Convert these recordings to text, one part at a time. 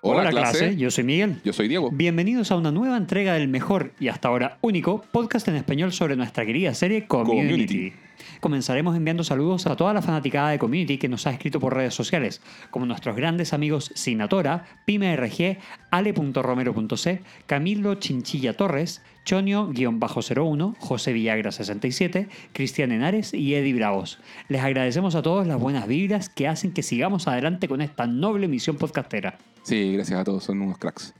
Hola, clase. yo soy Miguel. Yo soy Diego. Bienvenidos a una nueva entrega del mejor y hasta ahora único podcast en español sobre nuestra querida serie Community. Community. Comenzaremos enviando saludos a toda la fanaticada de Community que nos ha escrito por redes sociales, como nuestros grandes amigos Sinatora, PymeRG, Ale.romero.c, Camilo Chinchilla Torres, Chonio-01, José Villagra 67, Cristian Henares y Eddie Bravos. Les agradecemos a todos las buenas vibras que hacen que sigamos adelante con esta noble misión podcastera. Sí, gracias a todos, son unos cracks.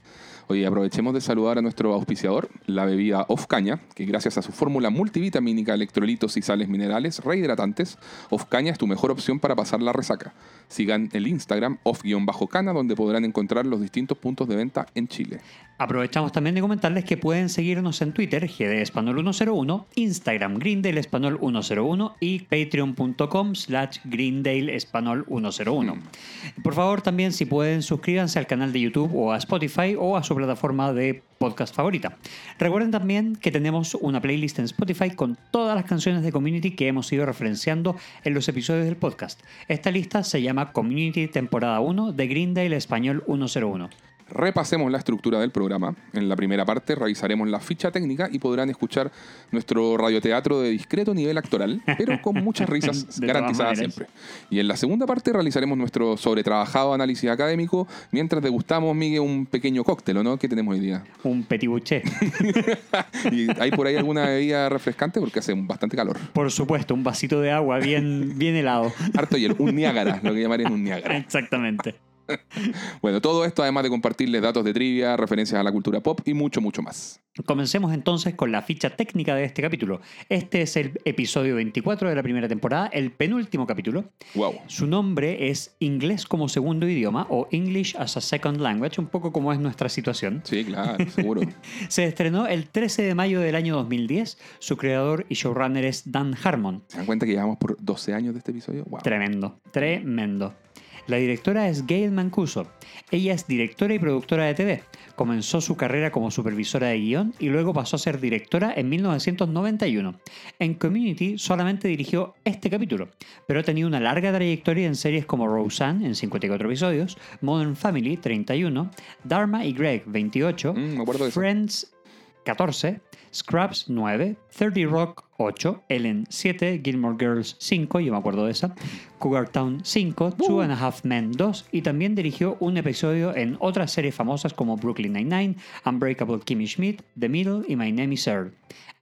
Oye, aprovechemos de saludar a nuestro auspiciador, la bebida Off Caña, que gracias a su fórmula multivitamínica, electrolitos y sales minerales rehidratantes, Off Caña es tu mejor opción para pasar la resaca. Sigan el Instagram off-cana, donde podrán encontrar los distintos puntos de venta en Chile. Aprovechamos también de comentarles que pueden seguirnos en Twitter, GD 101, Instagram Greendale 101 y patreon.com slash Greendale 101. Mm. Por favor, también si pueden suscríbanse al canal de YouTube o a Spotify o a su plataforma de podcast favorita. Recuerden también que tenemos una playlist en Spotify con todas las canciones de Community que hemos ido referenciando en los episodios del podcast. Esta lista se llama Community Temporada 1 de Greendale Español 101. Repasemos la estructura del programa. En la primera parte revisaremos la ficha técnica y podrán escuchar nuestro radioteatro de discreto nivel actoral, pero con muchas risas garantizadas siempre. Y en la segunda parte realizaremos nuestro sobretrabajado análisis académico mientras degustamos, Miguel, un pequeño cóctel, ¿o no? ¿Qué tenemos hoy día? Un petit bouché. ¿Y hay por ahí alguna bebida refrescante? Porque hace bastante calor. Por supuesto, un vasito de agua bien, bien helado. Harto hielo, un Niágara, lo que llamarían un Niágara. Exactamente. Bueno, todo esto además de compartirles datos de trivia, referencias a la cultura pop y mucho, mucho más. Comencemos entonces con la ficha técnica de este capítulo. Este es el episodio 24 de la primera temporada, el penúltimo capítulo. Wow. Su nombre es Inglés como segundo idioma o English as a Second Language, un poco como es nuestra situación. Sí, claro, seguro. Se estrenó el 13 de mayo del año 2010. Su creador y showrunner es Dan Harmon. ¿Se dan cuenta que llevamos por 12 años de este episodio? Tremendo, tremendo. La directora es Gail Mancuso. Ella es directora y productora de TV. Comenzó su carrera como supervisora de guion y luego pasó a ser directora en 1991. En Community solamente dirigió este capítulo, pero ha tenido una larga trayectoria en series como Roseanne en 54 episodios, Modern Family 31, Dharma y Greg 28, mm, Friends 14, Scrubs 9, 30 Rock 8, Ellen 7, Gilmore Girls 5, yo me acuerdo de esa, Cougar Town 5, Two and a Half Men 2 y también dirigió un episodio en otras series famosas como Brooklyn Nine-Nine, Unbreakable Kimmy Schmidt, The Middle y My Name is Earl.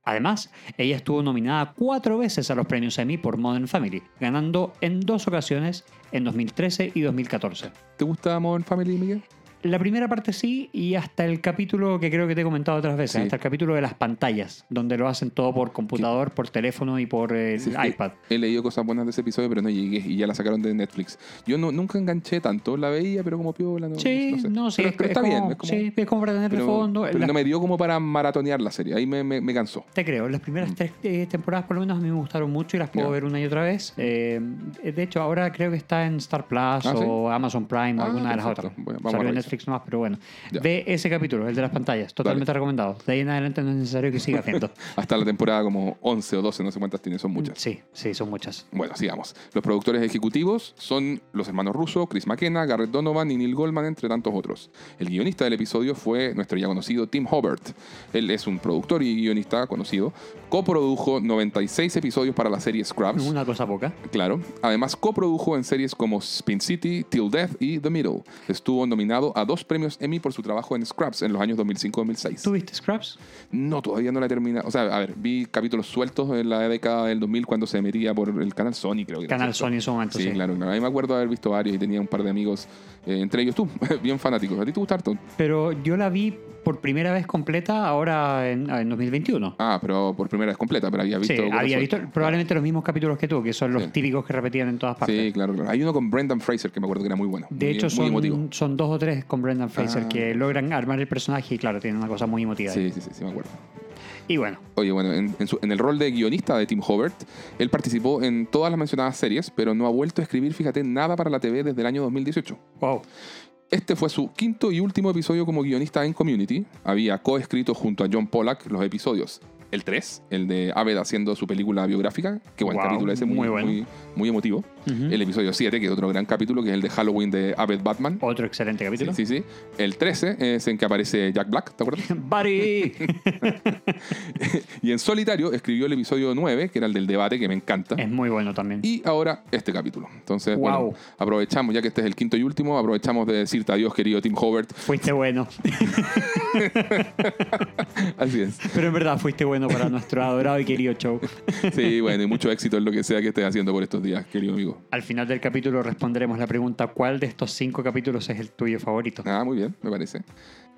Además, ella estuvo nominada cuatro veces a los premios Emmy por Modern Family, ganando en dos ocasiones en 2013 y 2014. ¿Te gusta Modern Family, Miguel? La primera parte sí, y hasta el capítulo que creo que te he comentado otras veces, hasta el capítulo de las pantallas, donde lo hacen todo por computador, por teléfono y por iPad. He, leído cosas buenas de ese episodio, pero no llegué y ya la sacaron de Netflix. Yo no, nunca enganché tanto, la veía, pero como piola. No, sí, no, sé. sí, pero, está bien. Es como, sí, es como para tener de fondo. Pero no me dio como para maratonear la serie, ahí me, me, cansó. Te creo, las primeras mm. tres eh, temporadas por lo menos a mí me gustaron mucho y las puedo ver una y otra vez. Eh, de hecho, ahora creo que está en Star Plus ah, o Amazon Prime o ah, alguna de las otras. Bueno, vamos Netflix más, pero bueno. Ve ese capítulo, el de las pantallas, totalmente recomendado. De ahí en adelante no es necesario que siga viendo. Hasta la temporada como 11 o 12, no sé cuántas tiene, son muchas. Sí, sí, son muchas. Bueno, sigamos. Los productores ejecutivos son los hermanos Russo, Chris McKenna, Garrett Donovan y Neil Goldman, entre tantos otros. El guionista del episodio fue nuestro ya conocido Tim Hobart. Él es un productor y guionista conocido. Coprodujo 96 episodios para la serie Scrubs. Una cosa poca. Claro. Además, coprodujo en series como Spin City, Till Death y The Middle. Estuvo nominado a dos premios Emmy por su trabajo en Scraps en los años 2005-2006. ¿Tuviste Scraps? No, todavía no la he terminado. O sea, a ver, vi capítulos sueltos en la década del 2000 cuando se metía por el canal Sony, creo que Canal Sony en su momento, sí. claro. A mí me acuerdo haber visto varios y tenía un par de amigos, eh, entre ellos tú, bien fanáticos. ¿A ti te gusta harto? Pero yo la vi por primera vez completa ahora en, 2021. Ah, pero por primera vez completa, pero había visto. Sí, había visto probablemente los mismos capítulos que tú, que son los típicos que repetían en todas partes. Sí, claro, claro. Hay uno con Brendan Fraser que me acuerdo que era muy bueno. De hecho, son, son, dos o tres con Brendan Fraser ah. que logran armar el personaje y, claro, tienen una cosa muy emotiva. Sí, sí, sí, sí, me acuerdo. Y bueno. Oye, bueno, en, en, el rol de guionista de Tim Hobart, él participó en todas las mencionadas series, pero no ha vuelto a escribir, fíjate, nada para la TV desde el año 2018. Wow. Este fue su quinto y último episodio como guionista en Community. Había coescrito junto a John Pollack los episodios el 3, el de Aved haciendo su película biográfica. Qué buen Wow, capítulo ese, muy, muy muy, muy, emotivo. El episodio 7, que es otro gran capítulo, que es el de Halloween de Aved Batman. Otro excelente capítulo. Sí, sí, sí. El 13 es en que aparece Jack Black, ¿te acuerdas? Buddy. y en solitario escribió el episodio 9, que era el del debate, que me encanta. es muy bueno también. Y ahora este capítulo. Entonces, Wow. bueno, aprovechamos, ya que este es el quinto y último, aprovechamos de decirte adiós, querido Tim Hobart. Fuiste bueno. Así es. Pero en verdad fuiste bueno para nuestro adorado y querido show. Sí, bueno, y mucho éxito en lo que sea que estés haciendo por estos días, querido amigo. Al final del capítulo responderemos la pregunta ¿cuál de estos cinco capítulos es el tuyo favorito? Ah, muy bien, me parece.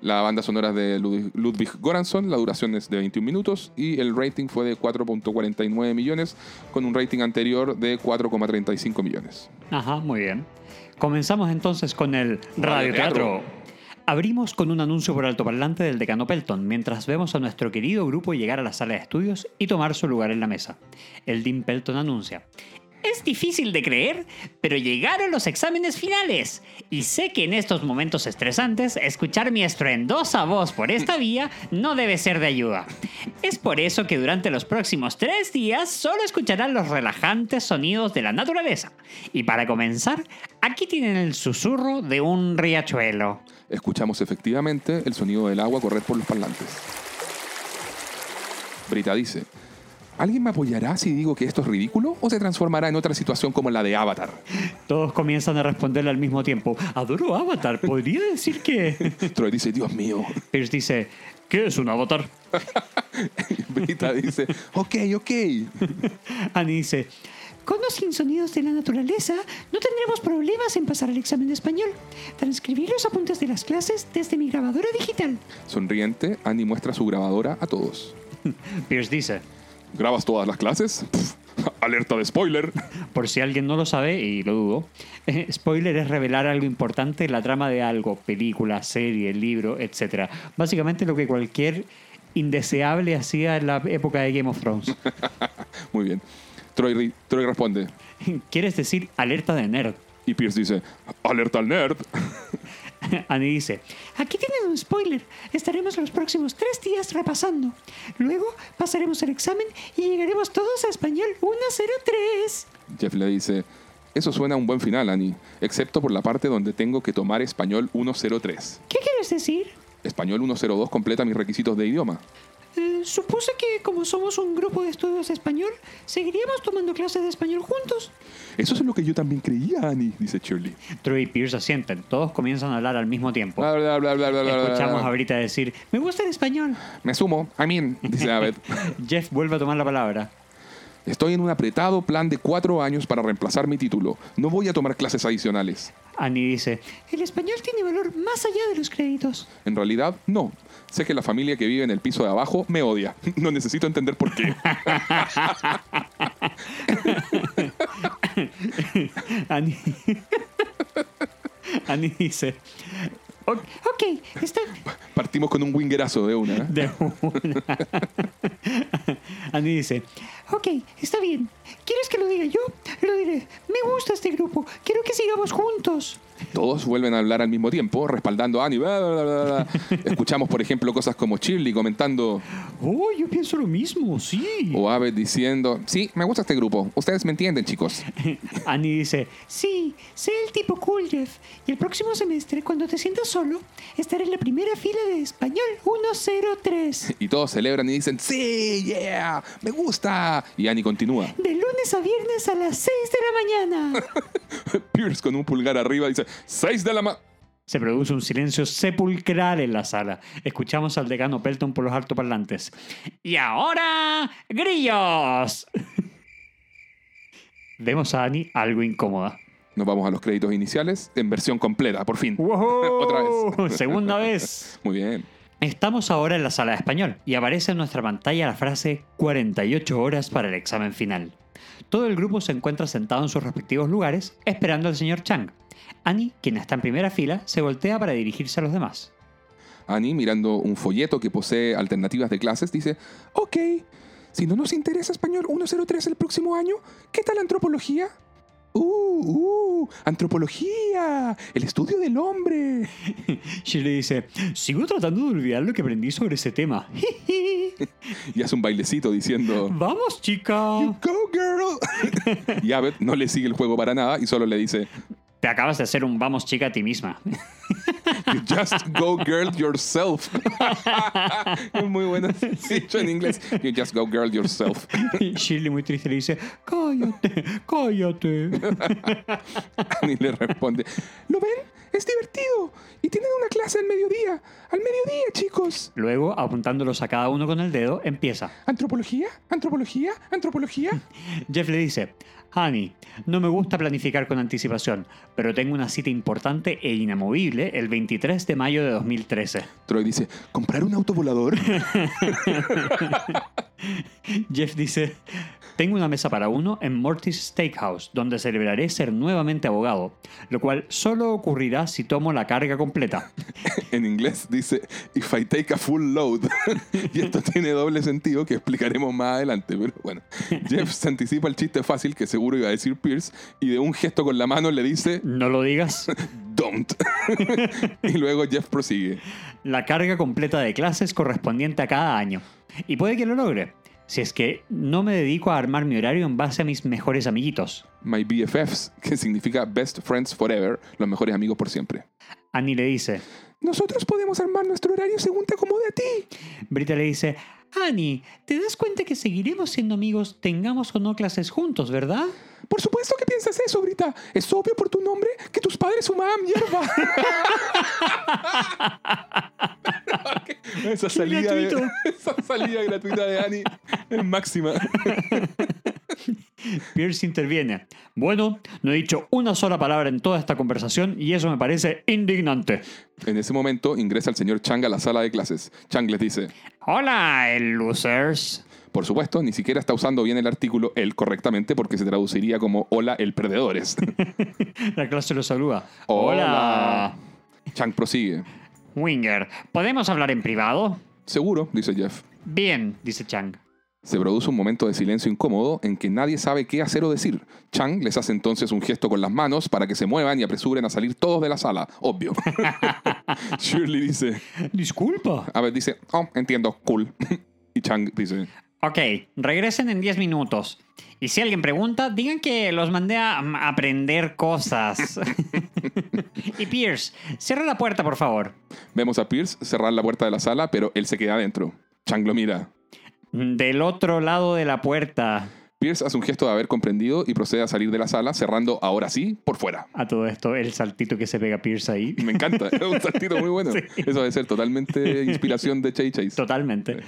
La banda sonora es de Ludwig, Göransson, la duración es de 21 minutos y el rating fue de 4.49 millones con un rating anterior de 4,35 millones. Ajá, muy bien. Comenzamos entonces con el radioteatro. Radioteatro. Abrimos con un anuncio por altoparlante del decano Pelton, mientras vemos a nuestro querido grupo llegar a la sala de estudios y tomar su lugar en la mesa. El Dean Pelton anuncia. Es difícil de creer, pero llegaron los exámenes finales. Y sé que en estos momentos estresantes, escuchar mi estruendosa voz por esta vía no debe ser de ayuda. Es por eso que durante los próximos tres días solo escucharán los relajantes sonidos de la naturaleza. Y para comenzar, aquí tienen el susurro de un riachuelo. Escuchamos efectivamente el sonido del agua correr por los parlantes. Brita dice, ¿alguien me apoyará si digo que esto es ridículo o se transformará en otra situación como la de Avatar? Todos comienzan a responderle al mismo tiempo. Adoro Avatar, podría decir que... Troy dice, Dios mío. Pierce dice, ¿qué es un avatar? Brita dice, ok, ok. Annie dice, Con o sin sonidos de la naturaleza, no tendremos problemas en pasar el examen de español. Transcribir los apuntes de las clases desde mi grabadora digital. Sonriente, Annie muestra su grabadora a todos. Pierce dice, ¿Grabas todas las clases? Pff, alerta de spoiler. por si alguien no lo sabe, y lo dudo, eh, spoiler es revelar algo importante en la trama de algo, película, serie, libro, etc. Básicamente lo que cualquier indeseable hacía en la época de Game of Thrones. Muy bien. Troy, Troy responde. ¿Quieres decir alerta de nerd? Y Pierce dice, alerta al nerd. Annie dice, Aquí tienen un spoiler. Estaremos los próximos tres días repasando. Luego pasaremos el examen y llegaremos todos a español 103. Jeff le dice, eso suena a un buen final, Annie, excepto por la parte donde tengo que tomar español 103. ¿Qué quieres decir? Español 102 completa mis requisitos de idioma. Eh, supuse que como somos un grupo de estudios español, seguiríamos tomando clases de español juntos. Eso es lo que yo también creía, Annie, dice Shirley. Troy y Pierce asienten. Todos comienzan a hablar al mismo tiempo. Bla, bla, bla, bla, bla, bla, Escuchamos a Brita decir, Me gusta el español. Me sumo, I mean, dice Abed. Jeff vuelve a tomar la palabra. Estoy en un apretado plan de cuatro años para reemplazar mi título. No voy a tomar clases adicionales. Annie dice, El español tiene valor más allá de los créditos. En realidad, no. Sé que la familia que vive en el piso de abajo me odia. No necesito entender por qué. Annie, Annie dice, "Ok, está... Partimos con un wingerazo de una. ¿eh? de una". Annie dice, Ok, está bien. ¿Quieres que lo diga yo? Lo diré. Me gusta este grupo. Quiero que sigamos juntos. Todos vuelven a hablar al mismo tiempo, respaldando a Annie. bla, bla, bla. Escuchamos, por ejemplo, cosas como Shirley comentando oh, yo pienso lo mismo, sí. o Abed diciendo, sí, me gusta este grupo. Ustedes me entienden, chicos. Annie dice, Sí, sé el tipo cool, Jeff. Y el próximo semestre, cuando te sientas solo, estaré en la primera fila de español 103. Y todos celebran y dicen, sí, yeah, me gusta. Y Annie continúa. De lunes a viernes a las 6 de la mañana. Pierce con un pulgar arriba dice, 6 de la. Se produce un silencio sepulcral en la sala. Escuchamos al decano Pelton por los altoparlantes. ¡Y ahora, grillos! Vemos a Annie algo incómoda. Nos vamos a los créditos iniciales en versión completa, por fin. ¡Wow! Otra vez. Segunda vez. Muy bien. Estamos ahora en la sala de español y aparece en nuestra pantalla la frase 48 horas para el examen final. Todo el grupo se encuentra sentado en sus respectivos lugares esperando al señor Chang. Annie, quien está en primera fila, se voltea para dirigirse a los demás. Annie, mirando un folleto que posee alternativas de clases, dice, ok, si no nos interesa español 103 el próximo año, ¿qué tal antropología? ¡Uh! ¡Uh! ¡Antropología! ¡El estudio del hombre! Shirley dice, sigo tratando de olvidar lo que aprendí sobre ese tema. y hace un bailecito diciendo, Vamos, chica. Go, girl. y Abbott no le sigue el juego para nada y solo le dice, Te acabas de hacer un vamos, chica, a ti misma. You just go girl yourself. es muy bueno dicho en inglés. You just go girl yourself. Y Shirley muy triste le dice, cállate, cállate. Annie le responde, ¿lo ven? Es divertido. Y tienen una clase al mediodía. Al mediodía, chicos. Luego, apuntándolos a cada uno con el dedo, empieza. ¿Antropología? ¿Antropología? ¿Antropología? Jeff le dice, Honey, no me gusta planificar con anticipación, pero tengo una cita importante e inamovible el 23 de mayo de 2013. Troy dice, ¿comprar un auto volador? Jeff dice, tengo una mesa para uno en Morty's Steakhouse, donde celebraré ser nuevamente abogado, lo cual solo ocurrirá si tomo la carga completa. en inglés dice, if I take a full load. y esto tiene doble sentido que explicaremos más adelante, pero bueno. Jeff se anticipa el chiste fácil que seguro iba a decir Pierce y de un gesto con la mano le dice, No lo digas. don't. y luego Jeff prosigue. La carga completa de clases correspondiente a cada año. Y puede que lo logre, si es que no me dedico a armar mi horario en base a mis mejores amiguitos. My BFFs, que significa Best Friends Forever, los mejores amigos por siempre. Annie le dice, Nosotros podemos armar nuestro horario según te acomode a ti. Brita le dice, Annie, ¿te das cuenta que seguiremos siendo amigos tengamos o no clases juntos, verdad? Por supuesto que piensas eso, Brita. Es obvio por tu nombre que tus padres fumaban hierba. esa, salida de, esa salida gratuita de Annie es máxima. Pierce interviene. Bueno, no he dicho una sola palabra en toda esta conversación y eso me parece indignante. En ese momento ingresa el señor Chang a la sala de clases. Chang les dice, Hola, el losers. por supuesto, ni siquiera está usando bien el artículo él correctamente porque se traduciría como hola el perdedores. La clase lo saluda. Hola. Chang prosigue. Winger, ¿podemos hablar en privado? Seguro, dice Jeff. Bien, dice Chang. Se produce un momento de silencio incómodo en que nadie sabe qué hacer o decir. Chang les hace entonces un gesto con las manos para que se muevan y apresuren a salir todos de la sala. Obvio. Shirley dice, Disculpa. a ver, dice, oh, entiendo, cool. y Chang dice, Ok, regresen en 10 minutos. Y si alguien pregunta, digan que los mandé a a aprender cosas. y Pierce, cierra la puerta, por favor. vemos a Pierce cerrar la puerta de la sala, pero él se queda adentro. Chang lo mira. Del otro lado de la puerta. Pierce hace un gesto de haber comprendido y procede a salir de la sala, cerrando ahora sí por fuera. A todo esto, el saltito que se pega Pierce ahí. Me encanta, es un saltito muy bueno. Eso debe ser totalmente inspiración de Chase Chase. Totalmente.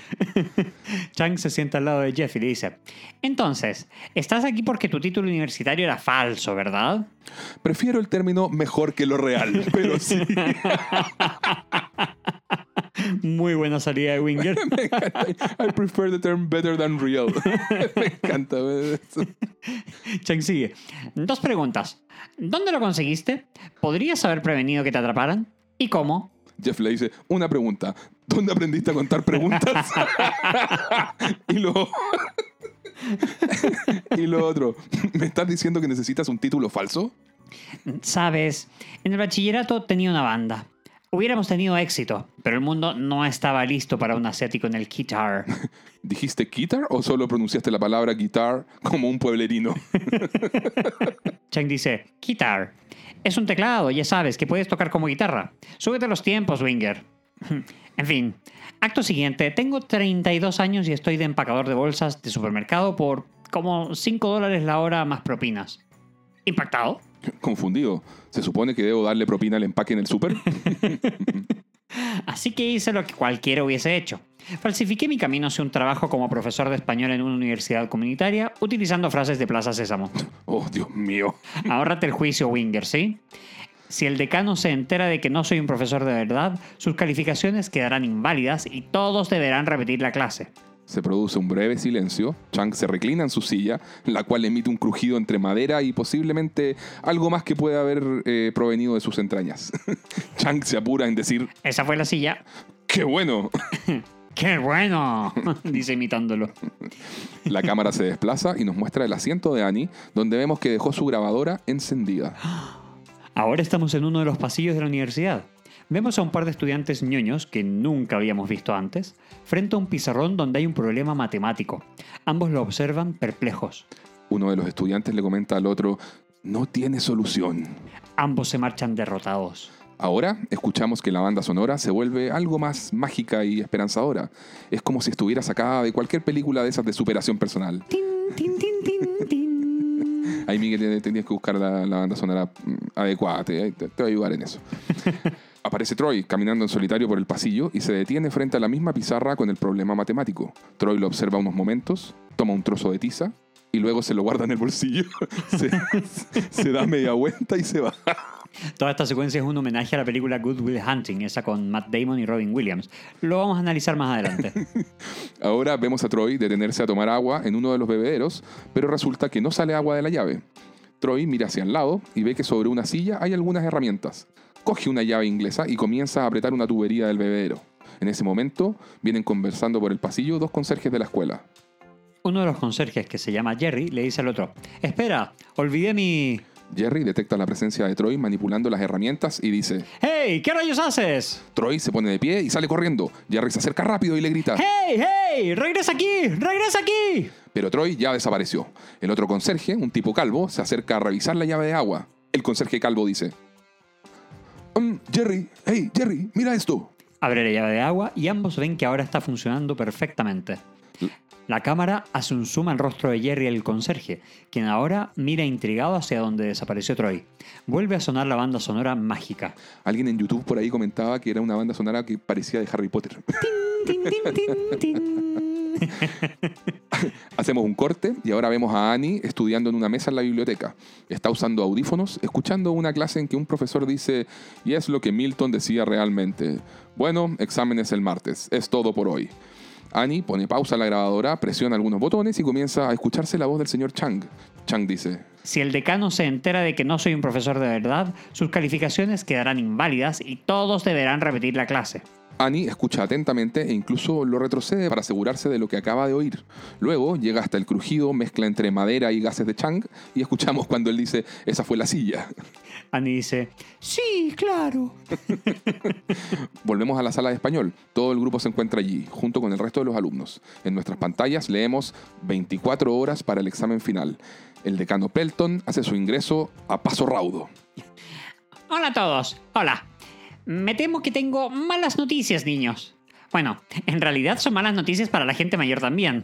Chang se sienta al lado de Jeff y le dice, entonces, estás aquí porque tu título universitario era falso, ¿verdad? Prefiero el término mejor que lo real, pero sí. Muy buena salida de Winger. Me encanta. I prefer the term better than real. Me encanta. Chang sigue. Dos preguntas. ¿Dónde lo conseguiste? ¿Podrías haber prevenido que te atraparan? ¿Y cómo? Jeff le dice, una pregunta. ¿Dónde aprendiste a contar preguntas? y luego... y lo otro, ¿me estás diciendo que necesitas un título falso? Sabes, en el bachillerato tenía una banda. Hubiéramos tenido éxito, pero el mundo no estaba listo para un asiático en el guitar. ¿Dijiste guitar o solo pronunciaste la palabra guitar como un pueblerino? Chang dice, guitar. Es un teclado, ya sabes, que puedes tocar como guitarra. Súbete los tiempos, Winger. En fin, acto siguiente, tengo 32 años y estoy de empacador de bolsas de supermercado por como 5 dólares la hora más propinas. ¿Impactado? Confundido. ¿Se supone que debo darle propina al empaque en el súper? Así que hice lo que cualquiera hubiese hecho. Falsifiqué mi camino hacia un trabajo como profesor de español en una universidad comunitaria utilizando frases de Plaza Sésamo. Oh, Dios mío. Ahórrate el juicio, Winger, ¿sí? Si el decano se entera de que no soy un profesor de verdad, sus calificaciones quedarán inválidas y todos deberán repetir la clase. Se produce un breve silencio. Chang se reclina en su silla, la cual emite un crujido entre madera y posiblemente algo más que pueda haber eh, provenido de sus entrañas. Chang se apura en decir, Esa fue la silla. ¡qué bueno! ¡Qué bueno! dice imitándolo. La cámara se desplaza y nos muestra el asiento de Annie, donde vemos que dejó su grabadora encendida. Ahora estamos en uno de los pasillos de la universidad. Vemos a un par de estudiantes ñoños que nunca habíamos visto antes, frente a un pizarrón donde hay un problema matemático. Ambos lo observan perplejos. Uno de los estudiantes le comenta al otro, no tiene solución. Ambos se marchan derrotados. Ahora escuchamos que la banda sonora se vuelve algo más mágica y esperanzadora. Es como si estuviera sacada de cualquier película de esas de superación personal. Tin, tin, tin, tin, tin. Ahí Miguel tenías que buscar la, la banda sonora mm, adecuada, te, te- te voy a ayudar en eso. Aparece Troy caminando en solitario por el pasillo y se detiene frente a la misma pizarra con el problema matemático. Troy lo observa unos momentos, toma un trozo de tiza y luego se lo guarda en el bolsillo. se, se da media vuelta y se va. Toda esta secuencia es un homenaje a la película Good Will Hunting, esa con Matt Damon y Robin Williams. Lo vamos a analizar más adelante. Ahora vemos a Troy detenerse a tomar agua en uno de los bebederos, pero resulta que no sale agua de la llave. Troy mira hacia el lado y ve que sobre una silla hay algunas herramientas. Coge una llave inglesa y comienza a apretar una tubería del bebedero. En ese momento, vienen conversando por el pasillo dos conserjes de la escuela. Uno de los conserjes, que se llama Jerry, le dice al otro, espera, olvidé mi... Jerry detecta la presencia de Troy manipulando las herramientas y dice, ¡Hey! ¿Qué rayos haces? Troy se pone de pie y sale corriendo. Jerry se acerca rápido y le grita, ¡Hey! ¡Hey! ¡Regresa aquí! ¡Regresa aquí! pero Troy ya desapareció. El otro conserje, un tipo calvo, se acerca a revisar la llave de agua. El conserje calvo dice, "Mm, Jerry, hey Jerry, mira esto. Abre la llave de agua y ambos ven que ahora está funcionando perfectamente. La cámara hace un zoom al rostro de Jerry el conserje, quien ahora mira intrigado hacia donde desapareció Troy. Vuelve a sonar la banda sonora mágica. Alguien en YouTube por ahí comentaba que era una banda sonora que parecía de Harry Potter. Tin, tin, tin, tin. Hacemos un corte y ahora vemos a Annie estudiando en una mesa en la biblioteca. Está usando audífonos, escuchando una clase en que un profesor dice, y es lo que Milton decía realmente. Bueno, exámenes el martes, es todo por hoy. Annie pone pausa a la grabadora, presiona algunos botones y comienza a escucharse la voz del señor Chang. Chang dice, Si el decano se entera de que no soy un profesor de verdad, sus calificaciones quedarán inválidas y todos deberán repetir la clase. Annie escucha atentamente e incluso lo retrocede para asegurarse de lo que acaba de oír. Luego llega hasta el crujido, mezcla entre madera y gases de Chang y escuchamos cuando él dice, esa fue la silla. Annie dice, Sí, claro. Volvemos a la sala de español. Todo el grupo se encuentra allí, junto con el resto de los alumnos. En nuestras pantallas leemos 24 horas para el examen final. El decano Pelton hace su ingreso a paso raudo. Hola a todos, hola. Me temo que tengo malas noticias, niños. Bueno, en realidad son malas noticias para la gente mayor también.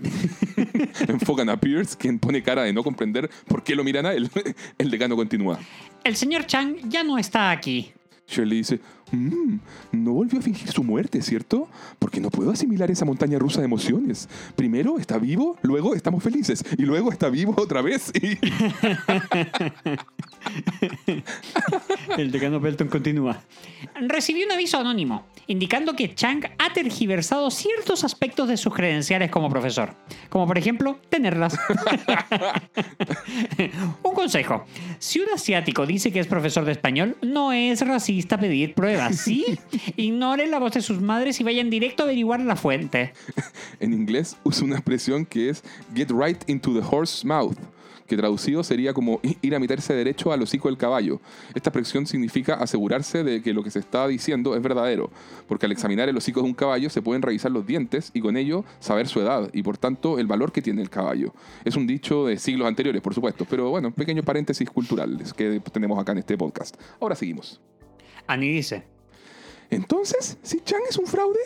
Enfocan a Pierce, quien pone cara de no comprender por qué lo miran a él. El decano continúa. El señor Chang ya no está aquí. Shirley dice, "Mm, no volvió a fingir su muerte, ¿cierto? Porque no puedo asimilar esa montaña rusa de emociones. Primero está vivo, luego estamos felices, y luego está vivo otra vez. y- El decano Pelton continúa. Recibí un aviso anónimo indicando que Chang ha tergiversado ciertos aspectos de sus credenciales como profesor, como por ejemplo tenerlas. un consejo, si un asiático dice que es profesor de español, no es racista pedir pruebas, ¿sí? Ignoren la voz de sus madres y vayan directo a averiguar la fuente. En inglés usa una expresión que es get right into the horse's mouth, que traducido sería como ir a meterse derecho al hocico del caballo. Esta expresión significa asegurarse de que lo que se está diciendo es verdadero, porque al examinar el hocico de un caballo se pueden revisar los dientes y con ello saber su edad y por tanto el valor que tiene el caballo. Es un dicho de siglos anteriores, por supuesto, pero bueno, pequeños paréntesis culturales que tenemos acá en este podcast. Ahora seguimos. Annie dice, Entonces, si Chang es un fraude,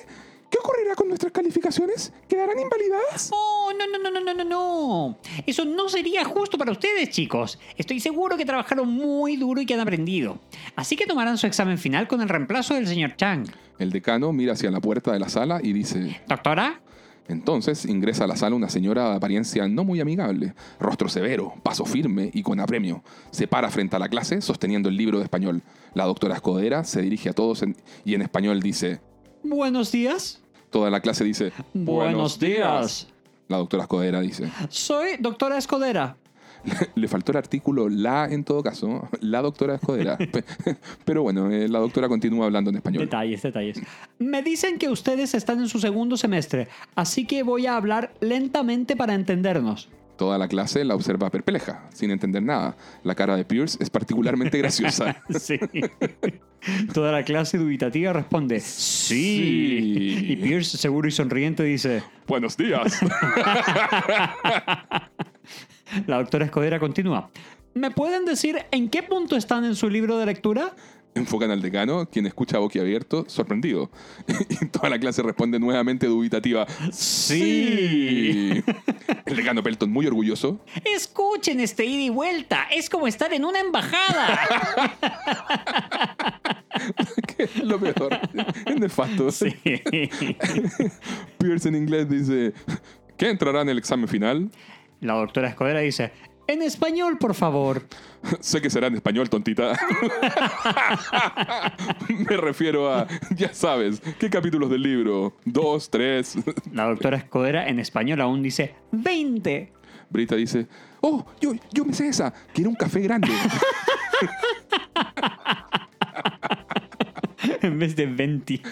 ¿qué ocurrirá con nuestras calificaciones? ¿Quedarán invalidadas? Oh, no, no, no, no, no, no, no. Eso no sería justo para ustedes, chicos. Estoy seguro que trabajaron muy duro y que han aprendido. Así que tomarán su examen final con el reemplazo del señor Chang. El decano mira hacia la puerta de la sala y dice, Doctora, entonces ingresa a la sala una señora de apariencia no muy amigable, rostro severo, paso firme y con apremio. Se para frente a la clase sosteniendo el libro de español. La doctora Escodera se dirige a todos en- y en español dice, buenos días. toda la clase dice, Buenos días. La doctora Escodera dice, Soy doctora Escodera. Le faltó el artículo la en todo caso, la doctora Escodera. Pe- Pero bueno, eh, la doctora continúa hablando en español. Detalles, detalles. Me dicen que ustedes están en su segundo semestre, así que voy a hablar lentamente para entendernos. Toda la clase la observa perpleja, sin entender nada. La cara de Pierce es particularmente graciosa. Sí. Toda la clase dubitativa responde sí. Sí. Y Pierce, seguro y sonriente, dice: Buenos días. La doctora Escodera continúa. ¿Me pueden decir en qué punto están en su libro de lectura? Enfocan al decano, quien escucha boquiabierto, sorprendido. Y toda la clase responde nuevamente dubitativa. Sí. El decano Pelton, muy orgulloso, Escuchen este ida y vuelta. Es como estar en una embajada. que es lo peor. Es nefasto. Sí. Pierce en inglés dice, ¿qué entrará en el examen final? La doctora Escodera dice: En español, por favor. Sé que será en español, tontita. Me refiero a, ya sabes, ¿qué capítulos del libro? ¿Dos, tres? La doctora Escodera en español aún dice: 20. Brita dice, oh, yo, yo me sé esa, quiero un café grande. en vez de 20.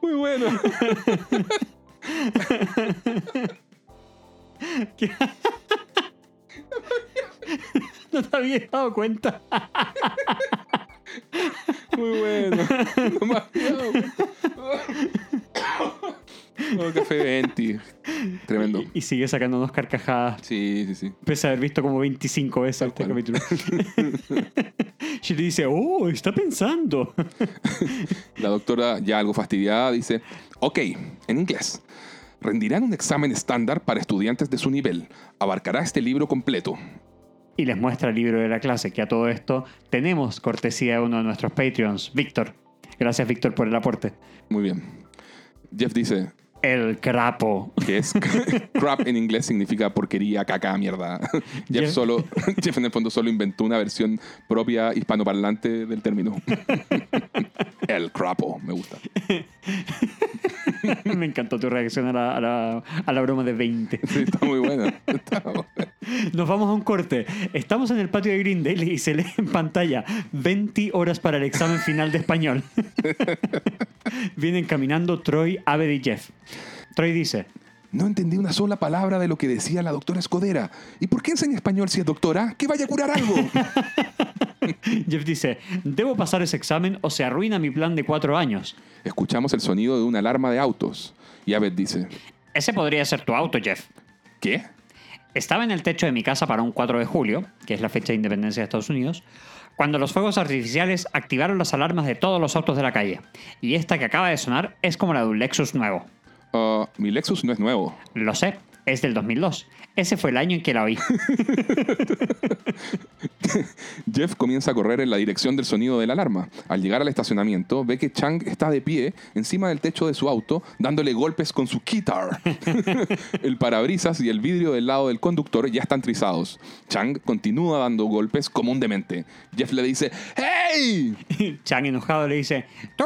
Muy bueno. No te había dado cuenta. Muy bueno. No me había dado cuenta. Oh, café 20. Tremendo. Y sigue sacándonos carcajadas. Sí, sí, sí. Pese a haber visto como 25 veces este capítulo. She le dice, oh, está pensando. La doctora, ya algo fastidiada, dice, ok, en inglés. Rendirán un examen estándar para estudiantes de su nivel. Abarcará este libro completo. Y les muestra el libro de la clase, que a todo esto tenemos cortesía de uno de nuestros Patreons, Víctor. Gracias, Víctor, por el aporte. Muy bien. Jeff dice El crapo. que es crap en inglés significa porquería, caca, mierda. Jeff solo, Jeff en el fondo solo inventó una versión propia hispanoparlante del término. El crapo, me gusta. Me encantó tu reacción a la, a la- a la broma de 20. Sí, está muy buena. Está. Nos vamos a un corte. Estamos en el patio de Grindel y se lee en pantalla 20 horas para el examen final de español. Vienen caminando Troy, Abed y Jeff. Troy dice, No entendí una sola palabra de lo que decía la doctora Escodera. ¿Y por qué enseña español si es doctora? ¡Que vaya a curar algo! Jeff dice, debo pasar ese examen o se arruina mi plan de cuatro años. Escuchamos el sonido de una alarma de autos. Y Abed dice, Ese podría ser tu auto, Jeff. ¿qué? Estaba en el techo de mi casa para un 4 de julio, que es la fecha de independencia de Estados Unidos, cuando los fuegos artificiales activaron las alarmas de todos los autos de la calle. Y esta que acaba de sonar es como la de un Lexus nuevo. "Ah, mi Lexus no es nuevo. Lo sé, es del 2002. Ese fue el año en que la oí. Jeff comienza a correr en la dirección del sonido de la alarma. Al llegar al estacionamiento, ve que Chang está de pie encima del techo de su auto, dándole golpes con su guitar. el parabrisas y el vidrio del lado del conductor ya están trizados. Chang continúa dando golpes como un demente. Jeff le dice, ¡Hey! Chang enojado le dice, Tú,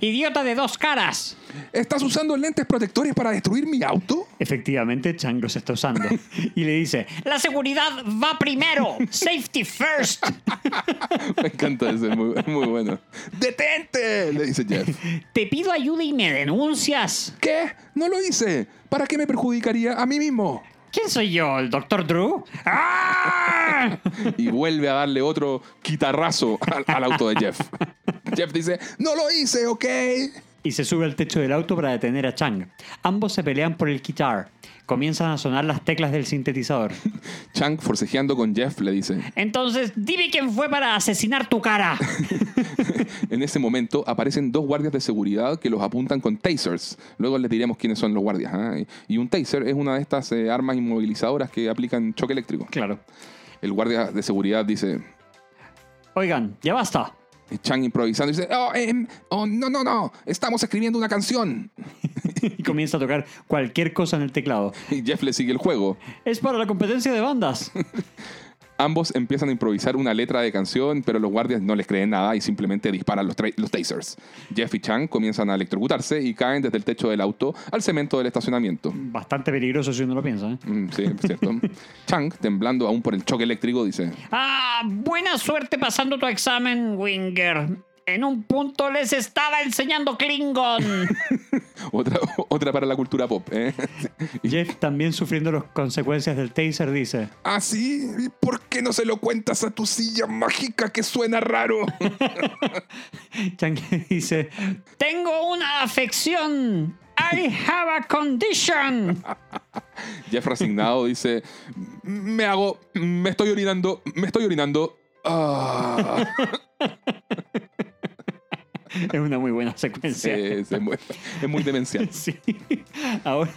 idiota de dos caras. ¿Estás usando lentes protectores para destruir mi auto? efectivamente Chang los está usando. Y le dice, La seguridad va primero. Safety first. Me encanta ese, es muy, muy bueno. ¡Detente! Le dice Jeff. Te pido ayuda y me denuncias. ¿Qué? No lo hice. ¿Para qué me perjudicaría a mí mismo? ¿Quién soy yo? ¿El doctor Drew? ¡Ah! y vuelve a darle otro quitarrazo al, al auto de Jeff. Jeff dice, no lo hice, ¿ok? y se sube al techo del auto para detener a Chang. Ambos se pelean por el guitar. Comienzan a sonar las teclas del sintetizador. Chang, forcejeando con Jeff, le dice, Entonces, dime quién fue para asesinar tu cara. en ese momento aparecen dos guardias de seguridad que los apuntan con tasers. Luego les diremos quiénes son los guardias. ¿ah? Y un taser es una de estas eh, armas inmovilizadoras que aplican choque eléctrico. Claro. El guardia de seguridad dice, Oigan, ya basta. Chang improvisando dice, oh, em, oh, no, no, no, estamos escribiendo una canción. Y comienza a tocar cualquier cosa en el teclado. Y Jeff le sigue el juego. Es para la competencia de bandas. Ambos empiezan a improvisar una letra de canción, pero los guardias no les creen nada y simplemente disparan los, los tasers. Jeff y Chang comienzan a electrocutarse y caen desde el techo del auto al cemento del estacionamiento. Bastante peligroso si uno lo piensa. ¿eh? Mm, sí, es cierto. Chang, temblando aún por el choque eléctrico, dice: Ah, buena suerte pasando tu examen, Winger. En un punto les estaba enseñando Klingon. Otra, otra para la cultura pop. ¿eh? Jeff, también sufriendo las consecuencias del taser, dice: ¿Ah, sí? ¿Y ¿Por qué no se lo cuentas a tu silla mágica que suena raro? Chang dice: Tengo una afección. I have a condition. Jeff resignado dice: Me hago. Me estoy orinando. Me estoy orinando. Ah. Es una muy buena secuencia. Es, es muy, es muy demencial. Sí. Ahora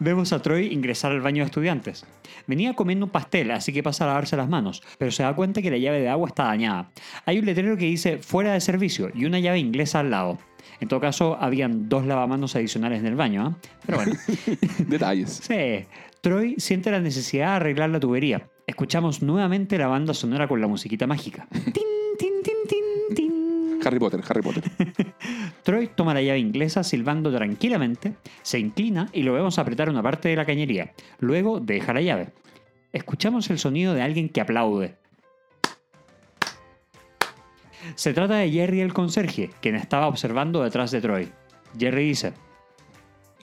vemos a Troy ingresar al baño de estudiantes. Venía comiendo un pastel, así que pasa a lavarse las manos, pero se da cuenta que la llave de agua está dañada. Hay un letrero que dice fuera de servicio y una llave inglesa al lado. En todo caso, habían dos lavamanos adicionales en el baño, ¿ah? Pero bueno. Detalles. Sí. Troy siente la necesidad de arreglar la tubería. Escuchamos nuevamente la banda sonora con la musiquita mágica tin, tin, tin, tin. Harry Potter, Harry Potter. Troy toma la llave inglesa silbando tranquilamente, se inclina y lo vemos apretar una parte de la cañería. Luego deja la llave. Escuchamos el sonido de alguien que aplaude. Se trata de Jerry el conserje, quien estaba observando detrás de Troy. Jerry dice,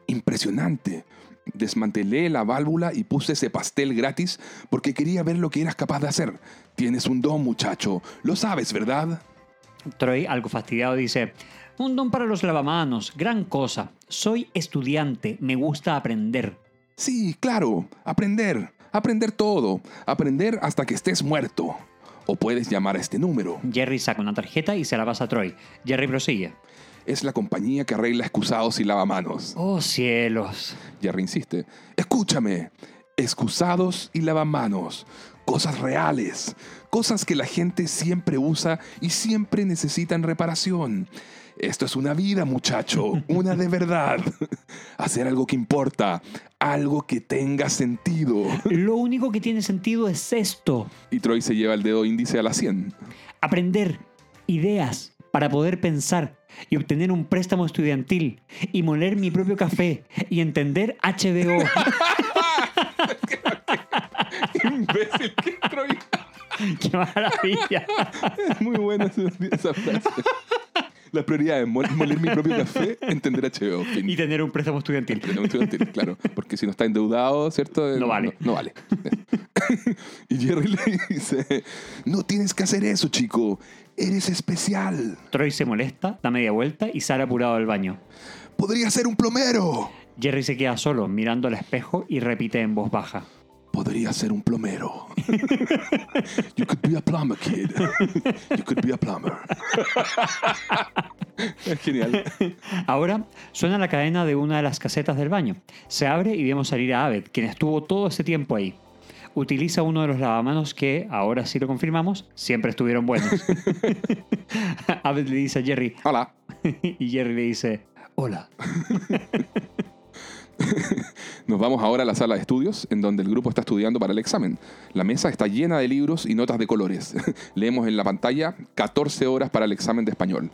Impresionante. Desmantelé la válvula y puse ese pastel gratis porque quería ver lo que eras capaz de hacer. Tienes un don, muchacho. Lo sabes, ¿verdad? Troy, algo fastidiado, dice, un don para los lavamanos, gran cosa. Soy estudiante, me gusta aprender. Sí, claro. Aprender. Aprender todo. Aprender hasta que estés muerto. O puedes llamar a este número. Jerry saca una tarjeta y se la pasa a Troy. Jerry prosigue. Es la compañía que arregla excusados y lavamanos. Oh cielos. Jerry insiste. Escúchame. Excusados y lavamanos. Cosas reales. Cosas que la gente siempre usa y siempre necesitan reparación. Esto es una vida, muchacho. Una de verdad. Hacer algo que importa. Algo que tenga sentido. Lo único que tiene sentido es esto. Y Troy se lleva el dedo índice a la 100. Aprender ideas para poder pensar y obtener un préstamo estudiantil y moler mi propio café y entender HBO. Imbécil que Troy. ¡Qué maravilla! Es muy buena esa, esa frase. Las prioridades, mol- moler mi propio café, entender HBO. fin. Y tener un préstamo estudiantil. Préstamo estudiantil, claro. Porque si no está endeudado, ¿cierto? No vale. No, no vale. y Jerry le dice, no tienes que hacer eso, chico. Eres especial. Troy se molesta, da media vuelta y sale apurado del baño. Podría ser un plomero. Jerry se queda solo, mirando al espejo y repite en voz baja. Podría ser un plomero. You could be a plumber, kid. You could be a plumber. Es genial. Ahora suena la cadena de una de las casetas del baño. Se abre y vemos salir a Abed, quien estuvo todo ese tiempo ahí. Utiliza uno de los lavamanos que, ahora sí lo confirmamos, siempre estuvieron buenos. Abed le dice a Jerry, Hola. y Jerry le dice, hola. Nos vamos ahora a la sala de estudios, en donde el grupo está estudiando para el examen. La mesa está llena de libros y notas de colores. Leemos en la pantalla 14 horas para el examen de español.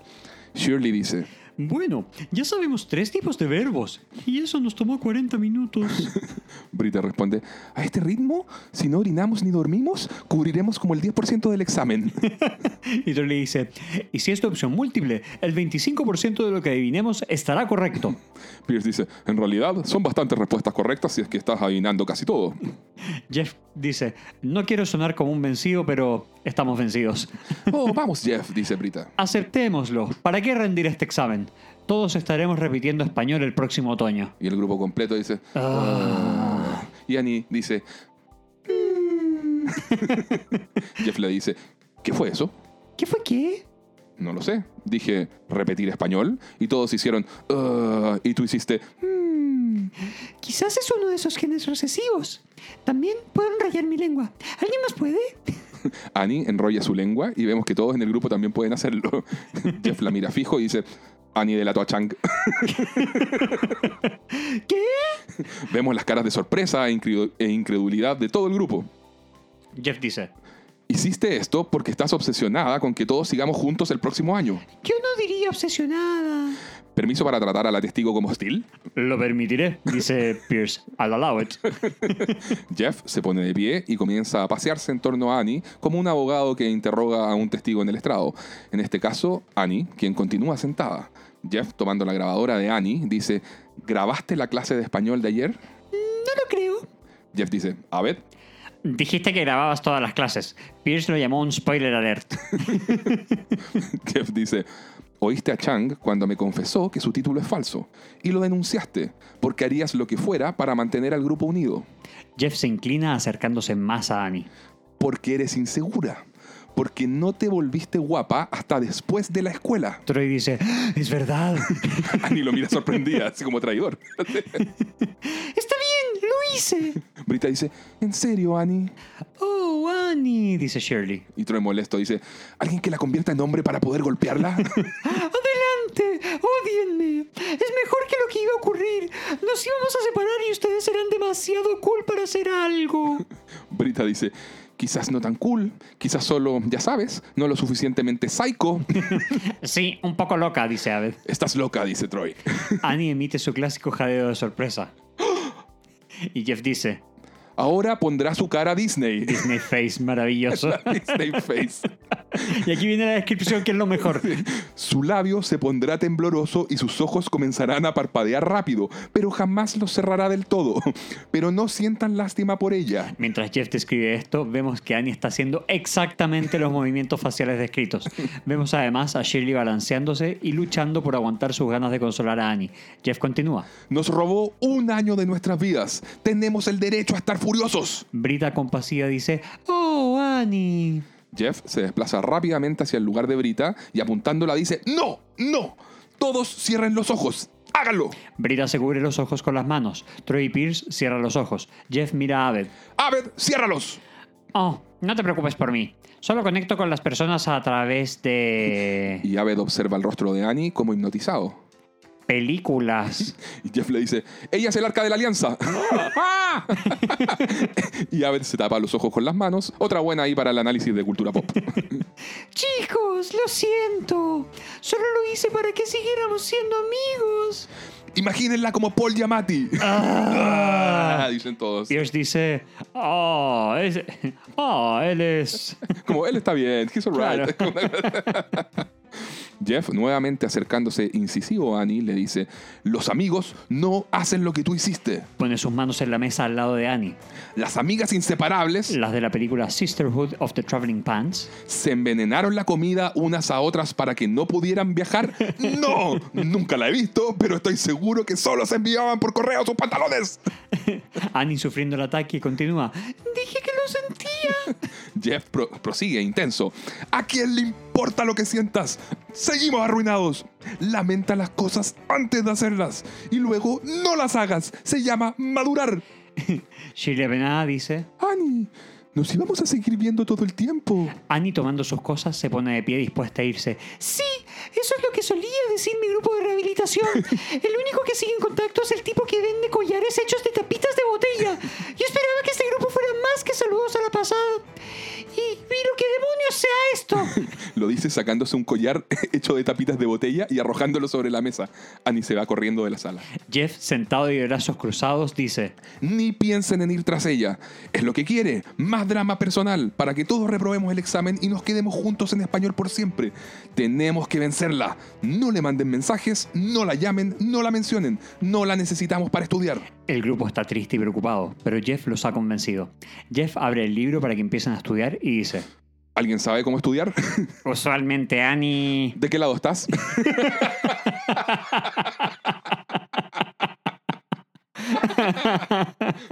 Shirley dice, Bueno, ya sabemos tres tipos de verbos. Y eso nos tomó 40 minutos. Brita responde, a este ritmo, si no orinamos ni dormimos, cubriremos como el 10% del examen. y Troy le dice, y si es tu opción múltiple, el 25% de lo que adivinemos estará correcto. Pierce dice, en realidad son bastantes respuestas correctas si es que estás adivinando casi todo. Jeff dice, no quiero sonar como un vencido, pero estamos vencidos. Oh, vamos Jeff, dice Brita. Aceptémoslo. ¿Para qué rendir este examen? Todos estaremos repitiendo español el próximo otoño. Y el grupo completo dice, "Ah". y Annie dice, "Mm". Jeff le dice, ¿qué fue eso? ¿Qué fue qué? No lo sé. Dije, repetir español. Y todos hicieron, "Ah", y tú hiciste, "Mm". Quizás es uno de esos genes recesivos. También puedo enrollar mi lengua. ¿Alguien más puede? Annie enrolla su lengua y vemos que todos en el grupo también pueden hacerlo. Jeff la mira fijo y dice, Annie delató a Chang. ¿Qué? Vemos las caras de sorpresa e e incredulidad de todo el grupo. Jeff dice, Hiciste esto porque estás obsesionada con que todos sigamos juntos el próximo año. Yo no diría obsesionada. ¿Permiso para tratar a la testigo como hostil? Lo permitiré, dice Pierce. I'll allow it. Jeff se pone de pie y comienza a pasearse en torno a Annie como un abogado que interroga a un testigo en el estrado. En este caso, Annie, quien continúa sentada. Jeff, tomando la grabadora de Annie, dice, ¿grabaste la clase de español de ayer? No lo creo. Jeff dice, a ver. Dijiste que grababas todas las clases. Pierce lo llamó un spoiler alert. Jeff dice, oíste a Chang cuando me confesó que su título es falso y lo denunciaste porque harías lo que fuera para mantener al grupo unido. Jeff se inclina acercándose más a Annie. Porque eres insegura. Porque no te volviste guapa hasta después de la escuela. Troy dice, es verdad. Annie lo mira sorprendida, así como traidor. Está bien, lo hice. Brita dice, ¿en serio, Annie? Oh, Annie, dice Shirley. Y Troy molesto dice, ¿alguien que la convierta en hombre para poder golpearla? Adelante, odienme. Es mejor que lo que iba a ocurrir. Nos íbamos a separar y ustedes serán demasiado cool para hacer algo. Brita dice, quizás no tan cool, quizás solo, ya sabes, no lo suficientemente psycho. Sí, un poco loca, dice Abed. Estás loca, dice Troy. Annie emite su clásico jadeo de sorpresa. Y Jeff dice, Ahora pondrá su cara a Disney. Disney Face, maravilloso. Disney Face. Y aquí viene la descripción que es lo mejor. Su labio se pondrá tembloroso y sus ojos comenzarán a parpadear rápido, pero jamás los cerrará del todo. Pero no sientan lástima por ella. Mientras Jeff describe esto, vemos que Annie está haciendo exactamente los movimientos faciales descritos. Vemos además a Shirley balanceándose y luchando por aguantar sus ganas de consolar a Annie. Jeff continúa. Nos robó un año de nuestras vidas. Tenemos el derecho a estar furiosos. Brita compasiva dice, Oh, Annie. Jeff se desplaza rápidamente hacia el lugar de Brita y apuntándola dice, ¡No! ¡No! Todos cierren los ojos. ¡Háganlo! Brita se cubre los ojos con las manos. Troy Pierce cierra los ojos. Jeff mira a Abed. Abed, ciérralos. Oh, no te preocupes por mí. Solo conecto con las personas a través de Y Abed observa el rostro de Annie como hipnotizado. Películas. Y Jeff le dice, ella es el arca de la alianza. y Abed se tapa los ojos con las manos. Otra buena ahí para el análisis de cultura pop. Chicos, lo siento. Solo lo hice para que siguiéramos siendo amigos. Imagínenla como Paul Giamatti. Ah, dicen todos. Pierce dice, oh, es- oh, él es... Como él está bien, he's alright. Jeff, nuevamente acercándose incisivo a Annie, le dice, los amigos no hacen lo que tú hiciste. Pone sus manos en la mesa al lado de Annie. Las amigas inseparables Las de la película Sisterhood of the Traveling Pants. se envenenaron la comida unas a otras para que no pudieran viajar. No, nunca la he visto, pero estoy seguro que solo se enviaban por correo sus pantalones. Annie sufriendo el ataque continúa. Dije que lo sentía. Jeff pro- prosigue intenso. ¿A quién le importa lo que sientas? Seguimos arruinados. Lamenta las cosas antes de hacerlas y luego no las hagas. Se llama madurar. Shirley Avenada dice. Annie, nos íbamos a seguir viendo todo el tiempo. Annie tomando sus cosas se pone de pie dispuesta a irse. Sí, eso es lo que solía decir mi grupo de rehabilitación. El único que sigue en contacto es el tipo que vende collares hechos de tapitas de botella. Yo esperaba que este grupo fuera más pasada. Y, y lo que demonios sea esto. Lo dice sacándose un collar hecho de tapitas de botella y arrojándolo sobre la mesa. Annie se va corriendo de la sala. Jeff, sentado y de brazos cruzados, dice. Ni piensen en ir tras ella. Es lo que quiere. Más drama personal para que todos reprobemos el examen y nos quedemos juntos en español por siempre. Tenemos que vencerla. No le manden mensajes, no la llamen, no la mencionen. No la necesitamos para estudiar. El grupo está triste y preocupado, pero Jeff los ha convencido. Jeff abre el libro para que empiecen a estudiar y dice. ¿Alguien sabe cómo estudiar? Usualmente Annie... ¿De qué lado estás?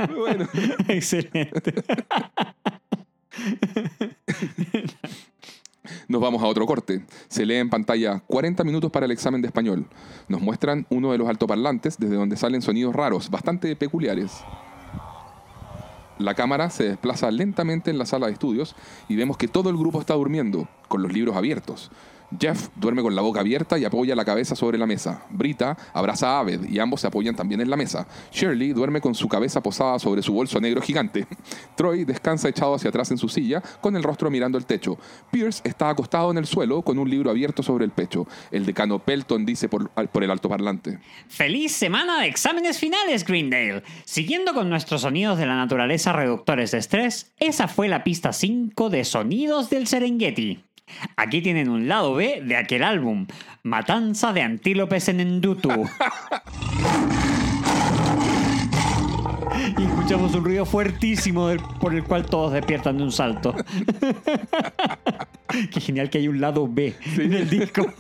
Muy bueno. Excelente. Nos vamos a otro corte. Se lee en pantalla 40 minutos para el examen de español. Nos muestran uno de los altoparlantes desde donde salen sonidos raros, bastante peculiares. La cámara se desplaza lentamente en la sala de estudios y vemos que todo el grupo está durmiendo, con los libros abiertos. Jeff duerme con la boca abierta y apoya la cabeza sobre la mesa. Brita abraza a Abed y ambos se apoyan también en la mesa. Shirley duerme con su cabeza posada sobre su bolso negro gigante. Troy descansa echado hacia atrás en su silla, con el rostro mirando el techo. Pierce está acostado en el suelo con un libro abierto sobre el pecho. El decano Pelton dice por, por el altoparlante. ¡Feliz semana de exámenes finales, Greendale! Siguiendo con nuestros sonidos de la naturaleza reductores de estrés, esa fue la pista 5 de Sonidos del Serengeti. Aquí tienen un lado B de aquel álbum, Matanza de Antílopes en Endutu. Y escuchamos un ruido fuertísimo del- por el cual todos despiertan de un salto. Qué genial que hay un lado B en el disco.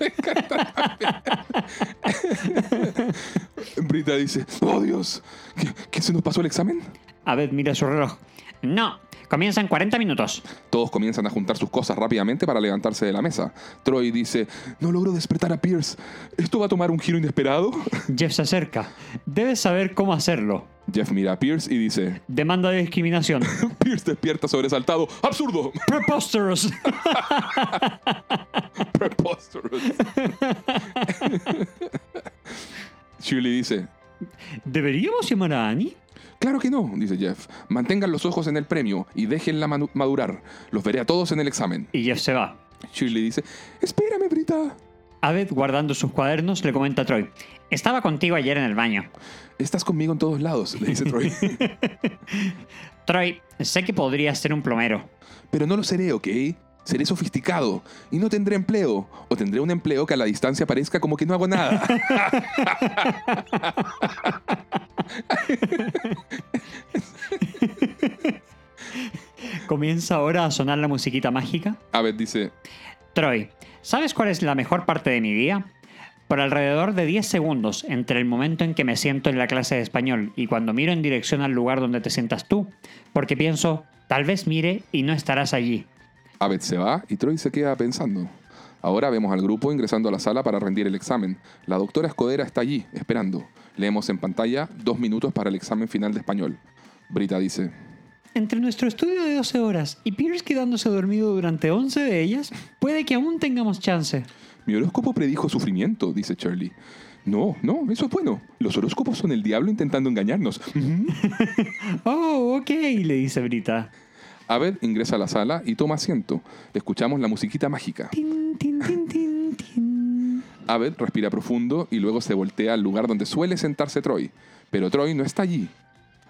Brita dice, oh Dios, ¿qué, qué se nos pasó el examen? A ver, mira su reloj. No, comienza en 40 minutos. Todos comienzan a juntar sus cosas rápidamente para levantarse de la mesa. Troy dice, no logro despertar a Pierce. ¿Esto va a tomar un giro inesperado? Jeff se acerca. Debes saber cómo hacerlo. Jeff mira a Pierce y dice, Demanda de discriminación. Pierce despierta sobresaltado. ¡Absurdo! Preposterous. Preposterous. Shirley dice, ¿Deberíamos llamar a Annie? Claro que no, dice Jeff. Mantengan los ojos en el premio y déjenla madurar. Los veré a todos en el examen. Y Jeff se va. Shirley dice, espérame, Brita. Abed, guardando sus cuadernos, le comenta a Troy. Estaba contigo ayer en el baño. Estás conmigo en todos lados, le dice Troy. Troy, sé que podrías ser un plomero. Pero no lo seré, ¿ok? Seré sofisticado y no tendré empleo. O tendré un empleo que a la distancia parezca como que no hago nada. Comienza ahora a sonar la musiquita mágica. Abed dice, Troy, ¿sabes cuál es la mejor parte de mi día? Por alrededor de 10 segundos entre el momento en que me siento en la clase de español y cuando miro en dirección al lugar donde te sientas tú, porque pienso, tal vez mire y no estarás allí. Abed se va y Troy se queda pensando. Ahora vemos al grupo ingresando a la sala para rendir el examen. La doctora Escodera está allí, esperando. Leemos en pantalla dos minutos para el examen final de español. Brita dice, Entre nuestro estudio de 12 horas y Pierce quedándose dormido durante 11 de ellas, puede que aún tengamos chance. mi horóscopo predijo sufrimiento, dice Shirley. No, no, eso es bueno. Los horóscopos son el diablo intentando engañarnos. Oh, ok, le dice Brita. Abed ingresa a la sala y toma asiento. Escuchamos la musiquita mágica. Tin, tin, tin, tin, tin. Abed respira profundo y luego se voltea al lugar donde suele sentarse Troy. Pero Troy no está allí.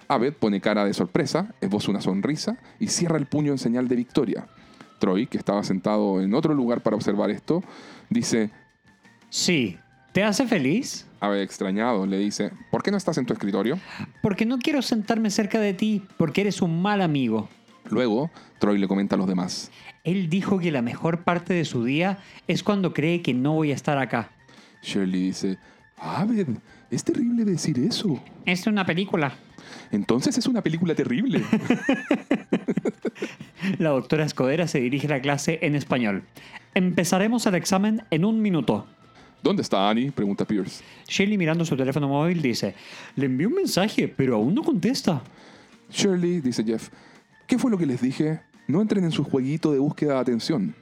Abed pone cara de sorpresa, esboza una sonrisa y cierra el puño en señal de victoria. Troy, que estaba sentado en otro lugar para observar esto, dice, Sí, ¿te hace feliz? Abed extrañado, le dice, ¿por qué no estás en tu escritorio? Porque no quiero sentarme cerca de ti, porque eres un mal amigo. Luego, Troy le comenta a los demás. Él dijo que la mejor parte de su día es cuando cree que no voy a estar acá. Shirley dice, Abed, es terrible decir eso. Es una película. Entonces es una película terrible. La doctora Escodera se dirige a la clase en español. Empezaremos el examen en un minuto. ¿Dónde está Annie? Pregunta Pierce. Shirley mirando su teléfono móvil dice, le envié un mensaje, pero aún no contesta. Shirley, dice Jeff, ¿qué fue lo que les dije? No entren en su jueguito de búsqueda de atención.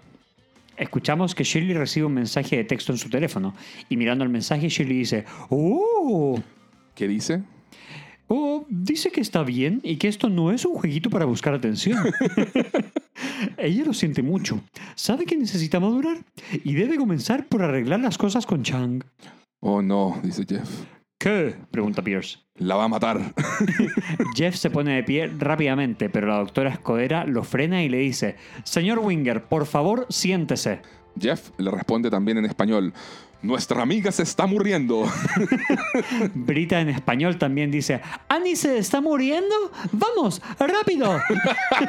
Escuchamos que Shirley recibe un mensaje de texto en su teléfono y mirando el mensaje Shirley dice, ¡Oh! ¿Qué dice? Oh, dice que está bien y que esto no es un jueguito para buscar atención. Ella lo siente mucho. Sabe que necesita madurar y debe comenzar por arreglar las cosas con Chang. Oh no, dice Jeff. ¿Qué? pregunta Pierce. La va a matar. Jeff se pone de pie rápidamente, pero la doctora Escodera lo frena y le dice, Señor Winger, por favor, siéntese. Jeff le responde también en español. Nuestra amiga se está muriendo. Brita en español también dice, ¿Annie se está muriendo? ¡Vamos, rápido!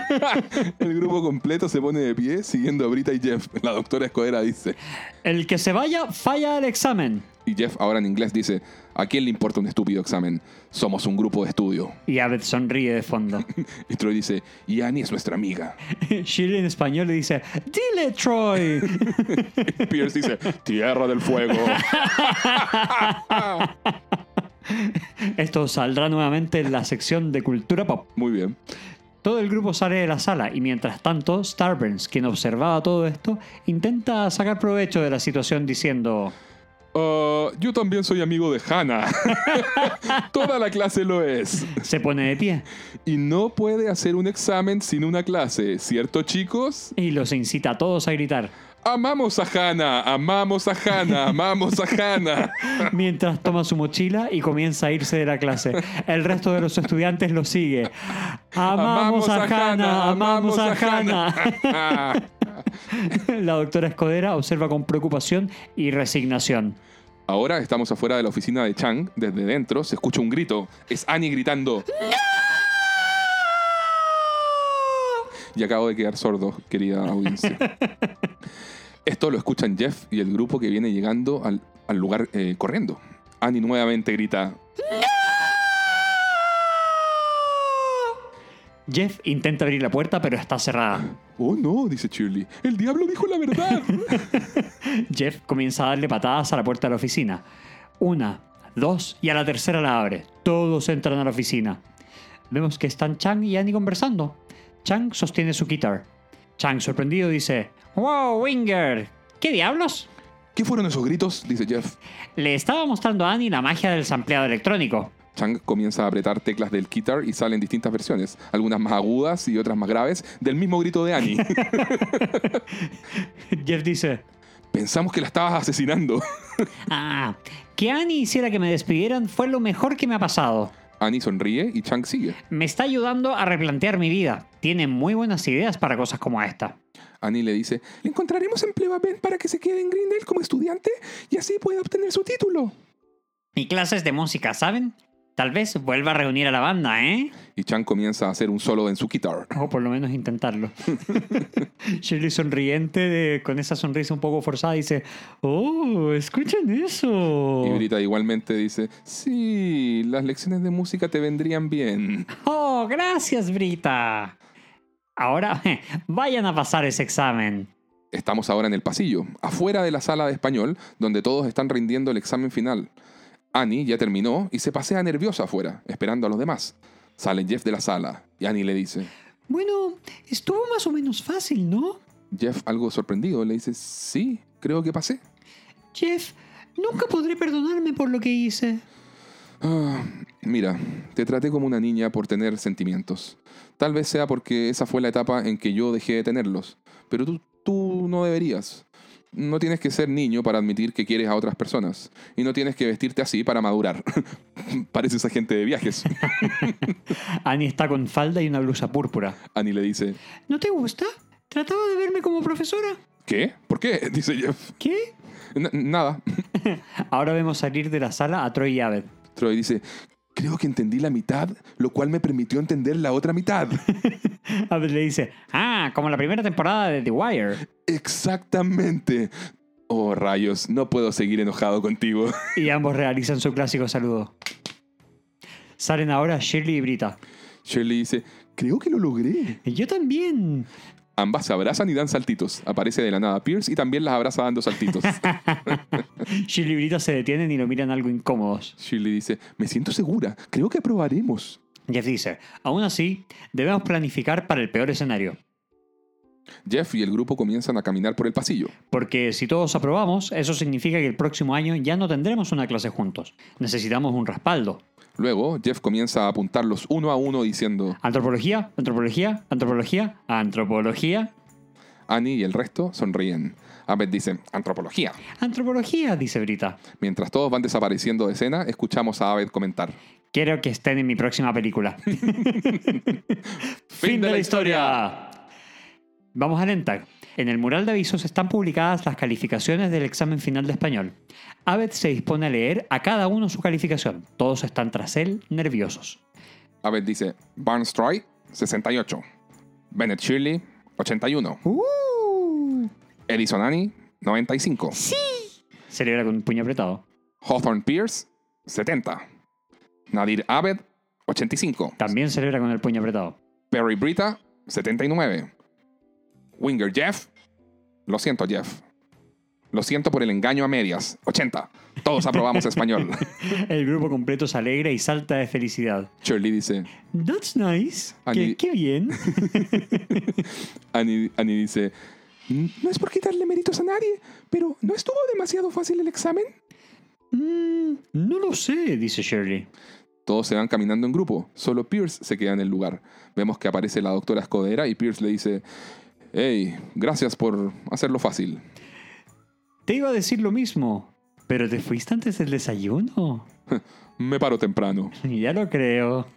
El grupo completo se pone de pie siguiendo a Brita y Jeff. La doctora Escodera dice. El que se vaya falla el examen. Y Jeff ahora en inglés dice, ¿a quién le importa un estúpido examen? Somos un grupo de estudio. Y Abed sonríe de fondo. Y Troy dice, y Annie es nuestra amiga. Shirley en español le dice, dile Troy. Pierce dice, tierra del fuego. Esto saldrá nuevamente en la sección de cultura pop. Muy bien. Todo el grupo sale de la sala y mientras tanto, Starburns, quien observaba todo esto, intenta sacar provecho de la situación diciendo... Ah, yo también soy amigo de Hannah. Toda la clase lo es. Se pone de pie Y no puede hacer un examen sin una clase, ¿cierto chicos? y los incita a todos a gritar, Amamos a Hannah, amamos a Hannah, amamos a Hannah. mientras toma su mochila y comienza a irse de la clase. El resto de los estudiantes lo sigue. Amamos a Hannah, amamos a Hannah. Hannah. La doctora Escodera observa con preocupación y resignación. Ahora estamos afuera de la oficina de Chang. Desde dentro se escucha un grito. Es Annie gritando. Y acabo de quedar sordo, querida audiencia. Esto lo escuchan Jeff y el grupo que viene llegando al, al lugar eh, corriendo. Annie nuevamente grita. Jeff intenta abrir la puerta, pero está cerrada. Oh no, dice Shirley. El diablo dijo la verdad. Jeff comienza a darle patadas a la puerta de la oficina. Una, dos y a la tercera la abre. Todos entran a la oficina. Vemos que están Chang y Annie conversando. Chang sostiene su guitar. Chang, sorprendido, dice: ¡Wow, Winger! ¿Qué diablos? ¿Qué fueron esos gritos? dice Jeff. Le estaba mostrando a Annie la magia del sampleado electrónico. Chang comienza a apretar teclas del guitar y salen distintas versiones, algunas más agudas y otras más graves, del mismo grito de Annie. Jeff dice: Pensamos que la estabas asesinando. Ah, que Annie hiciera que me despidieran fue lo mejor que me ha pasado. Annie sonríe y Chang sigue. Me está ayudando a replantear mi vida. Tiene muy buenas ideas para cosas como esta. Annie le dice, le encontraremos empleo a Ben para que se quede en Greendale como estudiante y así pueda obtener su título. Y clases de música, ¿saben? Tal vez vuelva a reunir a la banda, ¿eh? Y Chang comienza a hacer un solo en su guitar. O por lo menos intentarlo. Shirley sonriente, de- con esa sonrisa un poco forzada, dice, ¡Oh, escuchen eso! Y Brita igualmente dice, sí, las lecciones de música te vendrían bien. ¡Oh, gracias, Brita! Ahora, vayan a pasar ese examen. Estamos ahora en el pasillo, afuera de la sala de español, donde todos están rindiendo el examen final. Annie ya terminó y se pasea nerviosa afuera, esperando a los demás. Sale Jeff de la sala y Annie le dice, Bueno, estuvo más o menos fácil, ¿no? Jeff, algo sorprendido, le dice, sí, creo que pasé. Jeff, nunca podré perdonarme por lo que hice. Ah, mira, te traté como una niña por tener sentimientos. Tal vez sea porque esa fue la etapa en que yo dejé de tenerlos. Pero tú, tú no deberías. No tienes que ser niño para admitir que quieres a otras personas. Y no tienes que vestirte así para madurar. Pareces agente de viajes. Annie está con falda y una blusa púrpura. Annie le dice, ¿No te gusta? Trataba de verme como profesora. ¿qué? ¿Por qué? Dice Jeff. ¿Qué? "N- nada. Ahora vemos salir de la sala a Troy y Abed. Troy dice, creo que entendí la mitad, lo cual me permitió entender la otra mitad. Le dice, ah, como la primera temporada de The Wire. Exactamente. Oh, rayos, no puedo seguir enojado contigo. Y ambos realizan su clásico saludo. Salen ahora Shirley y Brita. Shirley dice, creo que lo logré. Yo también. Ambas se abrazan y dan saltitos. Aparece de la nada Pierce y también las abraza dando saltitos. Shirley y Brita se detienen y lo miran algo incómodos. Shirley dice, me siento segura, creo que aprobaremos. Jeff dice, aún así, debemos planificar para el peor escenario. Jeff y el grupo comienzan a caminar por el pasillo. Porque si todos aprobamos, eso significa que el próximo año ya no tendremos una clase juntos. Necesitamos un respaldo. Luego, Jeff comienza a apuntarlos uno a uno diciendo, Antropología, antropología, antropología, antropología. Annie y el resto sonríen. Abed dice, antropología. Antropología, dice Brita. Mientras todos van desapareciendo de escena, escuchamos a Abed comentar. Quiero que estén en mi próxima película. fin de la historia. Vamos a alentar. En el mural de avisos están publicadas las calificaciones del examen final de español. Abed se dispone a leer a cada uno su calificación. Todos están tras él, nerviosos. Abed dice, Barnes Troy, 68. Bennett Shirley, 81. ¡Uh! Edison Annie, 95. Celebra con un puño apretado. Hawthorne Pierce, 70. Nadir Abed, 85. También celebra con el puño apretado. Perry Brita, 79. Winger Jeff, lo siento Jeff. Lo siento por el engaño a medias. 80. Todos aprobamos español. El grupo completo se alegra y salta de felicidad. Shirley dice, That's nice. Ani- Qué, qué bien. Annie, Annie dice, "Mm, no es por quitarle méritos a nadie, pero ¿no estuvo demasiado fácil el examen? Mm, no lo sé, dice Shirley. Todos se van caminando en grupo, solo Pierce se queda en el lugar. Vemos que aparece la doctora Escodera y Pierce le dice, hey, gracias por hacerlo fácil. Te iba a decir lo mismo, pero te fuiste antes del desayuno. Me paro temprano. Ya lo creo.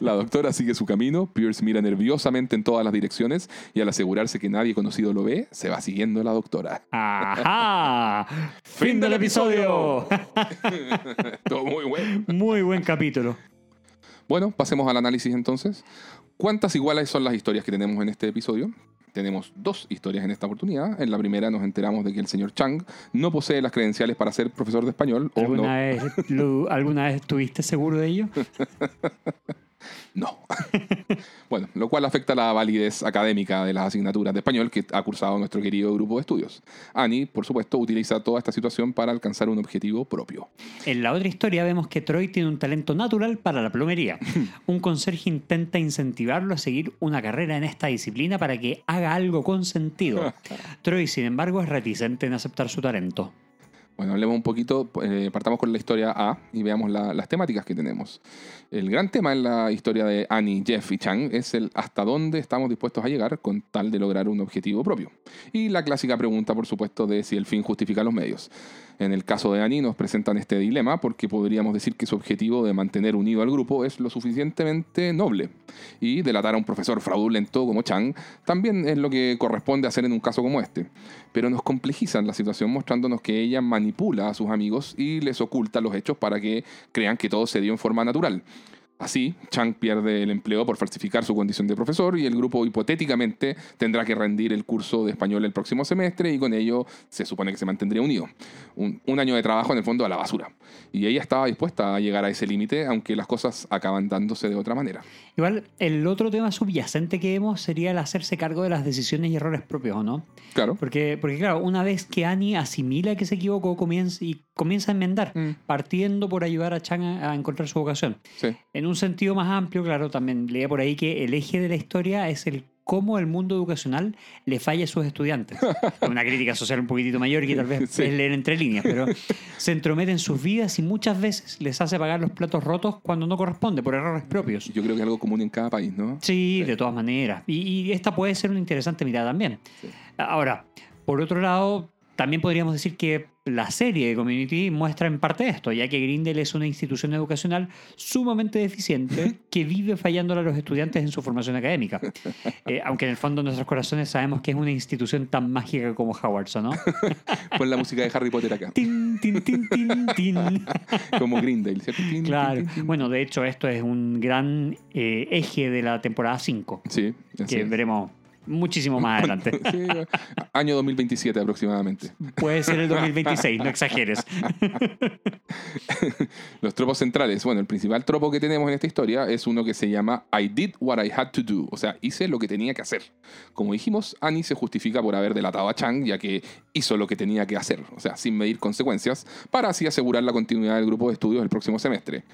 La doctora sigue su camino, Pierce mira nerviosamente en todas las direcciones y al asegurarse que nadie conocido lo ve, se va siguiendo a la doctora. ¡Ajá! ¡Fin del episodio! Todo muy bueno. Muy buen capítulo. Bueno, pasemos al análisis entonces. ¿Cuántas iguales son las historias que tenemos en este episodio? Tenemos dos historias en esta oportunidad. En la primera nos enteramos de que el señor Chang no posee las credenciales para ser profesor de español. O ¿Alguna, no, vez, lo- ¿Alguna vez estuviste seguro de ello? no. bueno, lo cual afecta la validez académica de las asignaturas de español que ha cursado nuestro querido grupo de estudios. Annie, por supuesto, utiliza toda esta situación para alcanzar un objetivo propio. En la otra historia vemos que Troy tiene un talento natural para la plomería. Un conserje intenta incentivarlo a seguir una carrera en esta disciplina para que haga algo con sentido. Troy, sin embargo, es reticente en aceptar su talento. Bueno, hablemos un poquito, eh, partamos con la historia A y veamos la- las temáticas que tenemos. El gran tema en la historia de Annie, Jeff y Chang es el hasta dónde estamos dispuestos a llegar con tal de lograr un objetivo propio. Y la clásica pregunta, por supuesto, de si el fin justifica los medios. En el caso de Annie nos presentan este dilema porque podríamos decir que su objetivo de mantener unido al grupo es lo suficientemente noble. Y delatar a un profesor fraudulento como Chang también es lo que corresponde hacer en un caso como este. Pero nos complejizan la situación mostrándonos que ella manipula a sus amigos y les oculta los hechos para que crean que todo se dio en forma natural. Así, Chang pierde el empleo por falsificar su condición de profesor y el grupo hipotéticamente tendrá que rendir el curso de español el próximo semestre y con ello se supone que se mantendría unido. Un, un año de trabajo en el fondo a la basura. Y ella estaba dispuesta a llegar a ese límite, aunque las cosas acaban dándose de otra manera. Igual, el otro tema subyacente que vemos sería el hacerse cargo de las decisiones y errores propios, ¿o no? Claro. Porque, porque claro, una vez que Annie asimila que se equivocó comienza, y comienza a enmendar, Mm. partiendo por ayudar a Chang a, a encontrar su vocación. Sí. En un sentido más amplio, claro, también leía por ahí que el eje de la historia es el cómo el mundo educacional le falla a sus estudiantes. Una crítica social un poquitito mayor que tal vez Sí. es leer entre líneas, pero se entromete en sus vidas y muchas veces les hace pagar los platos rotos cuando no corresponde, por errores propios. Yo creo que es algo común en cada país, ¿no? Sí, de todas maneras. Y, y esta puede ser una interesante mirada también. Sí. Ahora, por otro lado, también podríamos decir que la serie de Community muestra en parte esto, ya que Grindel es una institución educacional sumamente deficiente que vive fallándole a los estudiantes en su formación académica. Eh, aunque en el fondo en nuestros corazones sabemos que es una institución tan mágica como Howard's, ¿o ¿no? Pon la música de Harry Potter acá. tin, tin, tin, tin, tin. Como Grindale, ¿cierto? Tin, Claro. tin, tin. Bueno, de hecho, esto es un gran eh, eje de la temporada 5, Sí, que es. veremos muchísimo más adelante. Sí, año 2027 aproximadamente. Puede ser el 2026, no exageres. Los tropos centrales. Bueno, el principal tropo que tenemos en esta historia es uno que se llama I did what I had to do. O sea, hice lo que tenía que hacer. Como dijimos, Annie se justifica por haber delatado a Chang, ya que hizo lo que tenía que hacer. O sea, sin medir consecuencias, para así asegurar la continuidad del grupo de estudios el próximo semestre.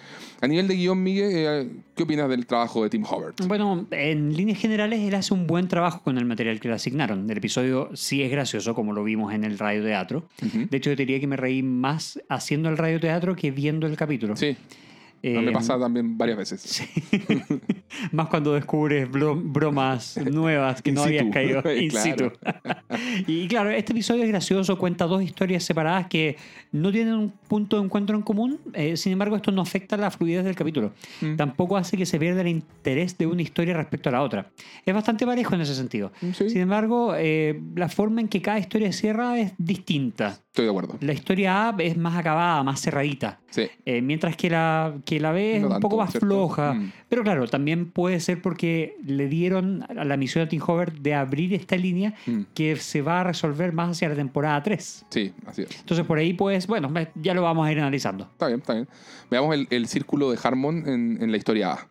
A nivel de guion, Miguel, eh, ¿qué opinas del trabajo de Tim Hobart? Bueno, en líneas generales, él hace un buen trabajo con el material que le asignaron. El episodio sí es gracioso, como lo vimos en el radioteatro. Ujú. De hecho, yo diría que me reí más haciendo el radioteatro que viendo el capítulo. Sí, Eh, me pasa también varias veces. Más cuando descubres bro- bromas nuevas que no habías caído in situ. y claro, este episodio es gracioso, cuenta dos historias separadas que no tienen un punto de encuentro en común, eh, sin embargo esto no afecta la fluidez del capítulo. Mm. Tampoco hace que se pierda el interés de una historia respecto a la otra. Es bastante parejo en ese sentido. Sí. Sin embargo, eh, la forma en que cada historia cierra es distinta. Estoy de acuerdo. La historia A es más acabada, más cerradita. Sí. Eh, mientras que la, que la es No un poco más ¿cierto? floja. Mm. Pero claro, también puede ser porque le dieron a la misión a Tim Howard de abrir esta línea Mm. que se va a resolver más hacia la temporada 3. Sí, así es. Entonces por ahí pues, bueno, ya lo vamos a ir analizando. Está bien, está bien. Veamos el, el círculo de Harmon en, en la historia A.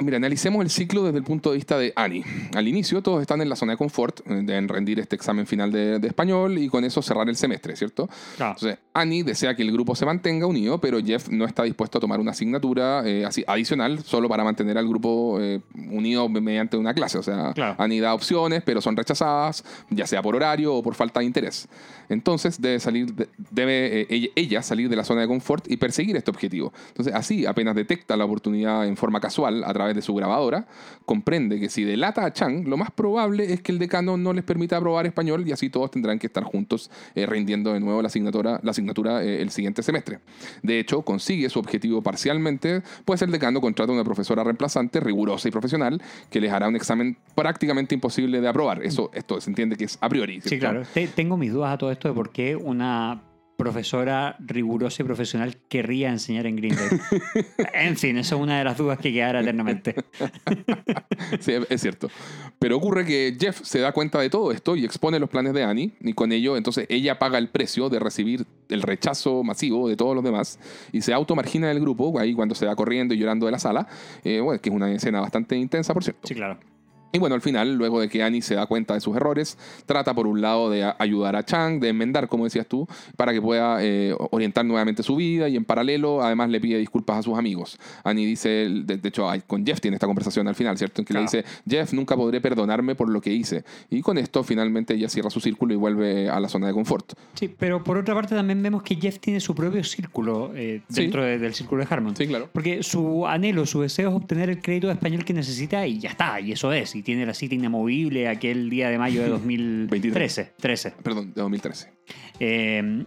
Mira, analicemos el ciclo desde el punto de vista de Annie. Al inicio todos están en la zona de confort, eh, deben rendir este examen final de, español y con eso cerrar el semestre, ¿cierto? Entonces, Annie desea que el grupo se mantenga unido, pero Jeff no está dispuesto a tomar una asignatura eh, así, adicional solo para mantener al grupo eh, unido mediante una clase. O sea, Annie da opciones, pero son rechazadas, ya sea por horario o por falta de interés. Entonces debe salir, debe ella salir de la zona de confort y perseguir este objetivo. Entonces, así, apenas detecta la oportunidad en forma casual a través de su grabadora, comprende que si delata a Chang, lo más probable es que el decano no les permita aprobar español y así todos tendrán que estar juntos eh, rindiendo de nuevo la asignatura, la asignatura eh, el siguiente semestre. De hecho, consigue su objetivo parcialmente, pues el decano contrata a una profesora reemplazante, rigurosa y profesional, que les hará un examen prácticamente imposible de aprobar. Eso, esto se entiende que es a priori. Sí, claro. tengo mis dudas a todo esto de por qué una profesora rigurosa y profesional querría enseñar en Green en fin, eso es una de las dudas que quedará eternamente. sí, es cierto. Pero ocurre que Jeff se da cuenta de todo esto y expone los planes de Annie y con ello entonces ella paga el precio de recibir el rechazo masivo de todos los demás y se automargina del grupo, ahí cuando se va corriendo y llorando de la sala, eh, bueno, que es una escena bastante intensa, por cierto. Sí, claro. Y bueno, al final, luego de que Annie se da cuenta de sus errores, trata por un lado de ayudar a Chang, de enmendar, como decías tú, para que pueda eh, orientar nuevamente su vida y en paralelo, además le pide disculpas a sus amigos. Annie dice, de, hecho, con Jeff tiene esta conversación al final, ¿cierto? En que le dice, Jeff, nunca podré perdonarme por lo que hice. Y con esto, finalmente, ella cierra su círculo y vuelve a la zona de confort. Sí, pero por otra parte también vemos que Jeff tiene su propio círculo eh, dentro del círculo de Harmon. Sí, claro. Porque su anhelo, su deseo es obtener el crédito de español que necesita y ya está, y eso es. Y tiene la cita inamovible aquel día de mayo de 2013. 13. Perdón, de 2013. Eh,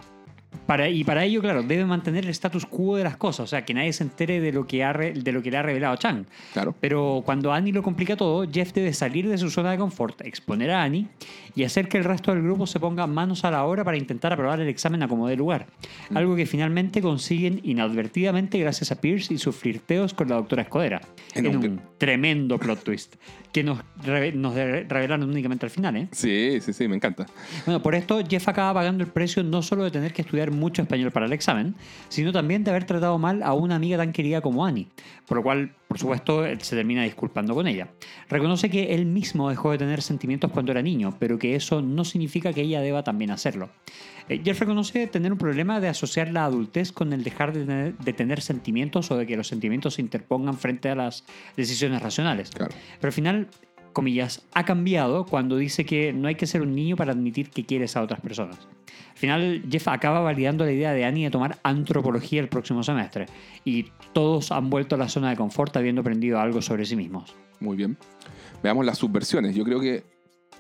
para, y para ello, claro, debe mantener el status quo de las cosas, o sea, que nadie se entere de lo que, ha de lo que le ha revelado Chang. Claro. Pero cuando Annie lo complica todo, Jeff debe salir de su zona de confort, exponer a Annie y hacer que el resto del grupo se ponga manos a la obra para intentar aprobar el examen a como dé lugar. Mm. Algo que finalmente consiguen inadvertidamente gracias a Pierce y sus flirteos con la doctora Escudera. En, un, tremendo plot twist que nos, nos revelaron únicamente al final, ¿eh? Sí, sí, sí, me encanta. Bueno, por esto Jeff acaba pagando el precio no solo de tener que estudiar mucho español para el examen, sino también de haber tratado mal a una amiga tan querida como Annie, por lo cual, por supuesto, él se termina disculpando con ella. Reconoce que él mismo dejó de tener sentimientos cuando era niño, pero que eso no significa que ella deba también hacerlo. Eh, Jeff reconoce tener un problema de asociar la adultez con el dejar de tener, de tener sentimientos o de que los sentimientos se interpongan frente a las decisiones racionales. Claro. Pero al final comillas, ha cambiado cuando dice que no hay que ser un niño para admitir que quieres a otras personas. Al final, Jeff acaba validando la idea de Annie de tomar antropología el próximo semestre, y todos han vuelto a la zona de confort habiendo aprendido algo sobre sí mismos. Muy bien. Veamos las subversiones. Yo creo que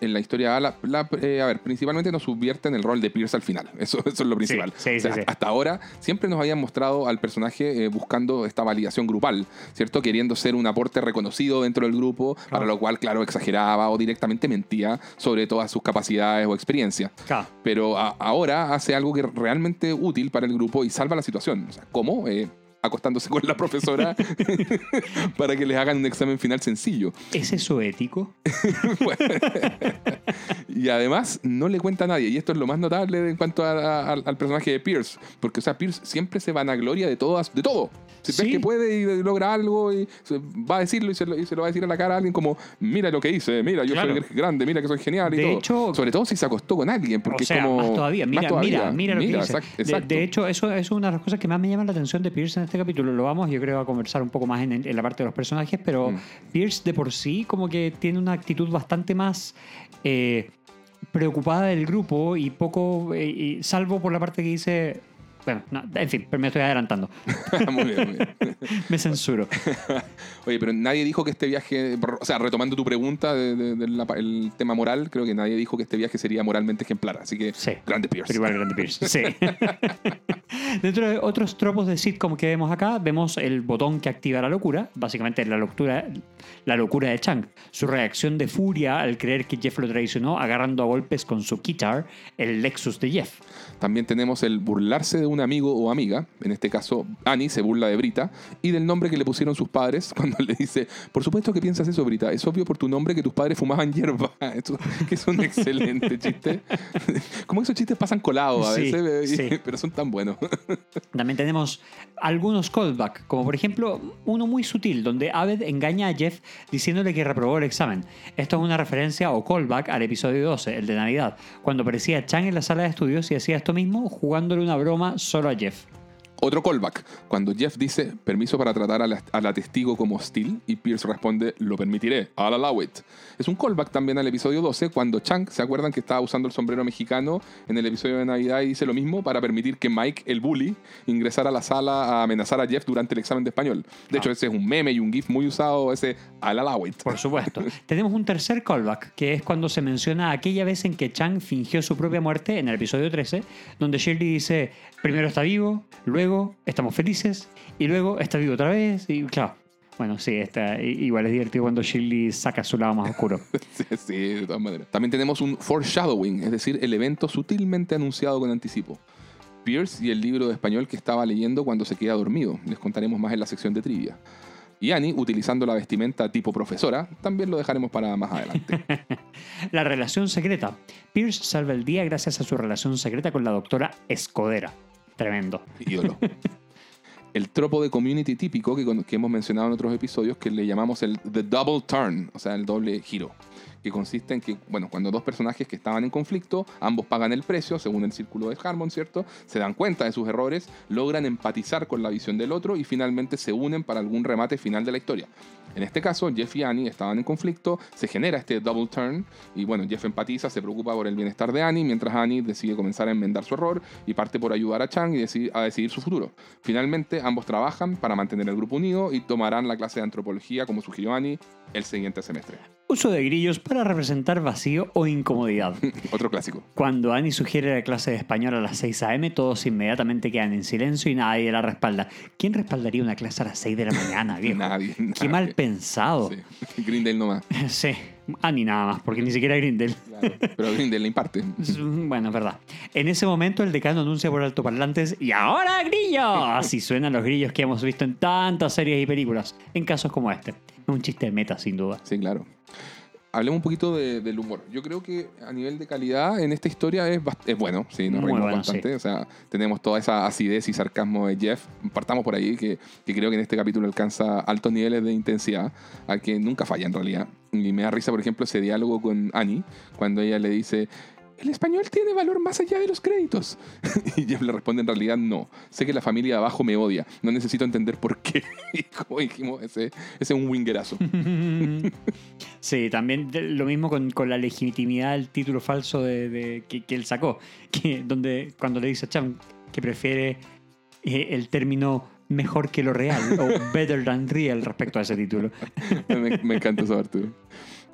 en la historia la, eh, a ver, principalmente nos subvierten el rol de Pierce al final. Eso, eso es lo principal. hasta ahora siempre nos habían mostrado al personaje eh, buscando esta validación grupal, ¿cierto? Queriendo ser un aporte reconocido dentro del grupo, para lo cual, claro, exageraba o directamente mentía sobre todas sus capacidades o experiencias. Pero ahora hace algo que realmente útil para el grupo y salva la situación. O sea, ¿cómo? Eh, acostándose con la profesora para que les hagan un examen final sencillo. ¿Es eso ético? y además no le cuenta a nadie. Y esto es lo más notable en cuanto al personaje de Pierce. Porque, o sea, Pierce siempre se vanagloria de, todas, de todo. Si ves que puede y logra algo y va a decirlo y se, lo, va a decir a la cara a alguien como, mira lo que hice, mira, yo soy grande, mira que soy genial y de todo. Hecho, Sobre todo si se acostó con alguien, porque es como... Más todavía, mira, mira, mira lo que hice. De, hecho, eso, es una de las cosas que más me llama la atención de Pierce este capítulo. Lo vamos, yo creo, a conversar un poco más en, la parte de los personajes, pero mm. Pierce de por sí como que tiene una actitud bastante más... Eh, preocupada del grupo y poco, eh, y salvo por la parte que dice, bueno, en fin, pero me estoy adelantando. muy bien, muy bien. me censuro. Oye, pero nadie dijo que este viaje, o sea, retomando tu pregunta del tema moral, creo que nadie dijo que este viaje sería moralmente ejemplar. Así que, sí, grande Pierce. Pero igual grande Pierce, sí. Dentro de otros tropos de sitcom que vemos acá, vemos el botón que activa la locura, básicamente la locura, la locura de Chang. Su reacción de furia al creer que Jeff lo traicionó, agarrando a golpes con su guitar el Lexus de Jeff. También tenemos el burlarse de un amigo o amiga, en este caso Annie se burla de Brita, y del nombre que le pusieron sus padres cuando le dice, por supuesto que piensas eso, Brita, es obvio por tu nombre que tus padres fumaban hierba. Esto, que es un excelente chiste. Como esos chistes pasan colados a veces, pero son tan buenos. También tenemos algunos callbacks, como por ejemplo uno muy sutil, donde Abed engaña a Jeff diciéndole que reprobó el examen. Esto es una referencia o callback al episodio 12, el de Navidad, cuando aparecía Chang en la sala de estudios y hacía esto mismo jugándole una broma solo a Jeff. Otro callback, cuando Jeff dice permiso para tratar a la, a la testigo como hostil y Pierce responde lo permitiré, I'll allow it. Es un callback también al episodio 12 cuando Chang, ¿se acuerdan que estaba usando el sombrero mexicano en el episodio de Navidad y dice lo mismo para permitir que Mike, el bully, ingresara a la sala a amenazar a Jeff durante el examen de español? De hecho, ese es un meme y un gif muy usado, ese I'll allow it. Por supuesto. Tenemos un tercer callback, que es cuando se menciona aquella vez en que Chang fingió su propia muerte en el episodio 13, donde Shirley dice, primero está vivo, luego estamos felices, y luego está vivo otra vez, y claro. Bueno, sí, está, igual es divertido cuando Shirley saca su lado más oscuro. Sí, sí, de todas maneras. También tenemos un foreshadowing, es decir, el evento sutilmente anunciado con anticipo. Pierce y el libro de español que estaba leyendo cuando se queda dormido. Les contaremos más en la sección de trivia. Y Annie, utilizando la vestimenta tipo profesora, también lo dejaremos para más adelante. la relación secreta. Pierce salva el día gracias a su relación secreta con la doctora Escodera. Tremendo. El tropo de community típico que, que hemos mencionado en otros episodios, que le llamamos el the double turn, o sea, el doble giro que consiste en que, bueno, cuando dos personajes que estaban en conflicto, ambos pagan el precio, según el círculo de Harmon, ¿cierto? Se dan cuenta de sus errores, logran empatizar con la visión del otro y finalmente se unen para algún remate final de la historia. En este caso, Jeff y Annie estaban en conflicto, se genera este double turn y bueno, Jeff empatiza, se preocupa por el bienestar de Annie, mientras Annie decide comenzar a enmendar su error y parte por ayudar a Chang y a decidir su futuro. Finalmente, ambos trabajan para mantener el grupo unido y tomarán la clase de antropología, como sugirió Annie, el siguiente semestre. Uso de grillos para representar vacío o incomodidad. Otro clásico. Cuando Annie sugiere la clase de español a las 6 a.m., todos inmediatamente quedan en silencio y nadie la respalda. ¿Quién respaldaría una clase a las 6 de la mañana, viejo? Nadie, Qué nadie. mal pensado. Sí. Grindel nomás. Sí. Annie nada más, porque ni siquiera Grindel. Claro. Pero Grindel le imparte. Bueno, es verdad. En ese momento el decano anuncia por altoparlantes y ahora grillos. Así suenan los grillos que hemos visto en tantas series y películas, en casos como este. Un chiste de meta, sin duda. Sí, claro. Hablemos un poquito de- del humor. Yo creo que a nivel de calidad en esta historia es, es bueno, sí, nos Muy reímos bueno, bastante. sí. O sea, tenemos toda esa acidez y sarcasmo de Jeff. Partamos por ahí, que, que creo que en este capítulo alcanza altos niveles de intensidad, al que nunca falla en realidad. Y me da risa, por ejemplo, ese diálogo con Annie, cuando ella le dice. El español tiene valor más allá de los créditos. y Jeff le responde, en realidad no. Sé que la familia de abajo me odia. No necesito entender por qué. y como dijimos, ese, ese es un wingerazo. Sí, también lo mismo con, con la legitimidad del título falso de, de- que, que él sacó, que donde cuando le dice a Cham que prefiere eh, el término mejor que lo real o better than real respecto a ese título. me, me encanta esa parte.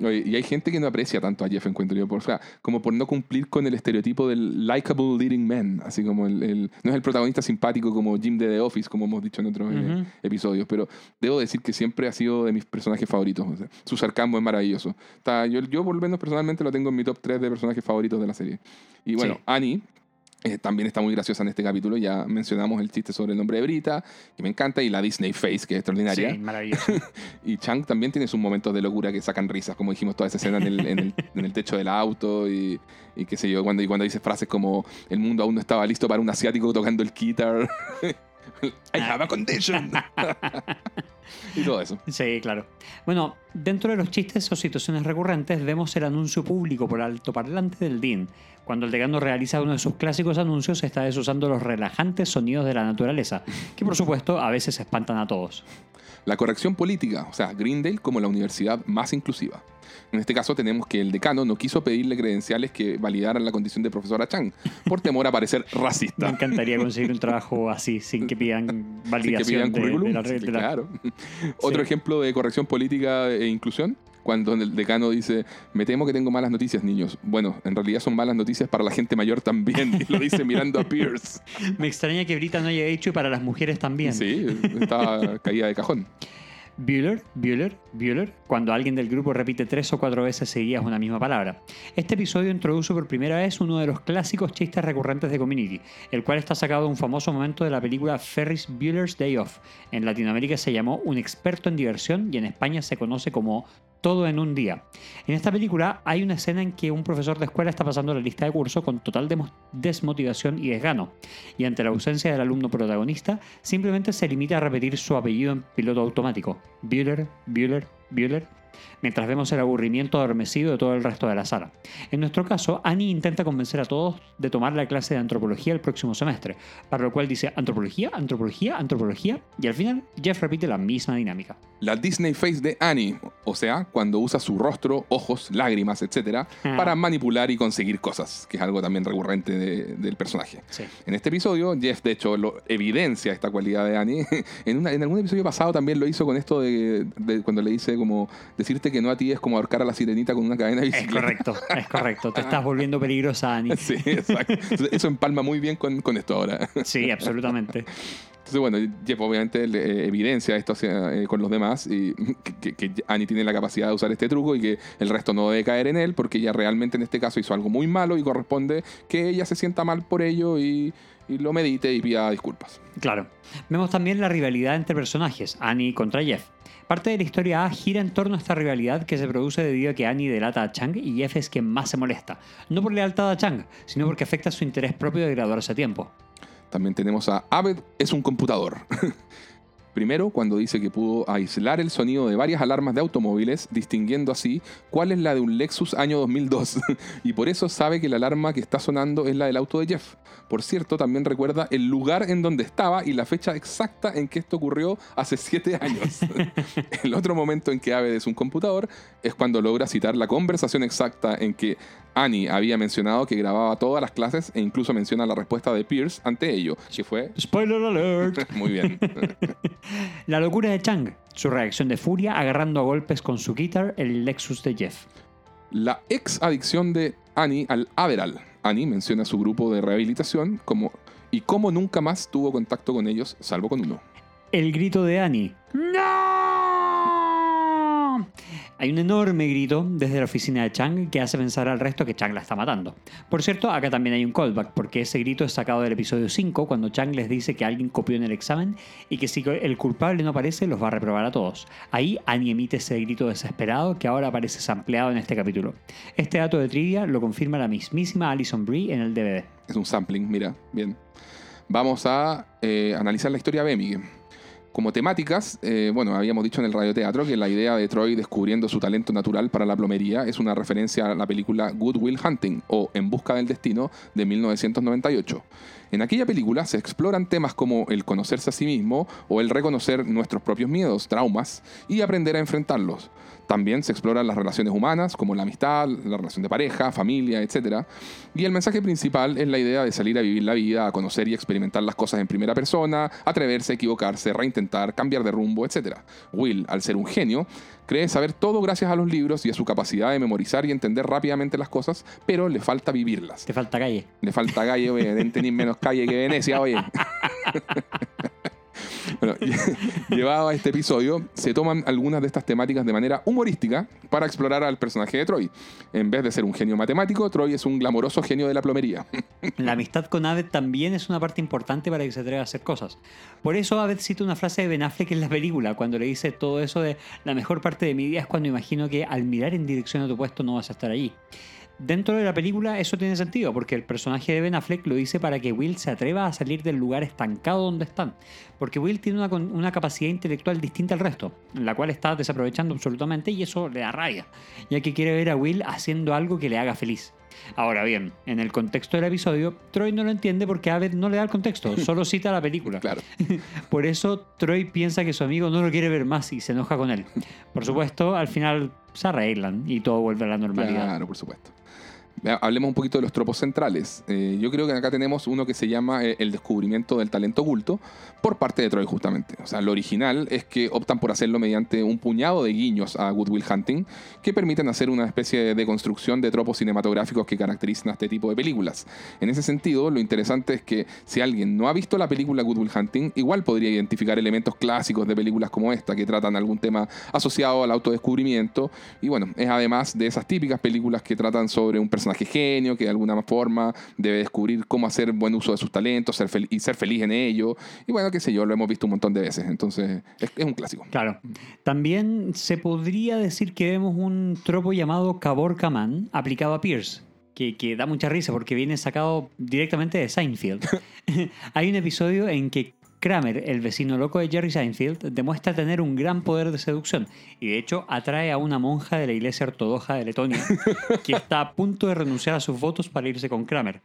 Oye, y hay gente que no aprecia tanto a Jeff, encuentro yo, por, o sea, como por no cumplir con el estereotipo del likable leading man, así como el, el- no es el protagonista simpático como Jim de The Office, como hemos dicho en otros eh, Ujú. episodios, pero debo decir que siempre ha sido de mis personajes favoritos. o sea, su sarcasmo es maravilloso. Está, yo, yo, por lo menos personalmente, lo tengo en mi top 3 de personajes favoritos de la serie. Y bueno, Sí. Annie. Eh, también está muy graciosa en este capítulo. Ya mencionamos el chiste sobre el nombre de Brita, que me encanta, y la Disney Face, que es extraordinaria. Sí, maravilloso. Y Chang también tiene sus momentos de locura que sacan risas, como dijimos toda esa escena en el, en el- en el techo del auto y, y qué sé yo, cuando, y cuando dice frases como el mundo aún no estaba listo para un asiático tocando el guitar. I have a condition. y todo eso. Sí, claro. Bueno, dentro de los chistes o situaciones recurrentes vemos el anuncio público por altoparlante del DIN. Cuando el decano realiza uno de sus clásicos anuncios, está desusando los relajantes sonidos de la naturaleza, que por supuesto a veces espantan a todos. La corrección política, o sea, Greendale como la universidad más inclusiva. En este caso tenemos que el decano no quiso pedirle credenciales que validaran la condición de profesora Chang, por temor a parecer Me racista. encantaría conseguir un trabajo así, sin que pidan que validación pidan de- la de la- claro. Otro ejemplo de corrección política e inclusión, cuando el decano dice, me temo que tengo malas noticias, niños. Bueno, en realidad son malas noticias para la gente mayor también. Y lo dice mirando a Pierce. Me extraña que Brita no haya hecho y para las mujeres también. Sí, estaba caída de cajón. Bueller, Bueller, Bueller, cuando alguien del grupo repite tres o cuatro veces seguidas una misma palabra. Este episodio introduce por primera vez uno de los clásicos chistes recurrentes de Community, el cual está sacado de un famoso momento de la película Ferris Bueller's Day Off. En Latinoamérica se llamó Un experto en diversión y en España se conoce como todo en un día. En esta película hay una escena en que un profesor de escuela está pasando la lista de curso con total desmotivación y desgano, y ante la ausencia del alumno protagonista, simplemente se limita a repetir su apellido en piloto automático. Bueller, Bueller, Bueller. Mientras vemos el aburrimiento adormecido de todo el resto de la sala. En nuestro caso, Annie intenta convencer a todos de tomar la clase de antropología el próximo semestre, para lo cual dice antropología, antropología, antropología, y al final Jeff repite la misma dinámica. La Disney Face de Annie, o sea, cuando usa su rostro, ojos, lágrimas, etcétera, Ah. para manipular y conseguir cosas, que es algo también recurrente de- del personaje. Sí. En este episodio, Jeff, de hecho, lo evidencia esta cualidad de Annie. En, una- en algún episodio pasado también lo hizo con esto de, de cuando le dice como decirte que no a ti es como ahorcar a la sirenita con una cadena de Es bicicleta. correcto, es correcto. Te estás volviendo peligrosa, Annie. Sí, exacto. Eso empalma muy bien con, con esto ahora. Sí, absolutamente. Entonces, bueno, Jeff obviamente le, eh, evidencia esto hacia- eh, con los demás y que, que- que Annie tiene la capacidad de usar este truco y que el resto no debe caer en él porque ella realmente en este caso hizo algo muy malo y corresponde que ella se sienta mal por ello y, y lo medite y pida disculpas. Claro. Vemos también la rivalidad entre personajes, Annie contra Jeff. Parte de la historia A gira en torno a esta rivalidad que se produce debido a que Annie delata a Chang y Jeff es quien más se molesta. No por lealtad a Chang, sino porque afecta su interés propio de graduarse a tiempo. También tenemos a Abed es un computador. Primero, cuando dice que pudo aislar el sonido de varias alarmas de automóviles, distinguiendo así cuál es la de un Lexus año 2002. y por eso sabe que la alarma que está sonando es la del auto de Jeff. Por cierto, también recuerda el lugar en donde estaba y la fecha exacta en que esto ocurrió hace siete años. el otro momento en que Abed es un computador es cuando logra citar la conversación exacta en que Annie había mencionado que grababa todas las clases e incluso menciona la respuesta de Pierce ante ello, que fue Spoiler alert. muy bien. La locura de Chang, su reacción de furia agarrando a golpes con su guitar el Lexus de Jeff. La ex adicción de Annie al Adderall. Annie menciona su grupo de rehabilitación como y cómo nunca más tuvo contacto con ellos, salvo con uno. El grito de Annie. ¡No! Hay un enorme grito desde la oficina de Chang que hace pensar al resto que Chang la está matando. Por cierto, acá también hay un callback, porque ese grito es sacado del episodio 5, cuando Chang les dice que alguien copió en el examen y que si el culpable no aparece, los va a reprobar a todos. Ahí Annie emite ese grito desesperado que ahora aparece sampleado en este capítulo. Este dato de trivia lo confirma la mismísima Alison Brie en el DVD. Es un sampling, mira, bien. Vamos a eh, analizar la historia de Bemig. Como temáticas, eh, bueno, habíamos dicho en el radioteatro que la idea de Troy descubriendo su talento natural para la plomería es una referencia a la película Good Will Hunting o En Busca del Destino de 1998. En aquella película se exploran temas como el conocerse a sí mismo o el reconocer nuestros propios miedos, traumas y aprender a enfrentarlos. También se exploran las relaciones humanas, como la amistad, la relación de pareja, familia, etc. Y el mensaje principal es la idea de salir a vivir la vida, a conocer y experimentar las cosas en primera persona, atreverse, equivocarse, reintentar, cambiar de rumbo, etc. Will, al ser un genio, cree saber todo gracias a los libros y a su capacidad de memorizar y entender rápidamente las cosas, pero le falta vivirlas. Te falta calle. Le falta calle, oye, deben tener menos calle que Venecia, oye. Bueno, llevado a este episodio, se toman algunas de estas temáticas de manera humorística para explorar al personaje de Troy. En vez de ser un genio matemático, Troy es un glamoroso genio de la plomería. La amistad con Abed también es una parte importante para que se atreva a hacer cosas. Por eso Abed cita una frase de Ben Affleck en la película, cuando le dice todo eso de la mejor parte de mi día es cuando imagino que al mirar en dirección a tu puesto no vas a estar allí. Dentro de la película eso tiene sentido, porque el personaje de Ben Affleck lo dice para que Will se atreva a salir del lugar estancado donde están. Porque Will tiene una, una capacidad intelectual distinta al resto, la cual está desaprovechando absolutamente y eso le da rabia, ya que quiere ver a Will haciendo algo que le haga feliz. Ahora bien, en el contexto del episodio, Troy no lo entiende porque Abed no le da el contexto, solo cita la película. Claro. Por eso Troy piensa que su amigo no lo quiere ver más y se enoja con él. Por supuesto, al final se arreglan y todo vuelve a la normalidad. Claro, por supuesto. Hablemos un poquito de los tropos centrales. Eh, yo creo que acá tenemos uno que se llama eh, el descubrimiento del talento oculto por parte de Troy justamente. O sea, lo original es que optan por hacerlo mediante un puñado de guiños a Good Will Hunting que permiten hacer una especie de construcción de tropos cinematográficos que caracterizan a este tipo de películas. En ese sentido, lo interesante es que si alguien no ha visto la película Good Will Hunting, igual podría identificar elementos clásicos de películas como esta que tratan algún tema asociado al autodescubrimiento y bueno, es además de esas típicas películas que tratan sobre un personaje personaje genio que de alguna forma debe descubrir cómo hacer buen uso de sus talentos ser y ser feliz en ello. Y bueno, qué sé yo, lo hemos visto un montón de veces. Entonces, es, un clásico. Claro. También se podría decir que vemos un tropo llamado Caborca Man aplicado a Pierce. Que, que, da mucha risa porque viene sacado directamente de Seinfeld. Hay un episodio en que Kramer, el vecino loco de Jerry Seinfeld, demuestra tener un gran poder de seducción y de hecho atrae a una monja de la iglesia ortodoxa de Letonia que está a punto de renunciar a sus votos para irse con Kramer.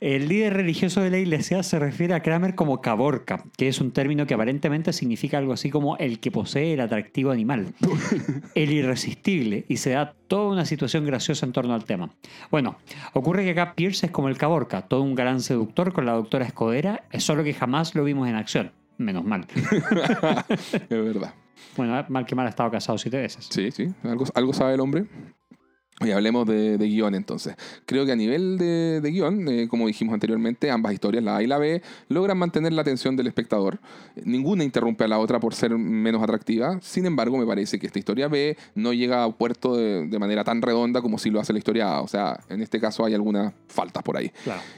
El líder religioso de la iglesia se refiere a Kramer como caborca, que es un término que aparentemente significa algo así como el que posee el atractivo animal, el irresistible, y se da toda una situación graciosa en torno al tema. Bueno, ocurre que acá Pierce es como el caborca, todo un gran seductor con la doctora Escodera, es solo que jamás lo vimos en acción. Menos mal. es verdad. Bueno, mal que mal ha estado casado siete veces. Sí, sí. Algo, algo sabe el hombre. Y hablemos de, guion entonces. Creo que a nivel de, guion, eh, como dijimos anteriormente, ambas historias, la A y la B, logran mantener la atención del espectador. Ninguna interrumpe a la otra por ser menos atractiva. Sin embargo, me parece que esta historia B no llega a puerto de, manera tan redonda como si lo hace la historia A. O sea, en este caso hay algunas faltas por ahí.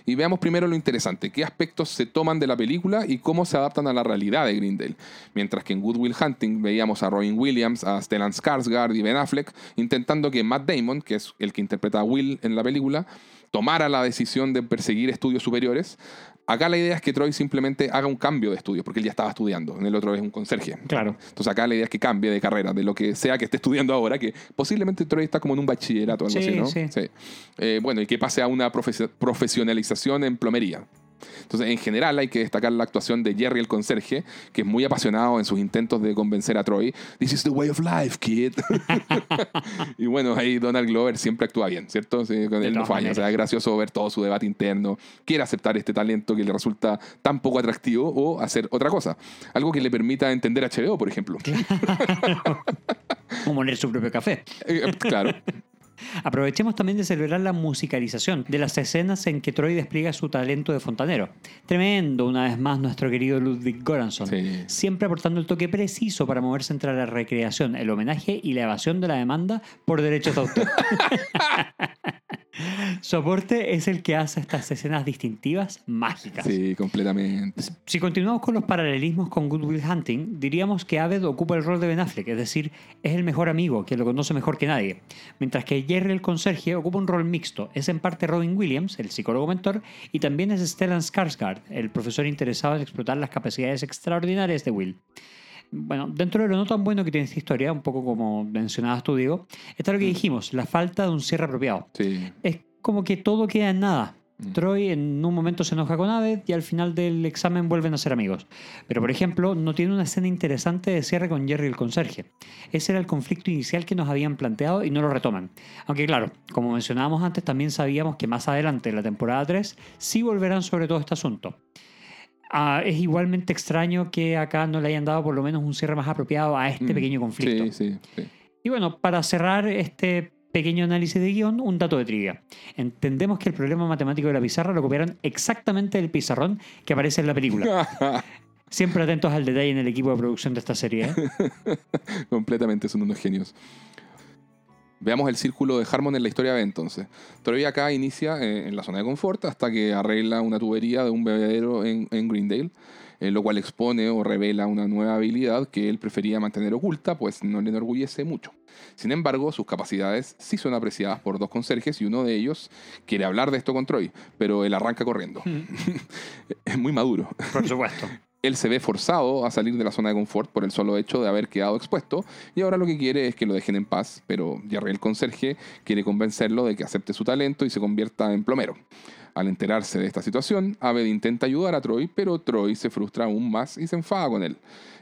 Y veamos primero lo interesante. ¿Qué aspectos se toman de la película y cómo se adaptan a la realidad de Grindel? Mientras que en Good Will Hunting veíamos a Robin Williams, a Stellan Skarsgård y Ben Affleck intentando que Matt Damon, que es el que interpreta a Will en la película, tomara la decisión de perseguir estudios superiores. Acá la idea es que Troy simplemente haga un cambio de estudio, porque él ya estaba estudiando, en el otro es un conserje. Claro. Entonces acá la idea es que cambie de carrera, de lo que sea que esté estudiando ahora, que posiblemente Troy está como en un bachillerato o algo así, ¿no? Sí. sí. Eh, bueno, y que pase a una profesionalización en plomería. Entonces, en general, hay que destacar la actuación de Jerry el conserje, que es muy apasionado en sus intentos de convencer a Troy. This is the way of life, kid. y bueno, ahí Donald Glover siempre actúa bien, ¿cierto? Sí, con él no falla. O sea, es gracioso ver todo su debate interno. Quiere aceptar este talento que le resulta tan poco atractivo o hacer otra cosa. Algo que le permita entender HBO, por ejemplo. o poner su propio café. Eh, claro. Aprovechemos también de celebrar la musicalización de las escenas en que Troy despliega su talento de fontanero. Tremendo, una vez más, nuestro querido Ludwig Göransson. Siempre aportando el toque preciso para moverse entre la recreación, el homenaje y la evasión de la demanda por derechos de autor. Soporte es el que hace estas escenas distintivas mágicas. Sí, completamente. Si continuamos con los paralelismos con Good Will Hunting, diríamos que Aved ocupa el rol de Ben Affleck, es decir, es el mejor amigo, que lo conoce mejor que nadie. Mientras que Jerry el conserje ocupa un rol mixto, es en parte Robin Williams, el psicólogo mentor, y también es Stellan Skarsgård, el profesor interesado en explotar las capacidades extraordinarias de Will bueno, dentro de lo no tan bueno que tiene esta historia, un poco como mencionabas tú, Diego, está lo que mm. dijimos, la falta de un cierre apropiado. Sí. Es como que todo queda en nada. Mm. Troy en un momento se enoja con Aved y al final del examen vuelven a ser amigos. Pero, por ejemplo, no tiene una escena interesante de cierre con Jerry el conserje. Ese era el conflicto inicial que nos habían planteado y no lo retoman. Aunque, claro, como mencionábamos antes, también sabíamos que más adelante, en la temporada 3, sí volverán sobre todo este asunto. Ah, es igualmente extraño que acá no le hayan dado por lo menos un cierre más apropiado a este mm, pequeño conflicto. Sí, sí, Y bueno, para cerrar este pequeño análisis de guion, un dato de trivia. Entendemos que el problema matemático de la pizarra lo copiaron exactamente del pizarrón que aparece en la película. Siempre atentos al detalle en el equipo de producción de esta serie. ¿eh? Completamente, son unos genios. Veamos el círculo de Harmon en la historia B entonces. Todavía acá inicia eh, en la zona de confort hasta que arregla una tubería de un bebedero en, Greendale, eh, lo cual expone o revela una nueva habilidad que él prefería mantener oculta, pues no le enorgullece mucho. Sin embargo, sus capacidades sí son apreciadas por dos conserjes y uno de ellos quiere hablar de esto con Troy, pero él arranca corriendo. Mm. es muy maduro. Por supuesto él se ve forzado a salir de la zona de confort por el solo hecho de haber quedado expuesto y ahora lo que quiere es que lo dejen en paz, pero Jerry el conserje quiere convencerlo de que acepte su talento y se convierta en plomero. Al enterarse de esta situación, Aved intenta ayudar a Troy, pero Troy se frustra aún más y se enfada con él.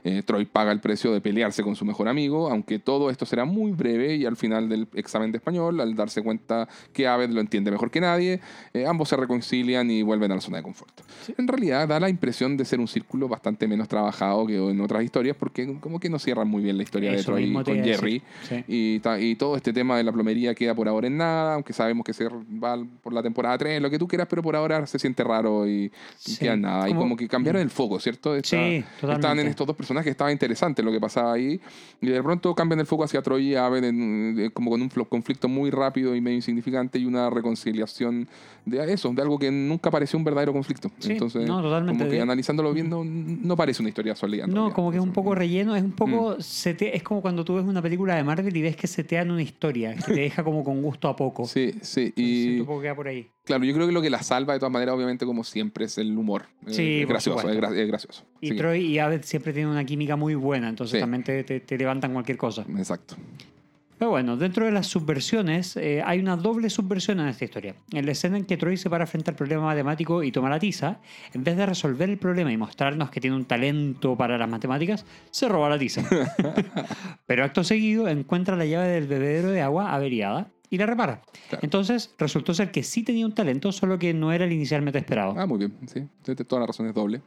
Eh, Troy paga el precio de pelearse con su mejor amigo, aunque todo esto será muy breve y al final del examen de español, al darse cuenta que Aved lo entiende mejor que nadie, eh, ambos se reconcilian y vuelven a la zona de confort. En realidad da la impresión de ser un círculo bastante menos trabajado que en otras historias, porque como que no cierran muy bien la historia de Troy con Jerry. Y, todo este tema de la plomería queda por ahora en nada, aunque sabemos que se va por la temporada 3, lo que tú quieras pero por ahora se siente raro y, Sí, queda nada. Y como- que cambiaron el foco, ¿cierto? Está- Sí, totalmente. Estaban en estos dos personajes, estaba interesante lo que pasaba ahí. Y de pronto cambian el foco hacia Troy y Aven, en- de- como con un conflicto muy rápido y medio insignificante y una reconciliación de eso, de algo que nunca pareció un verdadero conflicto. Sí, Entonces, no, totalmente. como que analizándolo bien, no, no parece una historia sólida. en No, realidad. como que es un poco relleno, es un poco Mm. es como cuando tú ves una película de Marvel y ves que se te dan una historia, que te deja como con gusto a poco. Sí, sí. Y Y siento un poco que va por ahí. Claro, yo creo que lo que la salva de todas maneras, obviamente, como siempre, es el humor. Sí, es gracioso, es, supuesto. gra- es gracioso. Y Troy y Abed siempre tienen una química muy buena, entonces Sí. también te, te- te levantan cualquier cosa. Exacto. Pero bueno, dentro de las subversiones eh, hay una doble subversión en esta historia. En la escena en que Troy se para frente al problema matemático y toma la tiza, en vez de resolver el problema y mostrarnos que tiene un talento para las matemáticas, se roba la tiza. Pero acto seguido encuentra la llave del bebedero de agua averiada y la repara. Claro. Entonces resultó ser que sí tenía un talento, solo que no era el inicialmente esperado. Ah, muy bien, sí. Tienes toda la razón, es doble.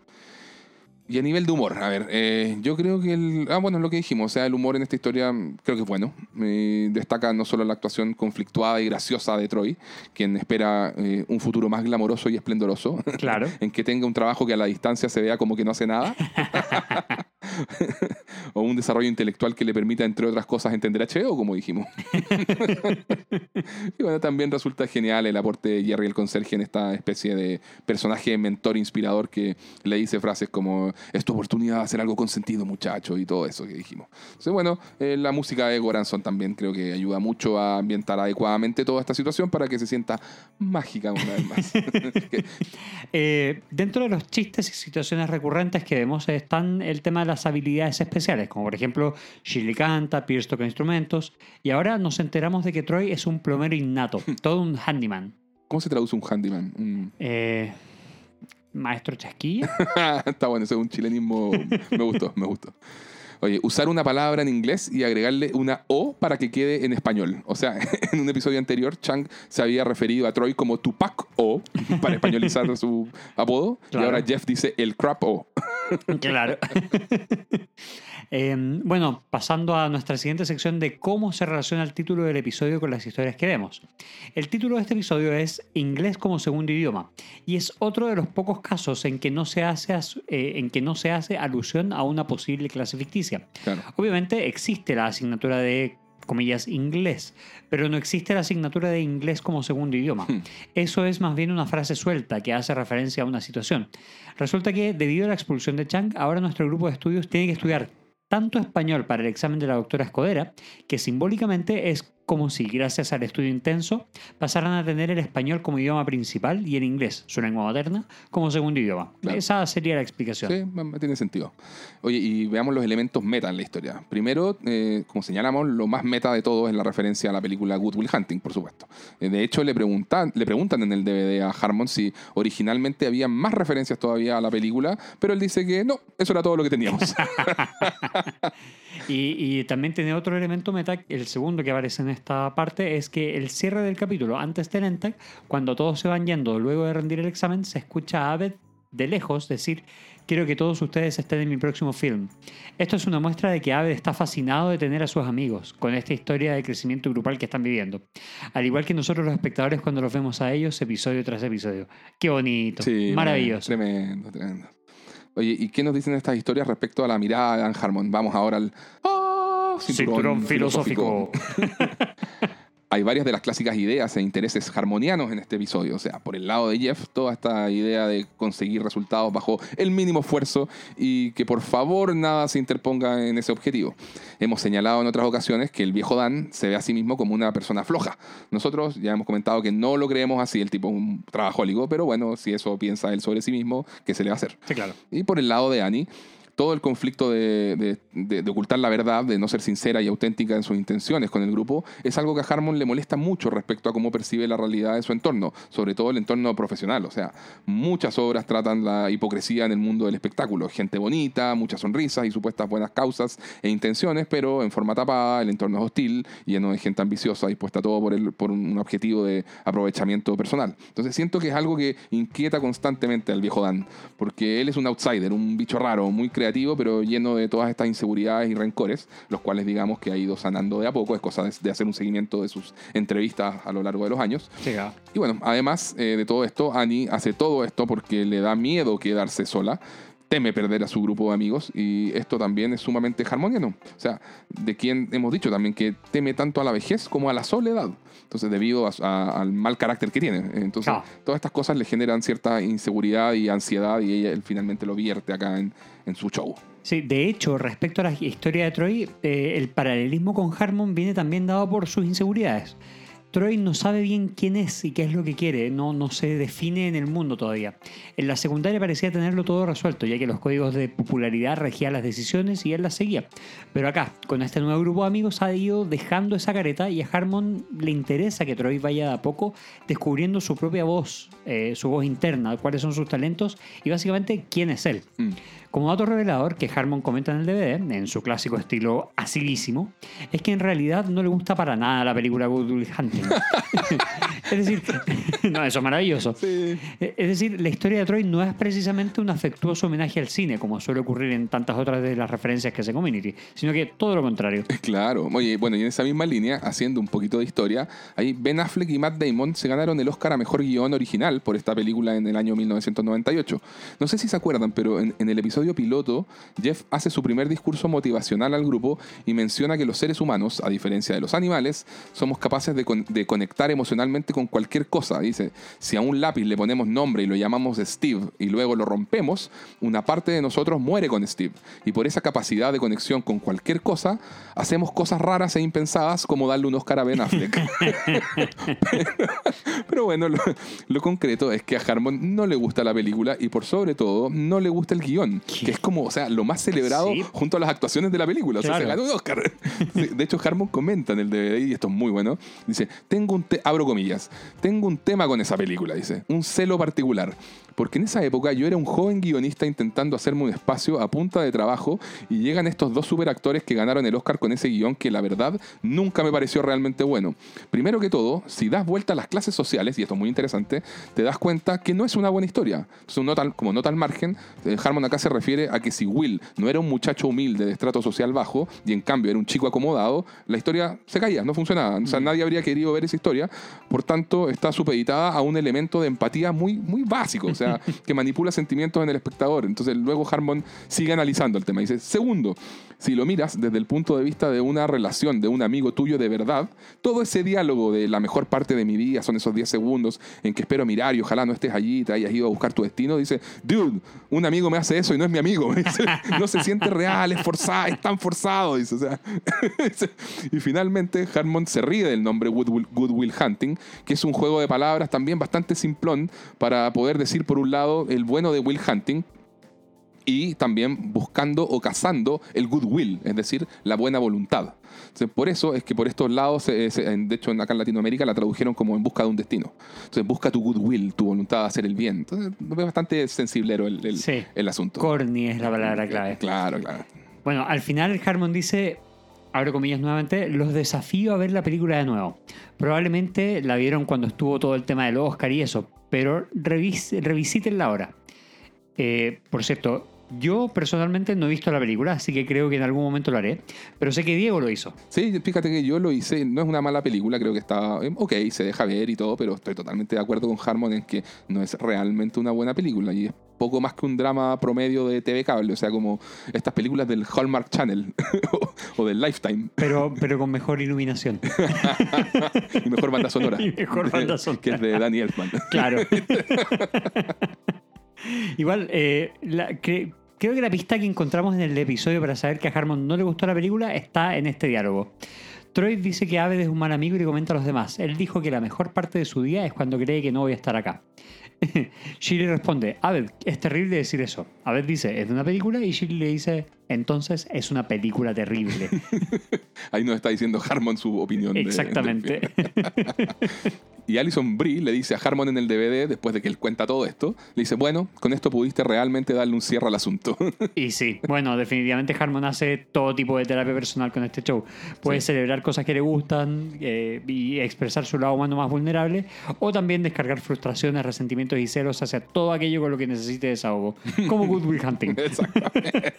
Y a nivel de humor, a ver, eh, yo creo que el. Ah, bueno, lo que dijimos, o sea, el humor en esta historia mm, creo que es bueno. Eh, destaca no solo la actuación conflictuada y graciosa de Troy, quien espera eh, un futuro más glamoroso y esplendoroso, Claro. en que tenga un trabajo que a la distancia se vea como que no hace nada. o un desarrollo intelectual que le permita, entre otras cosas, entender HO, como dijimos. y bueno, también resulta genial el aporte de Jerry el conserje en esta especie de personaje mentor inspirador que le dice frases como es tu oportunidad de hacer algo con sentido, muchacho, y todo eso que dijimos. Entonces, bueno, eh, la música de Goranson también creo que ayuda mucho a ambientar adecuadamente toda esta situación para que se sienta mágica una vez más. Eh, dentro de los chistes y situaciones recurrentes que vemos están el tema de las habilidades especiales, como por ejemplo Shirley canta, Pierce toca instrumentos, y ahora nos enteramos de que Troy es un plomero innato, todo un handyman. ¿Cómo se traduce un handyman? Eh, Maestro Chasquilla. Está bueno, ese es un chilenismo. Me gustó, me gustó. Oye, usar una palabra en inglés y agregarle una O para que quede en español. O sea, en un episodio anterior, Chang se había referido a Troy como Tupac O para españolizar su apodo. Claro. Y ahora Jeff dice el crap O. Claro. Eh, bueno, pasando a nuestra siguiente sección de cómo se relaciona el título del episodio con las historias que vemos. El título de este episodio es Inglés como segundo idioma y es otro de los pocos casos en que no se hace, eh, en que no se hace alusión a una posible clase ficticia. Claro. Obviamente existe la asignatura de comillas inglés, pero no existe la asignatura de inglés como segundo idioma. Hmm. Eso es más bien una frase suelta que hace referencia a una situación. Resulta que debido a la expulsión de Chang, ahora nuestro grupo de estudios tiene que estudiar tanto español para el examen de la doctora Escodera, que simbólicamente es como si, gracias al estudio intenso, pasaran a tener el español como idioma principal y el inglés, su lengua materna, como segundo idioma. Claro. Esa sería la explicación. Sí, tiene sentido. Oye, y veamos los elementos meta en la historia. Primero, eh, como señalamos, lo más meta de todo es la referencia a la película Good Will Hunting, por supuesto. Eh, de hecho, le preguntan, le preguntan en el DVD a Harmon si originalmente había más referencias todavía a la película, pero él dice que no, eso era todo lo que teníamos. Y, y también tiene otro elemento meta, el segundo que aparece en esta parte, es que el cierre del capítulo antes del Entag, cuando todos se van yendo luego de rendir el examen, se escucha a Abed de lejos decir, quiero que todos ustedes estén en mi próximo film. Esto es una muestra de que Abed está fascinado de tener a sus amigos con esta historia de crecimiento grupal que están viviendo. Al igual que nosotros los espectadores cuando los vemos a ellos episodio tras episodio. Qué bonito, Sí, maravilloso. Tremendo, tremendo. Oye, ¿y qué nos dicen estas historias respecto a la mirada de Dan Harmon? Vamos ahora al ¡Ah! Cinturón filosófico. Hay varias de las clásicas ideas e intereses harmonianos en este episodio. O sea, por el lado de Jeff, toda esta idea de conseguir resultados bajo el mínimo esfuerzo y que por favor nada se interponga en ese objetivo. Hemos señalado en otras ocasiones que el viejo Dan se ve a sí mismo como una persona floja. Nosotros ya hemos comentado que no lo creemos así, el tipo es un trabajólico, pero bueno, si eso piensa él sobre sí mismo, ¿qué se le va a hacer? Sí, claro. Y por el lado de Annie, todo el conflicto de, ocultar la verdad, de no ser sincera y auténtica en sus intenciones con el grupo, es algo que a Harmon le molesta mucho respecto a cómo percibe la realidad de su entorno, sobre todo el entorno profesional. O sea, muchas obras tratan la hipocresía en el mundo del espectáculo. Gente bonita, muchas sonrisas y supuestas buenas causas e intenciones, pero en forma tapada, el entorno es hostil, lleno de gente ambiciosa, dispuesta a todo por un objetivo de aprovechamiento personal. Entonces siento que es algo que inquieta constantemente al viejo Dan, porque él es un outsider, un bicho raro, muy creativo creativo, pero lleno de todas estas inseguridades y rencores, los cuales digamos que ha ido sanando de a poco. Es cosa de, hacer un seguimiento de sus entrevistas a lo largo de los años. Y bueno, además eh, de todo esto, Annie hace todo esto porque le da miedo quedarse sola teme perder a su grupo de amigos y esto también es sumamente harmoniano. O sea, de quien hemos dicho también que teme tanto a la vejez como a la soledad. Entonces, debido al mal carácter que tiene. Entonces, todas estas cosas le generan cierta inseguridad y ansiedad y ella finalmente lo vierte acá en, su show. Sí, de hecho, respecto a la historia de Troy, eh, el paralelismo con Harmon viene también dado por sus inseguridades. Troy no sabe bien quién es y qué es lo que quiere, no, no se define en el mundo todavía. En la secundaria parecía tenerlo todo resuelto, ya que los códigos de popularidad regían las decisiones y él las seguía. Pero acá, con este nuevo grupo de amigos, ha ido dejando esa careta y a Harmon le interesa que Troy vaya a poco descubriendo su propia voz, eh, su voz interna, cuáles son sus talentos y básicamente quién es él. Mm. Como dato revelador que Harmon comenta en el DVD, en su clásico estilo asilísimo, es que en realidad no le gusta para nada la película Good Will Hunting. es decir, no, eso es maravilloso. Es decir, la historia de Troy no es precisamente un afectuoso homenaje al cine, como suele ocurrir en tantas otras de las referencias que hace Community, sino que todo lo contrario. Claro. Oye, bueno, y en esa misma línea, haciendo un poquito de historia, ahí Ben Affleck y Matt Damon se ganaron el Oscar a Mejor Guión Original por esta película en el año 1998. No sé si se acuerdan, pero en el episodio piloto, Jeff hace su primer discurso motivacional al grupo y menciona que los seres humanos, a diferencia de los animales, somos capaces de, conectar emocionalmente con cualquier cosa. Dice, si a un lápiz le ponemos nombre y lo llamamos Steve y luego lo rompemos, una parte de nosotros muere con Steve. Y por esa capacidad de conexión con cualquier cosa, hacemos cosas raras e impensadas como darle un Oscar a Ben Affleck. pero, bueno, lo, lo concreto es que a Harmon no le gusta la película y por sobre todo no le gusta el guion que es como, o sea, lo más celebrado junto a las actuaciones de la película. O sea, se ganó un Oscar. De hecho, Harmon comenta en el DVD, y esto es muy bueno, dice, tengo un, abro comillas, tengo un tema con esa película, dice, un celo particular. Porque en esa época yo era un joven guionista intentando hacerme un espacio a punta de trabajo y llegan estos dos superactores que ganaron el Oscar con ese guion que la verdad nunca me pareció realmente bueno. Primero que todo, si das vuelta a las clases sociales, y esto es muy interesante, te das cuenta que no es una buena historia. como nota al margen, eh, Harmon acá se refiere a que si Will no era un muchacho humilde de estrato social bajo y en cambio era un chico acomodado, la historia se caía, no funcionaba. O sea, mm. nadie habría querido ver esa historia. Por tanto, está supeditada a un elemento de empatía muy, muy básico que manipula sentimientos en el espectador. Entonces luego Harmon sigue analizando el tema. Dice, segundo, si lo miras desde el punto de vista de una relación, de un amigo tuyo de verdad, todo ese diálogo de la mejor parte de mi día son esos 10 segundos en que espero mirar y ojalá no estés allí y te hayas ido a buscar tu destino, dice, dude, un amigo me hace eso y no es mi amigo. no se siente real, es forzado, es tan forzado. Dice, y finalmente Harmon se ríe del nombre Good Will Hunting, que es un juego de palabras también bastante simplón para poder decir un lado el bueno de Will Hunting, y también buscando o cazando el goodwill, es decir, la buena voluntad. Entonces, por eso es que por estos lados, de hecho, acá en Latinoamérica la tradujeron como en busca de un destino. Entonces, busca tu goodwill, tu voluntad de hacer el bien. Entonces, es bastante sensiblero el, el, el asunto. Corny es la palabra clave. Claro, claro. Bueno, al final Harmon dice, abro comillas nuevamente, los desafío a ver la película de nuevo. Probablemente la vieron cuando estuvo todo el tema del Oscar y eso, pero revis revisítenla ahora. Eh, por cierto, yo personalmente no he visto la película, así que creo que en algún momento lo haré. Pero sé que Diego lo hizo. Sí, fíjate que yo lo hice. No es una mala película, creo que está eh, ok, se deja ver y todo, pero estoy totalmente de acuerdo con Harmon en que no es realmente una buena película y es poco más que un drama promedio de TV cable, o sea, como estas películas del Hallmark Channel o, del Lifetime. Pero, pero con mejor iluminación. y mejor banda sonora. Y mejor banda sonora. que es de Danny Elfman. Claro. Igual, eh, creo que la pista que encontramos en el episodio para saber que a Harmon no le gustó la película está en este diálogo. Troy dice que Aved es un mal amigo y le comenta a los demás. Él dijo que la mejor parte de su día es cuando cree que no voy a estar acá. Shirley responde, Aved, es terrible decir eso. Aved dice, es de una película y Shirley le dice, entonces es una película terrible. Ahí nos está diciendo Harmon su opinión. Exactamente. y Alison Brie le dice a Harmon en el DVD, después de que él cuenta todo esto, le dice, bueno, con esto pudiste realmente darle un cierre al asunto. y sí, bueno, definitivamente Harmon hace todo tipo de terapia personal con este show. Puede Sí. celebrar cosas que le gustan eh, y expresar su lado humano más vulnerable, o también descargar frustraciones, resentimientos y celos hacia todo aquello con lo que necesite desahogo, como Good Will Hunting. Exactamente.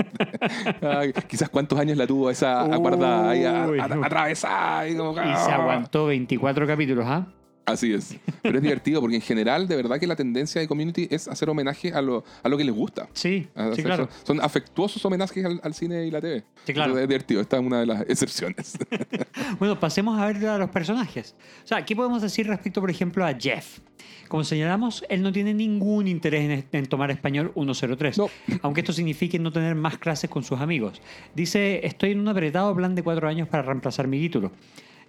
Quizás cuántos años la tuvo esa Uy. guarda ahí atravesada. Y, como- Y se aguantó 24 capítulos, ¿ah? Así es. Pero es divertido porque en general, de verdad que la tendencia de Community es hacer homenaje a lo, a lo que les gusta. Sí, sí, hacer- claro. Son, son afectuosos homenajes al, al cine y la TV. Sí, claro. Entonces Es divertido. Esta es una de las excepciones. Bueno, pasemos a ver a los personajes. O sea, ¿qué podemos decir respecto, por ejemplo, a Jeff? Como señalamos, él no tiene ningún interés en, en tomar español 103, No. aunque esto signifique no tener más clases con sus amigos. Dice, estoy en un apretado plan de cuatro años para reemplazar mi título.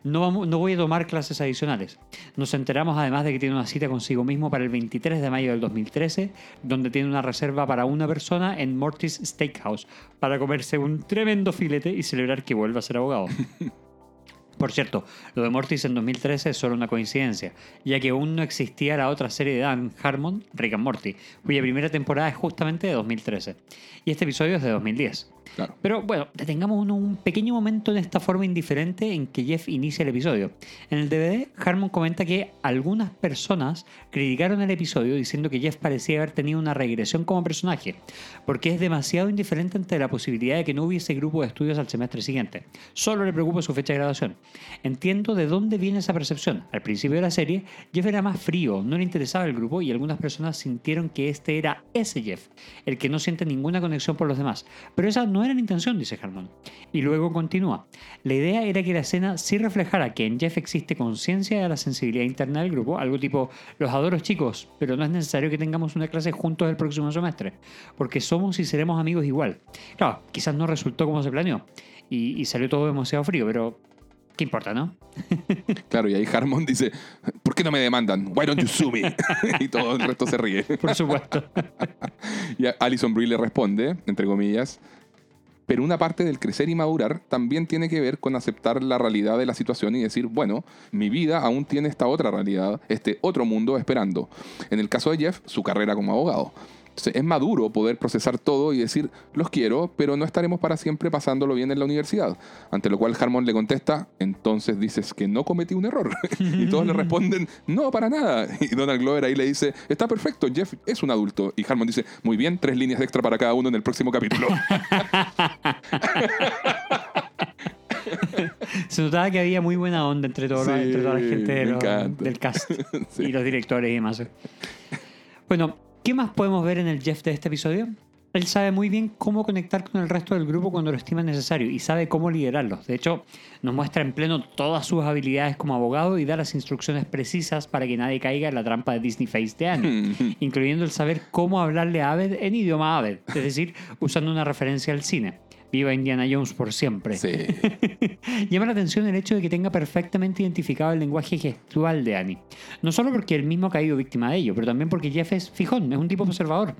No, vamos- no voy a tomar clases adicionales. Nos enteramos además de que tiene una cita consigo mismo para el 23 de mayo del 2013, donde tiene una reserva para una persona en Mortis Steakhouse para comerse un tremendo filete y celebrar que vuelve a ser abogado. Por cierto, lo de Mortis en 2013 es solo una coincidencia, ya que aún no existía la otra serie de Dan Harmon, Rick and Morty, cuya primera temporada es justamente de 2013. Y este episodio es de 2010. Claro. Pero bueno, detengamos un pequeño momento en esta forma indiferente en que Jeff inicia el episodio. En el DVD, Harmon comenta que algunas personas criticaron el episodio diciendo que Jeff parecía haber tenido una regresión como personaje, porque es demasiado indiferente ante la posibilidad de que no hubiese grupo de estudios al semestre siguiente. Solo le preocupa su fecha de graduación. Entiendo de dónde viene esa percepción. Al principio de la serie, Jeff era más frío, no le interesaba el grupo y algunas personas sintieron que este era ese Jeff, el que no siente ninguna conexión por los demás. Pero esa no era la intención, dice Harmon. Y luego continúa. La idea era que la escena sí reflejara que en Jeff existe conciencia de la sensibilidad interna del grupo, algo tipo, los adoro chicos, pero no es necesario que tengamos una clase juntos el próximo semestre, porque somos y seremos amigos igual. Claro, quizás no resultó como se planeó y, y salió todo demasiado frío, pero ¿qué importa, no? Claro, y ahí Harmon dice, ¿por qué no me demandan? Why don't you sue me? y todo el resto se ríe. Por supuesto. Y Alison Brie le responde, entre comillas, pero una parte del crecer y madurar también tiene que ver con aceptar la realidad de la situación y decir, bueno, mi vida aún tiene esta otra realidad, este otro mundo esperando. En el caso de Jeff, su carrera como abogado. Entonces, es maduro poder procesar todo y decir, los quiero, pero no estaremos para siempre pasándolo bien en la universidad. Ante lo cual Harmon le contesta, entonces dices que no cometí un error. y todos le responden, no, para nada. Y Donald Glover ahí le dice, está perfecto, Jeff es un adulto. Y Harmon dice, muy bien, tres líneas extra para cada uno en el próximo capítulo. Se notaba que había muy buena onda entre, Sí, entre toda la gente de los- del cast Sí. y los directores y demás. Bueno, ¿qué más podemos ver en el Jeff de este episodio? Él sabe muy bien cómo conectar con el resto del grupo cuando lo estima necesario y sabe cómo liderarlos. De hecho, nos muestra en pleno todas sus habilidades como abogado y da las instrucciones precisas para que nadie caiga en la trampa de Disney Face de Annie, incluyendo el saber cómo hablarle a Aved en idioma Aved, es decir, usando una referencia al cine. Viva Indiana Jones por siempre. Sí. Llama la atención el hecho de que tenga perfectamente identificado el lenguaje gestual de Annie. No solo porque él mismo ha caído víctima de ello, pero también porque Jeff es fijón, es un tipo observador.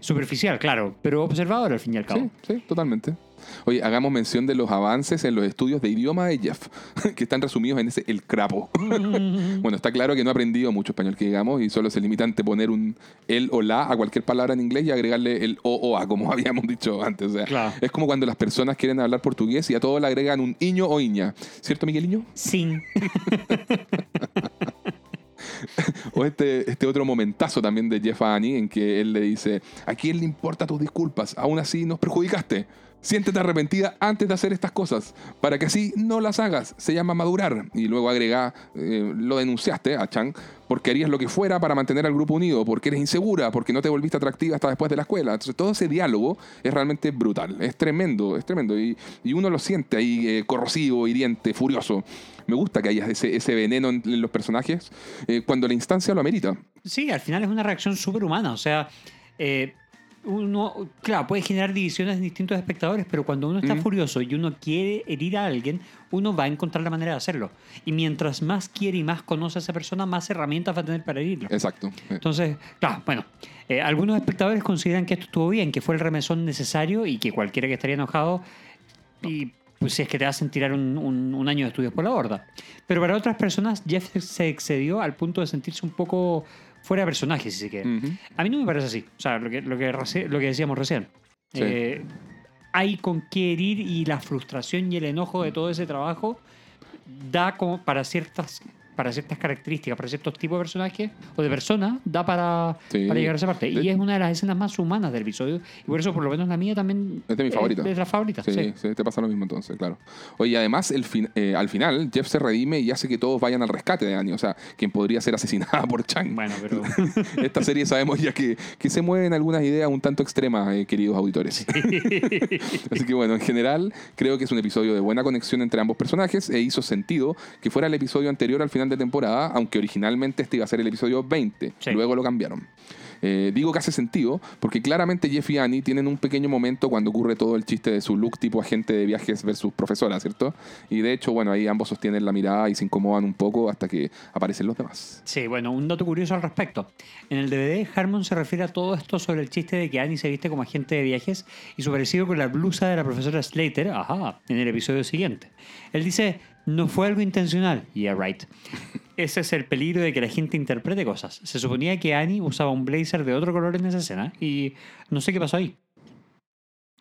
Superficial, claro, pero observador al fin y al cabo. Sí, sí, totalmente. Oye, hagamos mención de los avances en los estudios de idioma de Jeff, que están resumidos en ese el crapo. bueno, está claro que no ha aprendido mucho español, que digamos, y solo se limita a poner un el o la a cualquier palabra en inglés y agregarle el o o a, como habíamos dicho antes. O sea, Claro. es como cuando las personas quieren hablar portugués y a todo le agregan un iño o iña. ¿Cierto, Migueliño? Sin. O este, este otro momentazo también de Jeff Annie en que él le dice, ¿a quién le importa tus disculpas? Aún así nos perjudicaste. Siéntete arrepentida antes de hacer estas cosas, para que así no las hagas. Se llama madurar. Y luego agrega, eh, lo denunciaste a Chang, porque harías lo que fuera para mantener al grupo unido, porque eres insegura, porque no te volviste atractiva hasta después de la escuela. Todo ese diálogo es realmente brutal, es tremendo, es tremendo. Y, y uno lo siente ahí eh, corrosivo, hiriente, furioso. Me gusta que haya ese, ese veneno en, los personajes eh, cuando la instancia lo amerita. Sí, al final es una reacción súper humana. O sea, uno, claro, puede generar divisiones en distintos espectadores, pero cuando uno está furioso y uno quiere herir a alguien, uno va a encontrar la manera de hacerlo. Y mientras más quiere y más conoce a esa persona, más herramientas va a tener para herirlo. Exacto. Entonces, claro, bueno, eh, algunos espectadores consideran que esto estuvo bien, que fue el remesón necesario y que cualquiera que estaría enojado, y pues si es que te hacen tirar un, un- un año de estudios por la borda. Pero para otras personas, Jeff se excedió al punto de sentirse un poco fuera de personaje, si se quiere. A mí no me parece así. O sea, lo que, lo que, reci- lo que decíamos recién. Sí. Eh, hay con qué herir y la frustración y el enojo de todo ese trabajo da como para ciertas para ciertas características, para ciertos tipos de personajes o de personas, da para, Sí. para llegar a esa parte. De- Y es una de las escenas más humanas del episodio. Y por eso, por lo menos, la mía también Es de mi favorita. De las favoritas, Sí, sí. sí, te pasa lo mismo entonces, claro. Oye, además, el fin- eh, al final, Jeff se redime y hace que todos vayan al rescate de Annie. O sea, quien podría ser asesinada por Chang. Bueno, pero Esta serie sabemos ya que, que se mueven algunas ideas un tanto extremas, eh, queridos auditores. Así que bueno, en general, creo que es un episodio de buena conexión entre ambos personajes e hizo sentido que fuera el episodio anterior al final de temporada, aunque originalmente este iba a ser el episodio 20. Sí. Luego lo cambiaron. Eh, digo que hace sentido porque claramente Jeff y Annie tienen un pequeño momento cuando ocurre todo el chiste de su look tipo agente de viajes versus profesora, ¿cierto? Y de hecho, bueno, ahí ambos sostienen la mirada y se incomodan un poco hasta que aparecen los demás. Sí, bueno, un dato curioso al respecto. En el DVD, Harmon se refiere a todo esto sobre el chiste de que Annie se viste como agente de viajes y su parecido con la blusa de la profesora Slater, ajá, en el episodio siguiente. Él dice, no fue algo intencional. Yeah, right. Ese es el peligro de que la gente interprete cosas. Se suponía que Annie usaba un blazer de otro color en esa escena y no sé qué pasó ahí.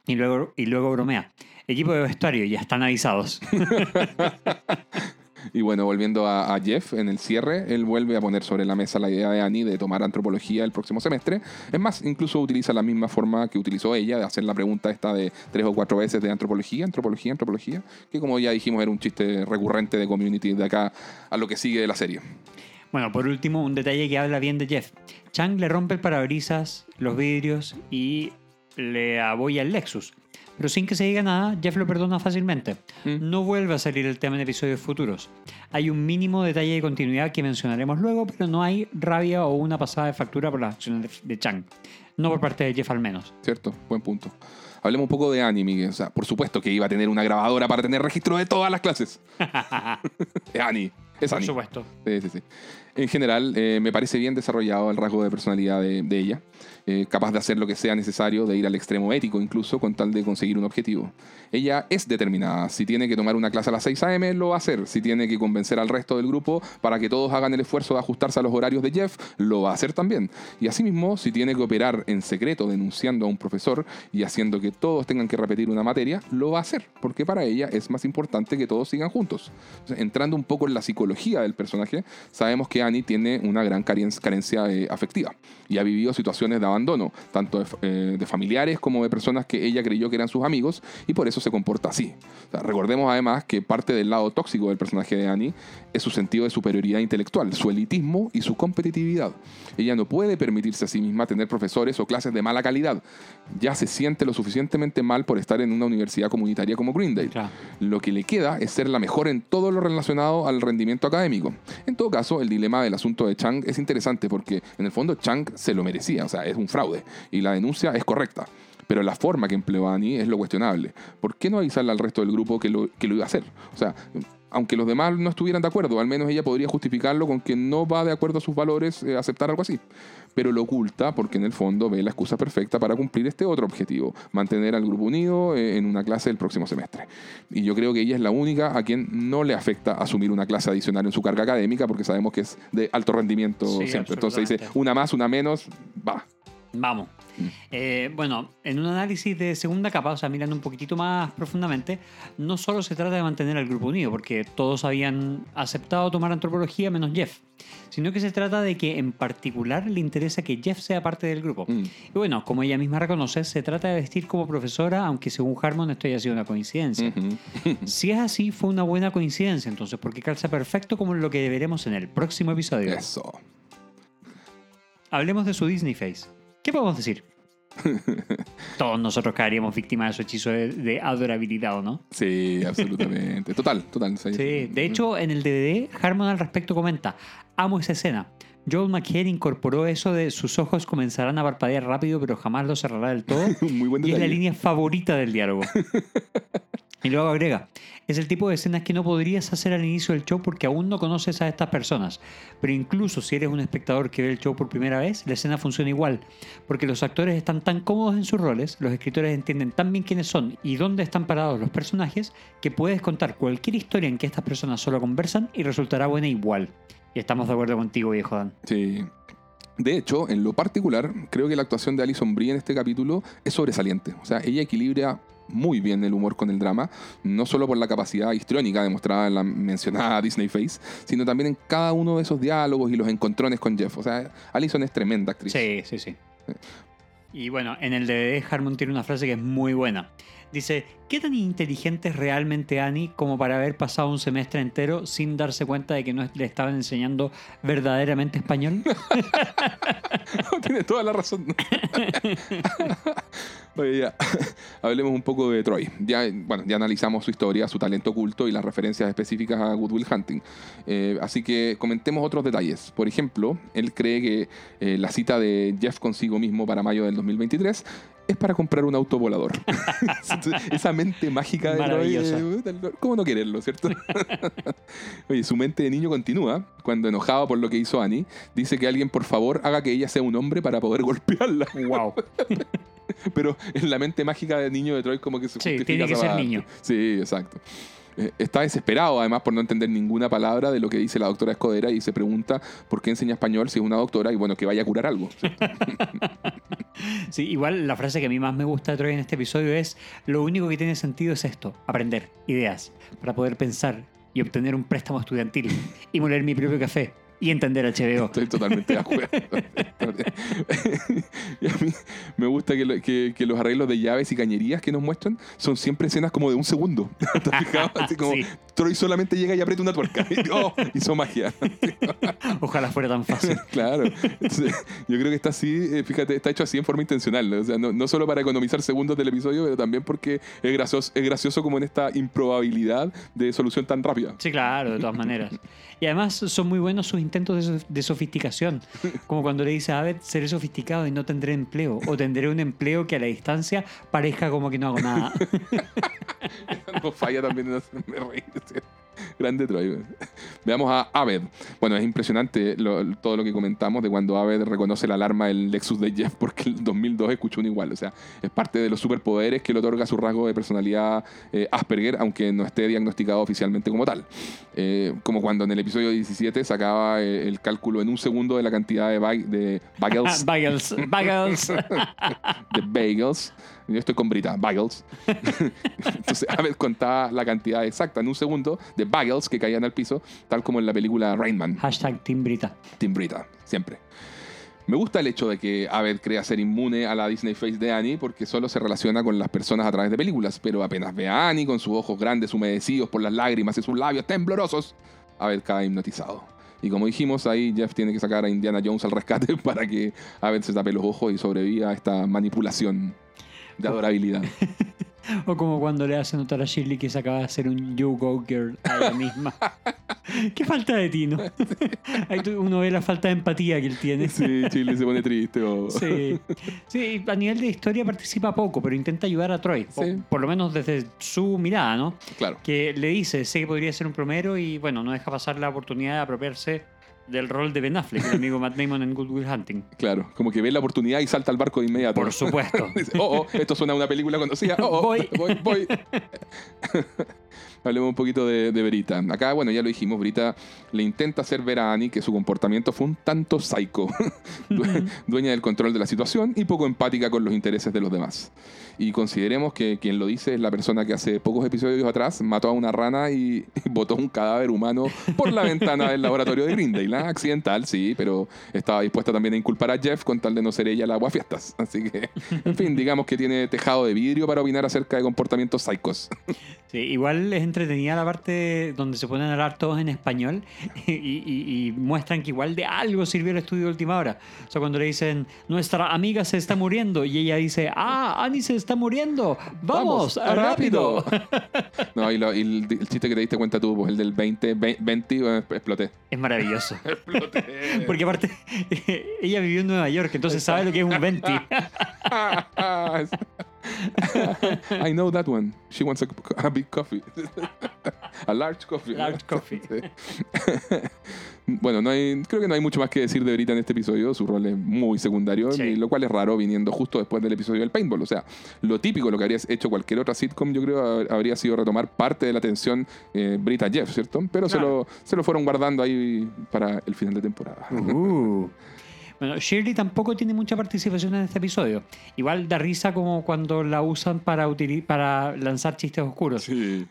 Y luego, y luego bromea. Equipo de vestuario, ya están avisados. Y bueno, volviendo a, Jeff, en el cierre, él vuelve a poner sobre la mesa la idea de Annie de tomar antropología el próximo semestre. Es más, incluso utiliza la misma forma que utilizó ella de hacer la pregunta esta de tres o cuatro veces de antropología, antropología, antropología, que como ya dijimos era un chiste recurrente de Community de acá a lo que sigue de la serie. Bueno, por último, un detalle que habla bien de Jeff. Chang le rompe el parabrisas, los vidrios y le abolla el Lexus. Pero sin que se diga nada, Jeff lo perdona fácilmente. Mm. No vuelve a salir el tema en episodios futuros. Hay un mínimo detalle de continuidad que mencionaremos luego, pero no hay rabia o una pasada de factura por las acciones de Chang. No por parte de Jeff al menos. ¿Cierto? Buen punto. Hablemos un poco de Annie, Miguel. O sea, por supuesto que iba a tener una grabadora para tener registro de todas las clases. es Annie. Es Por Annie. supuesto. Sí, sí, sí. En general, eh, me parece bien desarrollado el rasgo de personalidad de, de ella, eh, capaz de hacer lo que sea necesario, de ir al extremo ético incluso, con tal de conseguir un objetivo. Ella es determinada. Si tiene que tomar una clase a las 6 a.m., lo va a hacer. Si tiene que convencer al resto del grupo para que todos hagan el esfuerzo de ajustarse a los horarios de Jeff, lo va a hacer también. Y asimismo, si tiene que operar en secreto denunciando a un profesor y haciendo que todos tengan que repetir una materia, lo va a hacer, porque para ella es más importante que todos sigan juntos. Entrando un poco en la psicología del personaje, sabemos que Annie tiene una gran caren- carencia eh, afectiva y ha vivido situaciones de abandono, tanto de, eh, de familiares como de personas que ella creyó que eran sus amigos y por eso se comporta así. O sea, recordemos además que parte del lado tóxico del personaje de Annie es su sentido de superioridad intelectual, su elitismo y su competitividad. Ella no puede permitirse a sí misma tener profesores o clases de mala calidad. Ya se siente lo suficientemente mal por estar en una universidad comunitaria como Greendale. Claro. Lo que le queda es ser la mejor en todo lo relacionado al rendimiento académico. En todo caso, el dilema del asunto de Chang es interesante porque en el fondo Chang se lo merecía, o sea, es un fraude y la denuncia es correcta. Pero la forma que empleó Annie es lo cuestionable. ¿Por qué no avisarle al resto del grupo que lo, que lo iba a hacer? O sea, aunque los demás no estuvieran de acuerdo, al menos ella podría justificarlo con que no va de acuerdo a sus valores eh, aceptar algo así. Pero lo oculta porque en el fondo ve la excusa perfecta para cumplir este otro objetivo, mantener al grupo unido eh, en una clase del próximo semestre. Y yo creo que ella es la única a quien no le afecta asumir una clase adicional en su carga académica porque sabemos que es de alto rendimiento Sí, siempre. Entonces dice, una más, una menos, va. Vamos. Mm. Eh, bueno, en un análisis de segunda capa, o sea, mirando un poquitito más profundamente, no solo se trata de mantener al grupo unido, porque todos habían aceptado tomar antropología menos Jeff, sino que se trata de que en particular le interesa que Jeff sea parte del grupo. Mm. Y bueno, como ella misma reconoce, se trata de vestir como profesora, aunque según Harmon esto haya sido una coincidencia. Si es así, fue una buena coincidencia entonces, porque calza perfecto como lo que veremos en el próximo episodio. Eso. Hablemos de su Disney Face. ¿Qué podemos decir? Todos nosotros caeríamos víctimas de su hechizo de, de adorabilidad, ¿o no? Sí, absolutamente. Total, total. Sí, de hecho, en el DVD, Harmon al respecto comenta: Amo esa escena, Joel McHale incorporó eso de sus ojos comenzarán a parpadear rápido, pero jamás lo cerrará del todo. Muy buen y es la línea favorita del diálogo. y luego agrega, es el tipo de escenas que no podrías hacer al inicio del show porque aún no conoces a estas personas. Pero incluso si eres un espectador que ve el show por primera vez, la escena funciona igual. Porque los actores están tan cómodos en sus roles, los escritores entienden tan bien quiénes son y dónde están parados los personajes, que puedes contar cualquier historia en que estas personas solo conversan y resultará buena igual. Y estamos de acuerdo contigo, viejo Dan. Sí. De hecho, en lo particular, creo que la actuación de Alison Brie en este capítulo es sobresaliente. O sea, ella equilibra muy bien el humor con el drama, no solo por la capacidad histriónica demostrada en la mencionada Disney Face, sino también en cada uno de esos diálogos y los encontrones con Jeff. O sea, Alison es tremenda actriz. Sí, sí, sí. Y bueno, en el DVD Harmon tiene una frase que es muy buena. Dice, ¿qué tan inteligente es realmente Annie como para haber pasado un semestre entero sin darse cuenta de que no le estaban enseñando verdaderamente español? Tiene toda la razón. Oye, ya. Hablemos un poco de Troy. Ya, bueno, ya analizamos su historia, su talento oculto y las referencias específicas a Good Will Hunting. Eh, así que comentemos otros detalles. Por ejemplo, él cree que eh, la cita de Jeff consigo mismo para mayo del 2023 es para comprar un auto volador. Esa mente mágica de Maravillosa. ¿Cómo no quererlo, cierto? Oye, su mente de niño continúa cuando enojado por lo que hizo Annie, dice que alguien por favor haga que ella sea un hombre para poder golpearla. ¡Wow! Pero en la mente mágica del niño de Troy como que se Sí, justifica tiene que ser niño. Sí, exacto. Eh, Está desesperado además por no entender ninguna palabra de lo que dice la doctora Escodera y se pregunta por qué enseña español si es una doctora y bueno, que vaya a curar algo. Sí, igual la frase que a mí más me gusta de Troy en este episodio es, lo único que tiene sentido es esto, aprender ideas, para poder pensar y obtener un préstamo estudiantil y moler mi propio café y entender HBO. Estoy totalmente de acuerdo. y a mí me gusta que, lo- que- que los arreglos de llaves y cañerías que nos muestran son siempre escenas como de un segundo. ¿Te has fijado? Así como Sí. Troy solamente llega y aprieta una tuerca. Y, oh, hizo magia. Ojalá fuera tan fácil. Claro. Entonces, yo creo que está así, eh, fíjate, está hecho así en forma intencional. ¿no? O sea, no, no solo para economizar segundos del episodio, pero también porque es gracioso, es gracioso como en esta improbabilidad de solución tan rápida. Sí, claro, de todas maneras. Y además son muy buenos sus intentos de, de sofisticación. Como cuando le dice a Abed, seré sofisticado y no tendré empleo. O tendré un empleo que a la distancia parezca como que no hago nada. no falla también en hacerme reír. ¿sí? Grande Troy. Veamos a Aved. Bueno, es impresionante lo- todo lo que comentamos de cuando Aved reconoce la alarma del Lexus de Jeff porque el 2002 escuchó un igual. O sea, es parte de los superpoderes que le otorga su rasgo de personalidad eh, Asperger, aunque no esté diagnosticado oficialmente como tal. Eh, como cuando en el episodio 17 sacaba eh, el cálculo en un segundo de la cantidad de, ba- de bagels bagels, bagels. de bagels. Yo estoy con Brita, bagels. Entonces, a ver, contaba la cantidad exacta en un segundo de bagels que caían al piso, tal como en la película Rainman, Hashtag Team Brita. Tim Brita, siempre. Me gusta el hecho de que Abed crea ser inmune a la Disney Face de Annie porque solo se relaciona con las personas a través de películas, pero apenas ve a Annie con sus ojos grandes humedecidos por las lágrimas y sus labios temblorosos, Abed cae hipnotizado. Y como dijimos, ahí Jeff tiene que sacar a Indiana Jones al rescate para que Abed se tape los ojos y sobreviva a esta manipulación de adorabilidad. O como cuando le hace notar a Shirley que se acaba de hacer un You Go Girl a ella misma. Qué falta de tino. Ahí uno ve la falta de empatía que él tiene. Sí, Chile se pone triste. o- Sí. Sí, a nivel de historia participa poco, pero intenta ayudar a Troy. o por lo menos desde su mirada, ¿no? Claro. Que le dice, sé que podría ser un promero y bueno, no deja pasar la oportunidad de apropiarse del rol de Ben Affleck, el amigo Matt Damon en Good Will Hunting. Claro, como que ve la oportunidad y salta al barco de inmediato. Por supuesto. Dice, oh, oh, esto suena a una película conocida. Oh, oh, Voy. voy, voy. Hablemos un poquito de, de Brita. Acá, bueno, ya lo dijimos, Brita le intenta hacer ver a Annie que su comportamiento fue un tanto psycho, Due- dueña del control de la situación y poco empática con los intereses de los demás. Y consideremos que quien lo dice es la persona que hace pocos episodios atrás mató a una rana y, botó un cadáver humano por la ventana del laboratorio de Greendale. ¿ah? Accidental, sí, pero estaba dispuesta también a inculpar a Jeff con tal de no ser ella la aguafiestas. Así que, en fin, digamos que tiene tejado de vidrio para opinar acerca de comportamientos psicos. Sí, igual es entretenida la parte donde se ponen a hablar todos en español y, y- y muestran que igual de algo sirvió el estudio de última hora. O sea, cuando le dicen, nuestra amiga se está muriendo y ella dice, ah, Annie se está muriendo, vamos, rápido. no, y, lo- y el, el chiste que te diste cuenta tú, pues el del 20, 20, 20 eh, exploté. Es maravilloso. Porque aparte, ella vivió en Nueva York, entonces sabe lo que es un venti. I know that one. She wants a, a big coffee. a large coffee. Large coffee. Sí. bueno, no hay, creo que no hay mucho más que decir de Brita en este episodio. Su rol es muy secundario, Sí. y lo cual es raro viniendo justo después del episodio del paintball. O sea, lo típico, lo que habría hecho cualquier otra sitcom, yo creo, hab- habría sido retomar parte de la atención eh, Brita Jeff, ¿cierto? Pero se, Claro. lo, se lo fueron guardando ahí para el final de temporada. Uh. Bueno, Shirley tampoco tiene mucha participación en este episodio. Igual da risa como cuando la usan para, para lanzar chistes oscuros. Sí.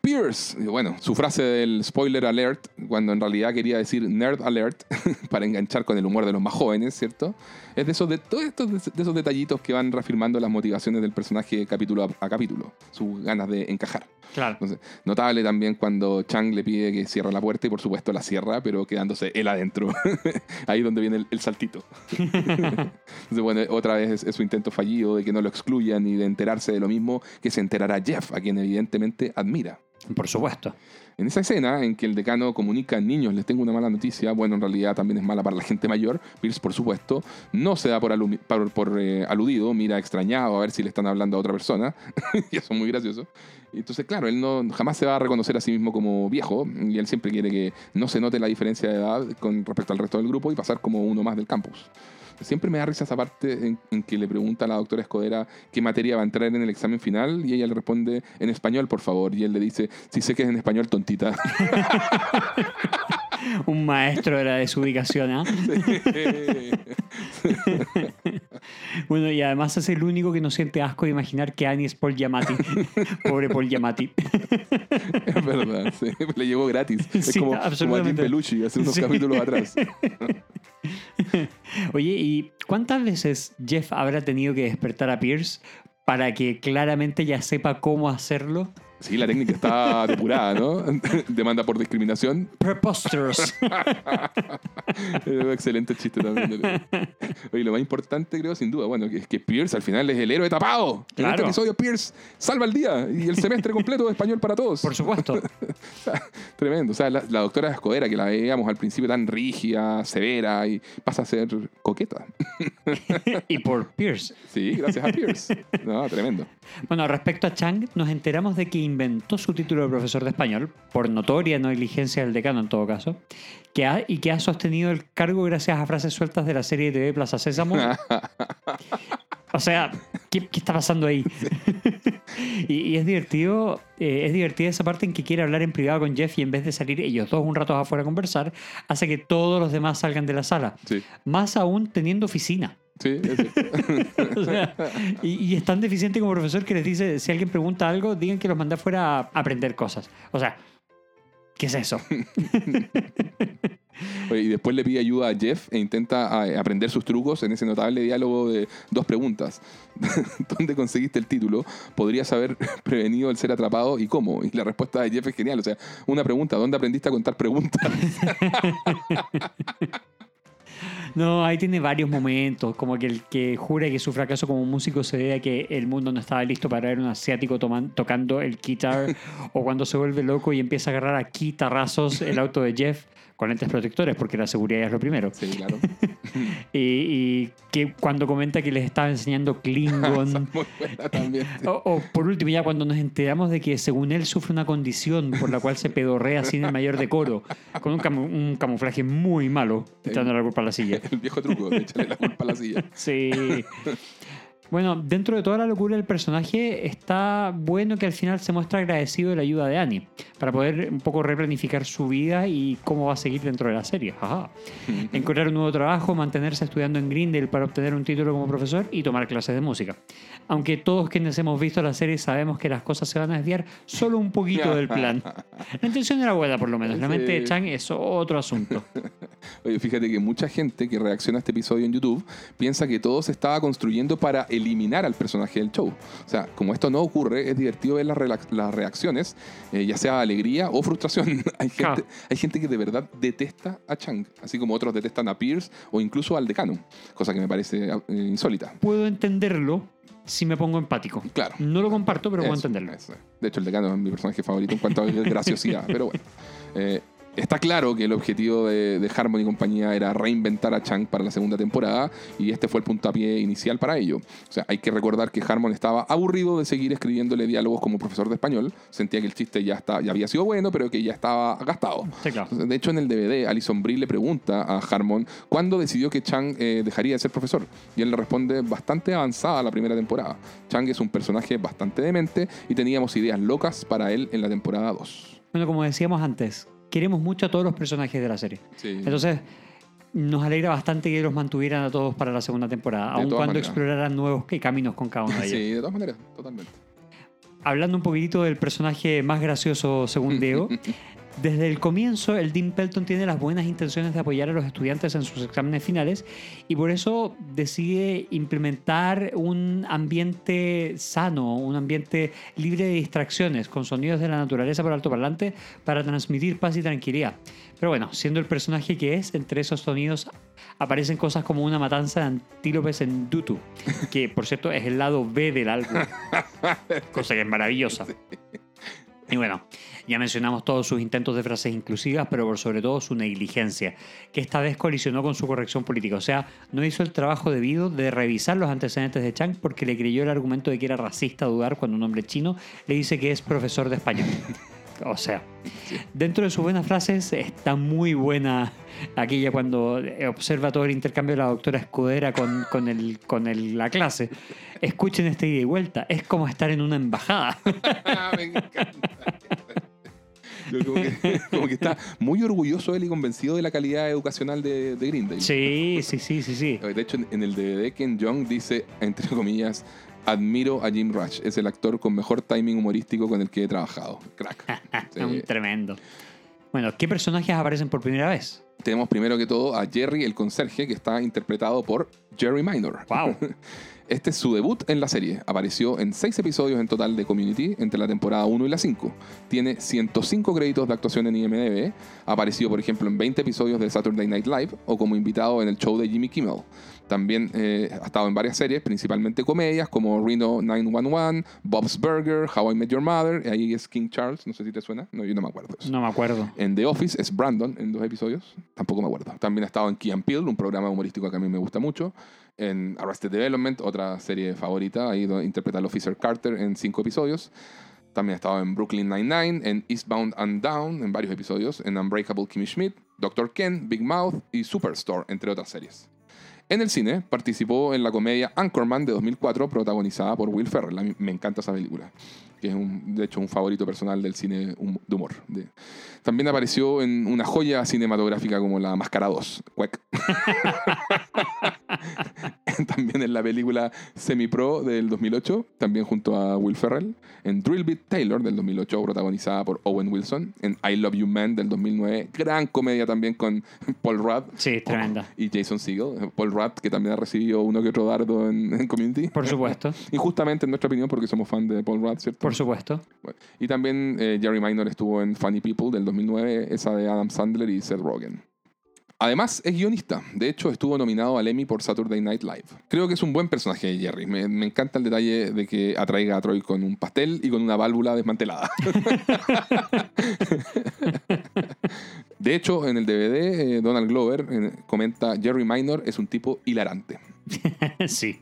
Pierce, bueno, su frase del spoiler alert, cuando en realidad quería decir nerd alert, para enganchar con el humor de los más jóvenes, ¿cierto? Es de esos, de, todos estos, de esos detallitos que van reafirmando las motivaciones del personaje capítulo a, a capítulo, sus ganas de encajar. Claro. Entonces, notable también cuando Chang le pide que cierre la puerta y por supuesto la cierra, pero quedándose él adentro. Ahí donde viene el, el saltito. Entonces, bueno, otra vez es, es su intento fallido de que no lo excluyan y de enterarse de lo mismo que se enterará Jeff, a quien evidentemente admira. Por supuesto. En esa escena en que el decano comunica niños, les tengo una mala noticia, bueno, en realidad también es mala para la gente mayor, Pierce, por supuesto, no se da por, alumi- por- por, eh, aludido, mira extrañado a ver si le están hablando a otra persona, y eso es muy gracioso. Entonces, claro, él no, jamás se va a reconocer a sí mismo como viejo, y él siempre quiere que no se note la diferencia de edad con respecto al resto del grupo y pasar como uno más del campus. Siempre me da risa esa parte en, en que le pregunta a la doctora Escudera qué materia va a entrar en el examen final y ella le responde en español, por favor. Y él le dice, si sé que es en español, tontita. Un maestro de la desubicación, ¿ah? Bueno, y además es el único que no siente asco de imaginar que Annie es Paul Giamatti. Pobre Paul Giamatti. es verdad, sí. le llegó gratis. Es Sí, como, como a Tim. Belushi hace unos Sí. capítulos atrás. Oye, ¿y cuántas veces Jeff habrá tenido que despertar a Pierce para que claramente ya sepa cómo hacerlo? Sí, la técnica está depurada, ¿no? Demanda por discriminación. Preposterous. Excelente chiste también. Oye, lo más importante, creo, sin duda, bueno, es que Pierce al final es el héroe tapado. En Claro. este episodio, Pierce salva el día y el semestre completo de español para todos. Por supuesto. Tremendo. O sea, la, la doctora Escudera, que la veíamos al principio tan rígida, severa, y pasa a ser coqueta. y por Pierce. Sí, gracias a Pierce. No, tremendo. Bueno, respecto a Chang, nos enteramos de que inventó su título de profesor de español, por notoria negligencia del decano en todo caso, que ha, y que ha sostenido el cargo gracias a frases sueltas de la serie de TV Plaza Sésamo. O sea, ¿qué, qué está pasando ahí? y, y es divertido, eh, es divertida esa parte en que quiere hablar en privado con Jeff y en vez de salir ellos dos un rato afuera a conversar, hace que todos los demás salgan de la sala. Sí, Más aún teniendo oficina. Sí, es cierto. O sea, y, y es tan deficiente como profesor que les dice, si alguien pregunta algo, digan que los mandé afuera a aprender cosas. O sea, ¿qué es eso? Oye, y después le pide ayuda a Jeff e intenta ah, aprender sus trucos en ese notable diálogo de dos preguntas. ¿Dónde conseguiste el título? ¿Podrías haber prevenido el ser atrapado y cómo? Y la respuesta de Jeff es genial. O sea, una pregunta, ¿dónde aprendiste a contar preguntas? No, ahí tiene varios momentos, como que el que jura que su fracaso como músico se debe a que el mundo no estaba listo para ver un asiático toman- tocando el guitar, o cuando se vuelve loco y empieza a agarrar a guitarrazos el auto de Jeff con lentes protectores, porque la seguridad es lo primero. Sí, claro. Y, y que cuando comenta que les estaba enseñando Klingon. Muy buena también. O, o, por último, ya cuando nos enteramos de que según él sufre una condición por la cual se pedorrea sin el mayor decoro, con un, camu- un camuflaje muy malo, echando la culpa a la silla. El viejo truco de echarle la culpa a la silla. Sí. Bueno, dentro de toda la locura del personaje, está bueno que al final se muestra agradecido de la ayuda de Annie para poder un poco replanificar su vida y cómo va a seguir dentro de la serie. Ajá. Encontrar un nuevo trabajo, mantenerse estudiando en Grindel para obtener un título como profesor y tomar clases de música. Aunque todos quienes hemos visto la serie sabemos que las cosas se van a desviar solo un poquito del plan. La intención era buena, por lo menos. La mente de. Chang es otro asunto. Oye, fíjate que mucha gente que reacciona a este episodio en YouTube piensa que todo se estaba construyendo para eliminar al personaje del show. O sea, como esto no ocurre, es divertido ver las, reacciones, eh, ya sea alegría o frustración. hay, gente, Claro. hay gente que de verdad detesta a Chang, así como otros detestan a Pierce o incluso al decano, cosa que me parece eh, insólita. Puedo entenderlo si me pongo empático. Claro. No lo comparto, pero puedo entenderlo. eso. De hecho, el decano es mi personaje favorito en cuanto a graciosidad, pero bueno. Eh, está claro que el objetivo de, de Harmon y compañía era reinventar a Chang para la segunda temporada y este fue el puntapié inicial para ello. O sea, hay que recordar que Harmon estaba aburrido de seguir escribiéndole diálogos como profesor de español. Sentía que el chiste ya, está, ya había sido bueno, pero que ya estaba gastado. Sí, claro. De hecho, en el DVD, Alison Brie le pregunta a Harmon cuándo decidió que Chang eh, dejaría de ser profesor. Y él le responde bastante avanzada la primera temporada. Chang es un personaje bastante demente y teníamos ideas locas para él en la temporada 2. Bueno, como decíamos antes, queremos mucho a todos los personajes de la serie. Sí. Entonces, nos alegra bastante que los mantuvieran a todos para la segunda temporada, aun cuando maneras. exploraran nuevos caminos con cada uno de ellos. Sí, de todas maneras, totalmente. Hablando un poquitito del personaje más gracioso según Diego, desde el comienzo el Dean Pelton tiene las buenas intenciones de apoyar a los estudiantes en sus exámenes finales y por eso decide implementar un ambiente sano, un ambiente libre de distracciones, con sonidos de la naturaleza por altoparlante para transmitir paz y tranquilidad. Pero bueno, siendo el personaje que es, entre esos sonidos aparecen cosas como una matanza de antílopes en Dutu, que por cierto es el lado B del álbum, cosa que es maravillosa. Y bueno, ya mencionamos todos sus intentos de frases inclusivas, pero por sobre todo su negligencia, que esta vez colisionó con su corrección política. O sea, no hizo el trabajo debido de revisar los antecedentes de Chang porque le creyó el argumento de que era racista dudar cuando un hombre chino le dice que es profesor de español. O sea, dentro de sus buenas frases está muy buena aquella cuando observa todo el intercambio de la doctora Escudera con, la clase. Escuchen esta ida y vuelta. Es como estar en una embajada. Me encanta. Como, que, como que está muy orgulloso él y convencido de la calidad educacional de, de Green Day. Sí, sí, sí, sí, sí. De hecho, en- en el DVD, Ken Jeong dice, entre comillas, admiro a Jim Rush. Es el actor con mejor timing humorístico con el que he trabajado. Crack. Sí. Un tremendo. Bueno, ¿qué personajes aparecen por primera vez? Tenemos primero que todo a Jerry, el conserje, que está interpretado por Jerry Minor. ¡Wow! Este es su debut en la serie. Apareció en seis episodios en total de Community entre la temporada 1 y la 5. Tiene 105 créditos de actuación en IMDb. Apareció, por ejemplo, en 20 episodios de Saturday Night Live o como invitado en el show de Jimmy Kimmel. También eh, ha estado en varias series, principalmente comedias como Reno 911, Bob's Burger, How I Met Your Mother. Ahí es King Charles, no sé si te suena. No, yo no me acuerdo de eso. No me acuerdo. En The Office es Brandon en dos episodios. Tampoco me acuerdo. También ha estado en Key and Peele, un programa humorístico que a mí me gusta mucho. En Arrested Development, otra serie favorita. Ahí donde interpreta al Officer Carter en cinco episodios. También ha estado en Brooklyn Nine-Nine, en Eastbound and Down, en varios episodios. En Unbreakable Kimmy Schmidt, Dr. Ken, Big Mouth y Superstore, entre otras series. En el cine participó en la comedia Anchorman de 2004, protagonizada por Will Ferrell. Me encanta esa película, que es un- de hecho un favorito personal del cine de humor. También apareció en una joya cinematográfica como La Máscara 2, Quack. también en la película Semi-Pro del 2008, también junto a Will Ferrell. En Drill Bit Taylor del 2008, protagonizada por Owen Wilson. En I Love You Man del 2009, gran comedia también con Paul Rudd Sí, tremenda. y Jason Segel. Paul Rudd, que también ha recibido uno que otro dardo en, en Community. Por supuesto, Injustamente, en nuestra opinión, porque somos fan de Paul Rudd, ¿cierto? Por supuesto. Bueno, y también eh, Jerry Minor estuvo en Funny People del 2009, esa de Adam Sandler y Seth Rogen. Además, es guionista. De hecho, estuvo nominado al Emmy por Saturday Night Live. Creo que es un buen personaje de Jerry. Me, me encanta el detalle de que atraiga a Troy con un pastel y con una válvula desmantelada. de hecho, en el DVD, eh, Donald Glover eh, comenta, Jerry Minor es un tipo hilarante. sí.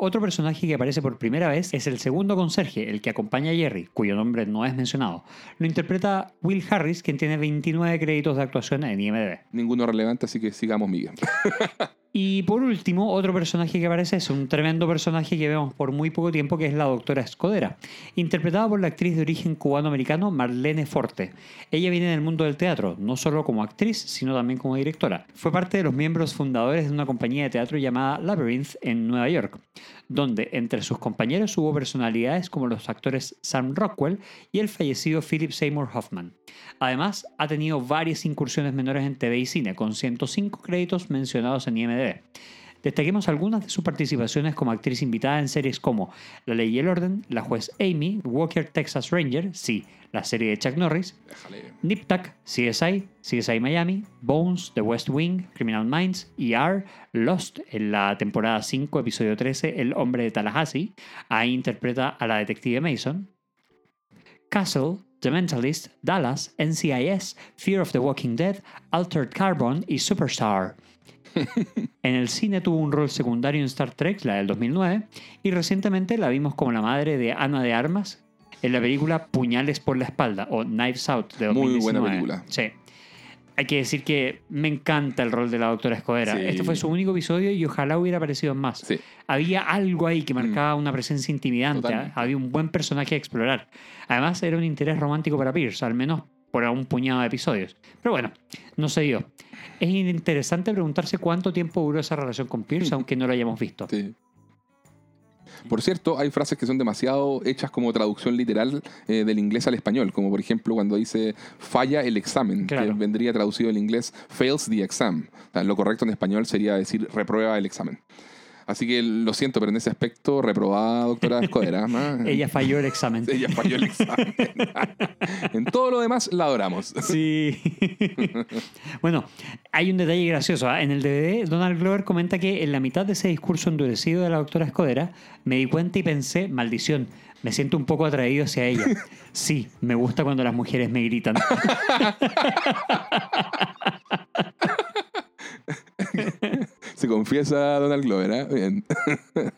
Otro personaje que aparece por primera vez es el segundo conserje, el que acompaña a Jerry, cuyo nombre no es mencionado. Lo interpreta Will Harris, quien tiene 29 créditos de actuación en IMDb. Ninguno relevante, así que sigamos, Miguel. Y por último, otro personaje que aparece es un tremendo personaje que vemos por muy poco tiempo, que es la doctora Escodera, interpretada por la actriz de origen cubano-americano Marlene Forte. Ella viene del mundo del teatro, no solo como actriz, sino también como directora. Fue parte de los miembros fundadores de una compañía de teatro llamada Labyrinth en Nueva York, donde entre sus compañeros hubo personalidades como los actores Sam Rockwell y el fallecido Philip Seymour Hoffman. Además, ha tenido varias incursiones menores en TV y cine, con 105 créditos mencionados en IMDb. Destaquemos algunas de sus participaciones como actriz invitada en series como La Ley y el Orden, La Juez Amy, Walker Texas Ranger, sí, la serie de Chuck Norris. Nip Tuck, CSI, CSI Miami, Bones, The West Wing, Criminal Minds, ER, Lost en la temporada 5, episodio 13, El hombre de Tallahassee, ahí interpreta a la detective Mason, Castle, The Mentalist, Dallas, NCIS, Fear of the Walking Dead, Altered Carbon y Superstar. En el cine tuvo un rol secundario en Star Trek, la del 2009, y recientemente la vimos como la madre de Ana de Armas en la película Puñales por la espalda o Knives Out de 2019. Muy buena película. Sí. Hay que decir que me encanta el rol de la doctora Escudera. Sí. Este fue su único episodio y ojalá hubiera aparecido en más. Sí. Mm. Había algo ahí que marcaba una presencia intimidante. ¿eh? Había un buen personaje a explorar. Además, era un interés romántico para Pierce, al menos por un puñado de episodios. Pero bueno, no se dio. Es interesante preguntarse cuánto tiempo duró esa relación con Pierce, aunque no lo hayamos visto. Sí. Por cierto, hay frases que son demasiado hechas como traducción literal eh, del inglés al español, como por ejemplo cuando dice falla el examen, que Claro. vendría traducido del inglés fails the exam. O sea, lo correcto en español sería decir reprueba el examen. Así que lo siento, pero en ese aspecto, reprobada, doctora Escudera. ¿no? Ella falló el examen. Ella falló el examen. en todo lo demás, la adoramos. Sí. bueno, hay un detalle gracioso. ¿ah? En el DVD, Donald Glover comenta que en la mitad de ese discurso endurecido de la doctora Escudera, me di cuenta y pensé, maldición, me siento un poco atraído hacia ella. Sí, me gusta cuando las mujeres me gritan. Se confiesa Donald Glover, ¿eh? Bien.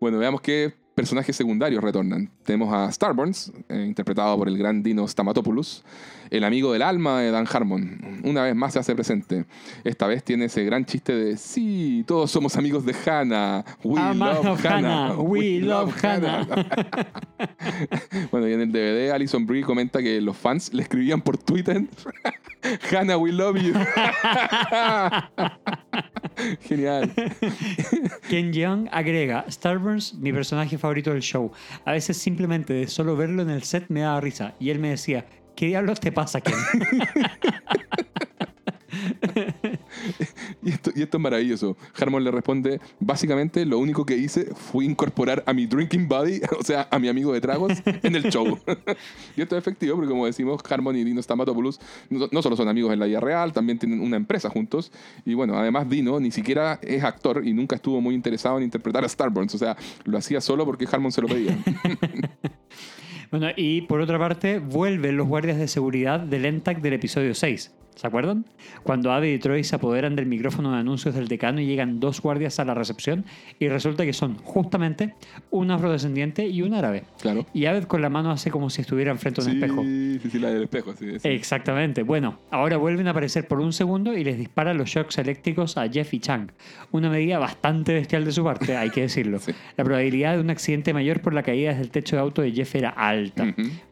bueno, veamos qué personajes secundarios retornan. Tenemos a Starburns, eh, interpretado por el gran Dino Stamatopoulos, el amigo del alma de Dan Harmon. Una vez más se hace presente. Esta vez tiene ese gran chiste de sí, todos somos amigos de Hannah. We Ah, love. Hannah. We love Hannah. bueno, y en el DVD Alison Brie comenta que los fans le escribían por Twitter Hannah, we love you. Genial. Ken Jeong agrega, Starburns, mi personaje favorito del show. A veces simplemente de solo verlo en el set me daba risa. Y él me decía, ¿qué diablos te pasa, Ken? Y esto, y esto es maravilloso. Harmon le responde, básicamente lo único que hice fue incorporar a mi drinking buddy, o sea, a mi amigo de tragos, en el show. y esto es efectivo porque como decimos, Harmon y Dino Stamatopoulos no, no solo son amigos en la vida real, también tienen una empresa juntos. Y bueno, además Dino ni siquiera es actor y nunca estuvo muy interesado en interpretar a Starburns. O sea, lo hacía solo porque Harmon se lo pedía. Bueno, y por otra parte, vuelven los guardias de seguridad del ENTAC del episodio 6. ¿Se acuerdan? Cuando Abby y Troy se apoderan del micrófono de anuncios del decano y llegan dos guardias a la recepción y resulta que son justamente un afrodescendiente y un árabe. claro. Y Abed con la mano hace como si estuvieran frente a un Sí, espejo. sí, sí, la del espejo. Sí, sí. Exactamente. Bueno, ahora vuelven a aparecer por un segundo y les disparan los shocks eléctricos a Jeff y Chang. Una medida bastante bestial de su parte, hay que decirlo. Sí. La probabilidad de un accidente mayor por la caída desde el techo de auto de Jeff era alta.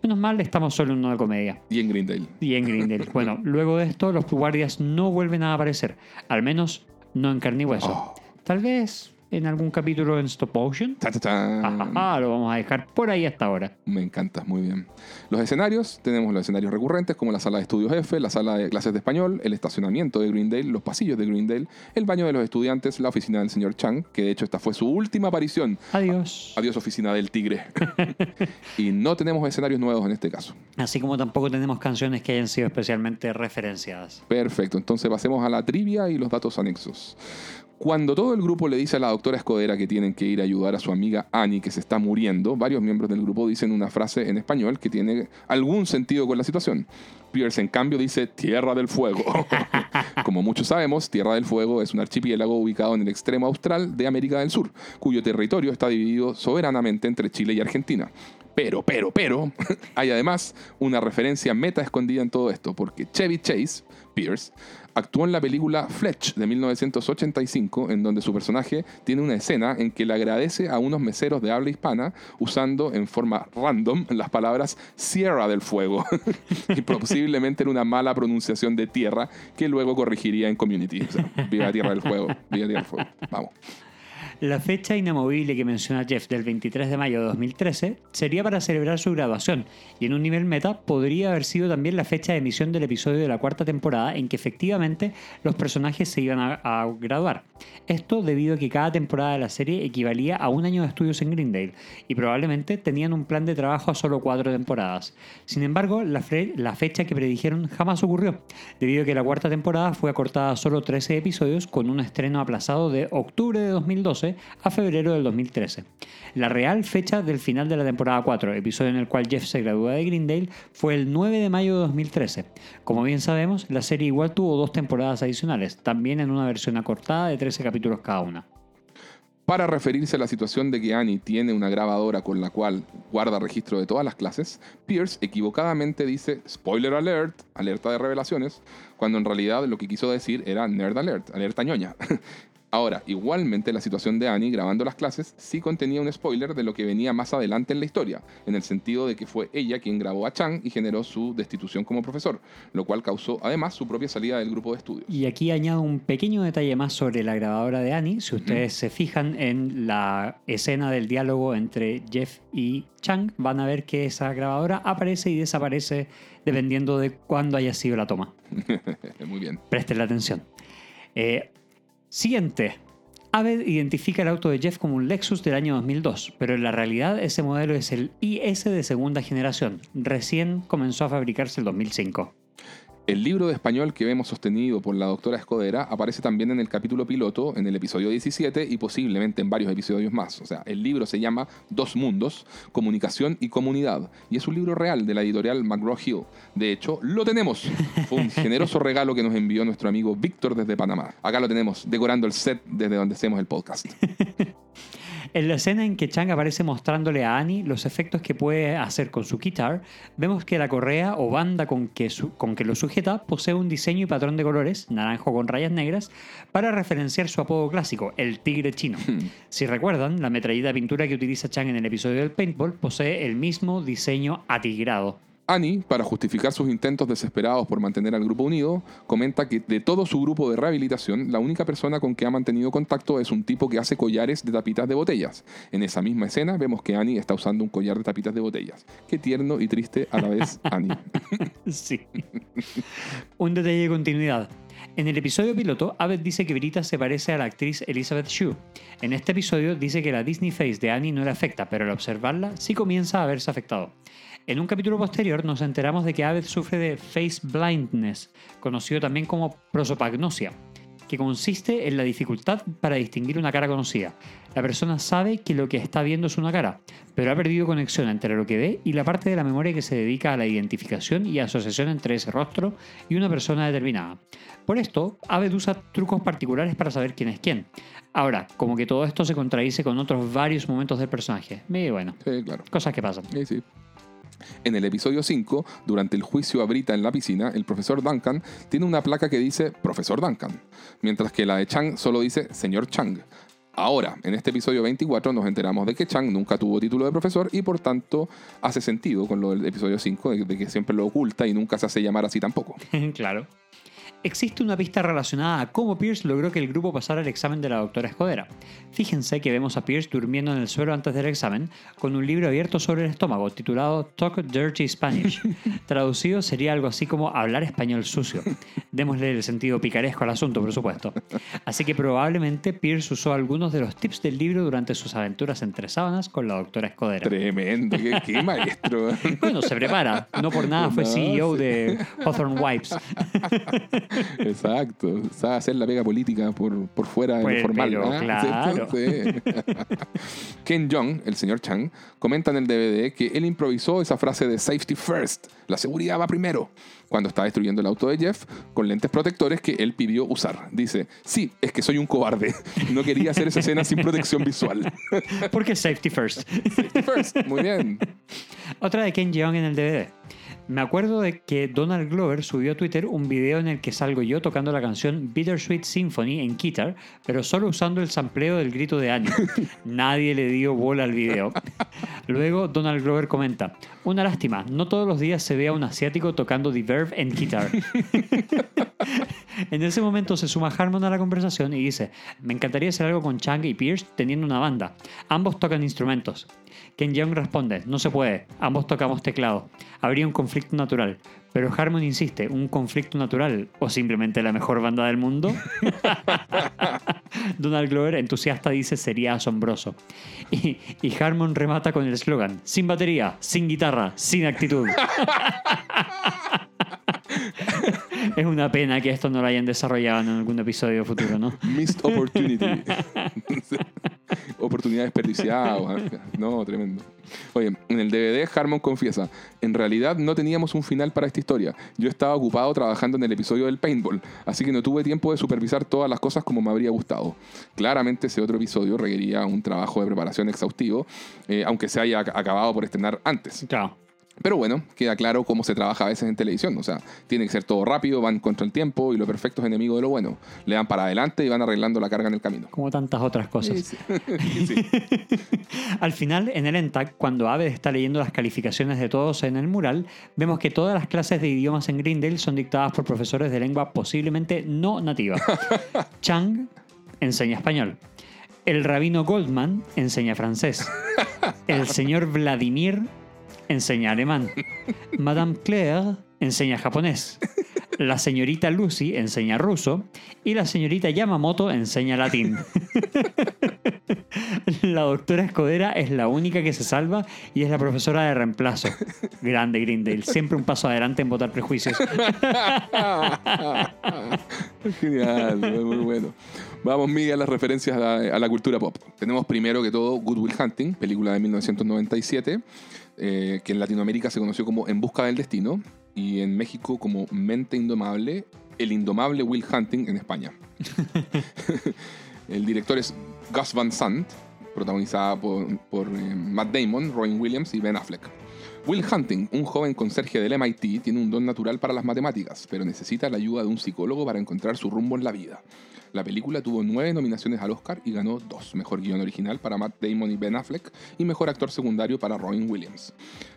Menos mal, estamos solo en una comedia. Y en Greendale. Y en Grindel. Bueno, luego de esto, los guardias no vuelven a aparecer. Al menos no en carne y hueso. Oh. Tal vez en algún capítulo en Stop Motion. Ta, ta, ta. Ajaja, lo vamos a dejar por ahí hasta ahora. Me encanta, muy bien. Los escenarios, tenemos los escenarios recurrentes como la sala de estudios F, la sala de clases de español, el estacionamiento de Greendale, los pasillos de Greendale, el baño de los estudiantes, la oficina del señor Chang, que de hecho esta fue su última aparición. Adiós. Adiós oficina del tigre. y no tenemos escenarios nuevos en este caso. Así como tampoco tenemos canciones que hayan sido especialmente referenciadas. Perfecto, entonces pasemos a la trivia y los datos anexos. Cuando todo el grupo le dice a la doctora Escodera que tienen que ir a ayudar a su amiga Annie que se está muriendo, varios miembros del grupo dicen una frase en español que tiene algún sentido con la situación. Pierce, en cambio, dice Tierra del Fuego. Como muchos sabemos, Tierra del Fuego es un archipiélago ubicado en el extremo austral de América del Sur, cuyo territorio está dividido soberanamente entre Chile y Argentina. Pero, pero, pero, hay además una referencia meta escondida en todo esto, porque Chevy Chase, Pierce, actuó en la película Fletch de 1985, en donde su personaje tiene una escena en que le agradece a unos meseros de habla hispana usando en forma random las palabras Sierra del Fuego, y posiblemente era una mala pronunciación de tierra que luego corregiría en Community. Viva Tierra del Fuego, viva Tierra del Fuego. Vamos. La fecha inamovible que menciona Jeff del 23 de mayo de 2013 sería para celebrar su graduación y en un nivel meta podría haber sido también la fecha de emisión del episodio de la cuarta temporada en que efectivamente los personajes se iban a, graduar. Esto debido a que cada temporada de la serie equivalía a un año de estudios en Greendale y probablemente tenían un plan de trabajo a solo cuatro temporadas. Sin embargo, la, la fecha que predijeron jamás ocurrió, debido a que la cuarta temporada fue acortada a solo 13 episodios con un estreno aplazado de octubre de 2012 a febrero del 2013. La real fecha del final de la temporada 4, episodio en el cual Jeff se gradúa de Greendale, fue el 9 de mayo de 2013. Como bien sabemos, la serie igual tuvo dos temporadas adicionales, también en una versión acortada de 13 capítulos cada una. Para referirse a la situación de que Annie tiene una grabadora con la cual guarda registro de todas las clases, Pierce equivocadamente dice spoiler alert, alerta de revelaciones, cuando en realidad lo que quiso decir era nerd alert, alerta ñoña. Ahora, igualmente la situación de Annie grabando las clases sí contenía un spoiler de lo que venía más adelante en la historia, en el sentido de que fue ella quien grabó a Chang y generó su destitución como profesor, lo cual causó además su propia salida del grupo de estudios. Y aquí añado un pequeño detalle más sobre la grabadora de Annie. Si ustedes se fijan en la escena del diálogo entre Jeff y Chang, van a ver que esa grabadora aparece y desaparece dependiendo de cuándo haya sido la toma. Muy bien. Presten la atención. Eh, siguiente. Aved identifica el auto de Jeff como un Lexus del año 2002, pero en la realidad ese modelo es el IS de segunda generación. Recién comenzó a fabricarse el 2005. El libro de español que vemos sostenido por la doctora Escodera aparece también en el capítulo piloto, en el episodio 17 y posiblemente en varios episodios más. O sea, el libro se llama Dos Mundos, Comunicación y Comunidad, y es un libro real de la editorial McGraw-Hill. De hecho, lo tenemos. Fue un generoso regalo que nos envió nuestro amigo Víctor desde Panamá. Acá lo tenemos, decorando el set desde donde hacemos el podcast. En la escena en que Chang aparece mostrándole a Annie los efectos que puede hacer con su guitar, vemos que la correa o banda con que, su- con que lo sujeta posee un diseño y patrón de colores, naranjo con rayas negras, para referenciar su apodo clásico, el tigre chino. Si recuerdan, la metralleta de pintura que utiliza Chang en el episodio del paintball posee el mismo diseño atigrado. Annie, para justificar sus intentos desesperados por mantener al grupo unido, comenta que de todo su grupo de rehabilitación, la única persona con que ha mantenido contacto es un tipo que hace collares de tapitas de botellas. En esa misma escena vemos que Annie está usando un collar de tapitas de botellas. Qué tierno y triste a la vez Annie. Sí. Un detalle de continuidad. En el episodio piloto, Abed dice que Brita se parece a la actriz Elizabeth Shue. En este episodio dice que la Disney Face de Annie no le afecta, pero al observarla sí comienza a verse afectado. En un capítulo posterior nos enteramos de que Abed sufre de face blindness, conocido también como prosopagnosia, que consiste en la dificultad para distinguir una cara conocida. La persona sabe que lo que está viendo es una cara, pero ha perdido conexión entre lo que ve y la parte de la memoria que se dedica a la identificación y asociación entre ese rostro y una persona determinada. Por esto, Aved usa trucos particulares para saber quién es quién. Ahora, como que todo esto se contradice con otros varios momentos del personaje. Y bueno, Sí, claro. cosas que pasan. Sí, sí. En el episodio 5, durante el juicio a Brita en la piscina, el profesor Duncan tiene una placa que dice Profesor Duncan, mientras que la de Chang solo dice Señor Chang. Ahora, en este episodio 24 nos enteramos de que Chang nunca tuvo título de profesor y por tanto hace sentido con lo del episodio 5, de, de que siempre lo oculta y nunca se hace llamar así tampoco. claro. Existe una pista relacionada a cómo Pierce logró que el grupo pasara el examen de la doctora Escodera. Fíjense que vemos a Pierce durmiendo en el suelo antes del examen, con un libro abierto sobre el estómago titulado Talk Dirty Spanish. Traducido sería algo así como hablar español sucio. Démosle el sentido picaresco al asunto, por supuesto. Así que probablemente Pierce usó algunos de los tips del libro durante sus aventuras entre sábanas con la doctora Escodera. Tremendo, qué, qué maestro. Bueno, se prepara. No por nada fue No, CEO sí. de Hawthorne Wipes. Exacto, sabe hacer la pega política por, por fuera Pues, lo formal. pero ¿ah? claro. Sí. Ken Jong, el señor Chang, comenta en el DVD que él improvisó esa frase de safety first, la seguridad va primero, cuando está destruyendo el auto de Jeff con lentes protectores que él pidió usar. Dice, sí, es que soy un cobarde, no quería hacer esa escena sin protección visual. Porque safety first. safety first, muy bien. Otra de Ken Jeong en el DVD. Me acuerdo de que Donald Glover subió a Twitter un video en el que salgo yo tocando la canción Bittersweet Symphony en guitar, pero solo usando el sampleo del grito de Annie. Nadie le dio bola al video. Luego Donald Glover comenta, una lástima, no todos los días se ve a un asiático tocando The Verve en guitar. En ese momento se suma Harmon a la conversación y dice, me encantaría hacer algo con Chang y Pierce teniendo una banda. Ambos tocan instrumentos. Ken Jeong responde, no se puede, ambos tocamos teclado. Habría un conflicto natural. Pero Harmon insiste, ¿un conflicto natural o simplemente la mejor banda del mundo? Donald Glover, entusiasta, dice sería asombroso. Y, y Harmon remata con el eslogan, sin batería, sin guitarra, sin actitud. es una pena que esto no lo hayan desarrollado en algún episodio futuro, ¿no? Missed opportunity. Oportunidad desperdiciada. No, tremendo. Oye, en el DVD Harmon confiesa, en realidad no teníamos un final para esta historia. Yo estaba ocupado trabajando en el episodio del paintball, así que no tuve tiempo de supervisar todas las cosas como me habría gustado. Claramente ese otro episodio requería un trabajo de preparación exhaustivo, eh, aunque se haya acabado por estrenar antes. Claro. Pero bueno, queda claro cómo se trabaja a veces en televisión. O sea, tiene que ser todo rápido, van contra el tiempo y lo perfecto es enemigo de lo bueno. Le dan para adelante y van arreglando la carga en el camino. Como tantas otras cosas. Al final, en el ENTAC, cuando Aved está leyendo las calificaciones de todos en el mural, vemos que todas las clases de idiomas en Grindel son dictadas por profesores de lengua posiblemente no nativa. Chang enseña español. El rabino Goldman enseña francés. El señor Vladimir enseña alemán. Madame Claire enseña japonés. La señorita Lucy enseña ruso. Y la señorita Yamamoto enseña latín. La doctora Escodera es la única que se salva y es la profesora de reemplazo. Grande Grindale. Siempre un paso adelante en votar prejuicios. Genial, muy bueno. Vamos, Miguel, a las referencias a la cultura pop. Tenemos primero que todo Good Will Hunting, película de 1997 eh, que en Latinoamérica se conoció como En Busca del Destino y en México como Mente Indomable, El Indomable Will Hunting en España. el director es Gus Van Sant, protagonizada por, eh, Matt Damon, Robin Williams y Ben Affleck. Will Hunting, un joven conserje del MIT, tiene un don natural para las matemáticas, pero necesita la ayuda de un psicólogo para encontrar su rumbo en la vida. La película tuvo nueve nominaciones al Oscar y ganó dos: Mejor Guión Original para Matt Damon y Ben Affleck y Mejor Actor Secundario para Robin Williams.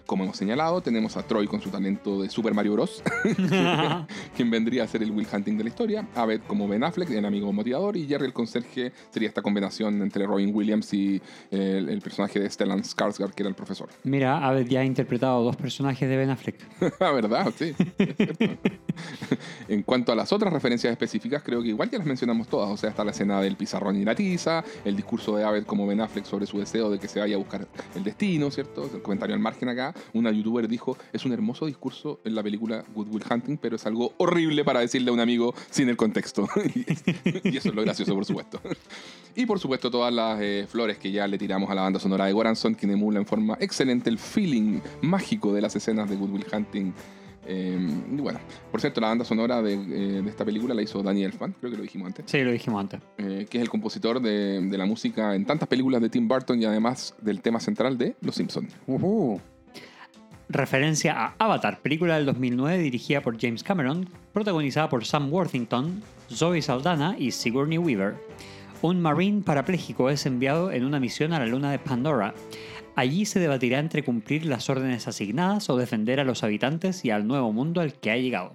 Como hemos señalado, tenemos a Troy con su talento de Super Mario Bros., quien vendría a ser el Will Hunting de la historia, Abed como Ben Affleck, el amigo motivador, y Jerry el conserje sería esta combinación entre Robin Williams y eh, el, personaje de Stellan Skarsgård, que era el profesor. Mira, Abed ya ha interpretado dos personajes de Ben Affleck. Ah, ¿Verdad? Sí. en cuanto a las otras referencias específicas, creo que igual ya las mencionamos todas. O sea, está la escena del pizarrón y la tiza, el discurso de Abed como Ben Affleck sobre su deseo de que se vaya a buscar el destino, ¿cierto? El comentario al margen acá. Una youtuber dijo, es un hermoso discurso en la película Good Will Hunting, pero es algo horrible para decirle a un amigo sin el contexto. y eso es lo gracioso, por supuesto. y por supuesto todas las eh, flores que ya le tiramos a la banda sonora de Goranson, quien emula en forma excelente el feeling mágico de las escenas de Good Will Hunting Em, y bueno, por cierto, la banda sonora de, eh, esta película la hizo Danny Elfman, creo que lo dijimos antes. Sí, lo dijimos antes. Eh, que es el compositor de, la música en tantas películas de Tim Burton y además del tema central de Los Simpsons. Referencia a Avatar, película del 2009 dirigida por James Cameron, protagonizada por Sam Worthington, Zoe Saldana y Sigourney Weaver. Un marine parapléjico es enviado en una misión a la luna de Pandora Allí se debatirá entre cumplir las órdenes asignadas o defender a los habitantes y al nuevo mundo al que ha llegado.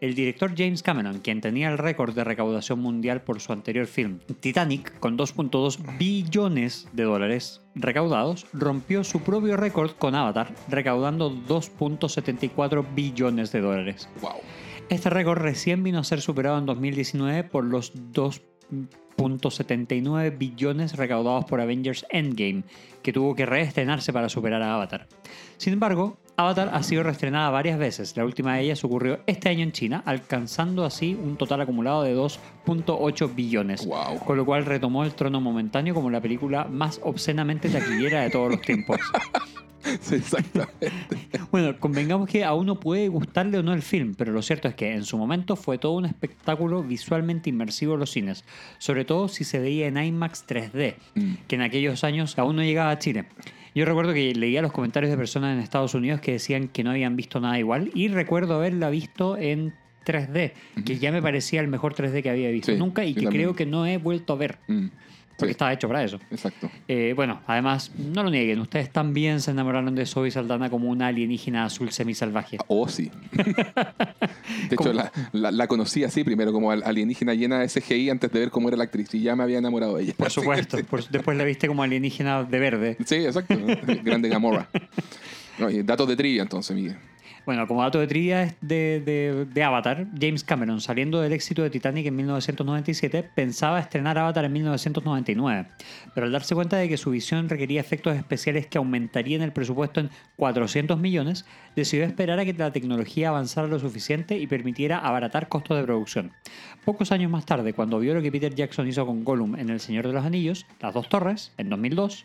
El director James Cameron, quien tenía el récord de recaudación mundial por su anterior film Titanic, con 2.2 billones de dólares recaudados, rompió su propio récord con Avatar, recaudando 2.74 billones de dólares. Este récord recién vino a ser superado en 2019 por los 2 .79 billones recaudados por Avengers Endgame, que tuvo que reestrenarse para superar a Avatar. Sin embargo, Avatar ha sido reestrenada varias veces, la última de ellas ocurrió este año en China, alcanzando así un total acumulado de 2.8 billones, con lo cual retomó el trono momentáneo como la película más obscenamente taquillera de todos los tiempos. exactamente. Bueno, convengamos que a uno puede gustarle o no el film, pero lo cierto es que en su momento fue todo un espectáculo visualmente inmersivo en los cines, sobre todo si se veía en IMAX 3D, mm. que en aquellos años aún no llegaba a Chile. Yo recuerdo que leía los comentarios de personas en Estados Unidos que decían que no habían visto nada igual y recuerdo haberla visto en 3D, que ya me parecía el mejor 3D que había visto nunca y que creo que no he vuelto a ver. Mm. Porque Sí. estaba hecho para eso. Exacto. Eh, bueno, además, no lo nieguen, ustedes también se enamoraron de Zoe Saldana como una alienígena azul semisalvaje. Oh, sí. De hecho, la, la- la conocí así primero, como al- alienígena llena de CGI antes de ver cómo era la actriz. Y ya me había enamorado de ella. Por supuesto, por- después la viste como alienígena de verde. Sí, exacto. Grande Gamora. No, datos de trivia, entonces, Miguel. Bueno, como dato de trivia de, de- de Avatar, James Cameron, saliendo del éxito de Titanic en 1997, pensaba estrenar Avatar en 1999, pero al darse cuenta de que su visión requería efectos especiales que aumentarían el presupuesto en 400 millones, decidió esperar a que la tecnología avanzara lo suficiente y permitiera abaratar costos de producción. Pocos años más tarde, cuando vio lo que Peter Jackson hizo con Gollum en El Señor de los Anillos, Las Dos Torres, en 2002,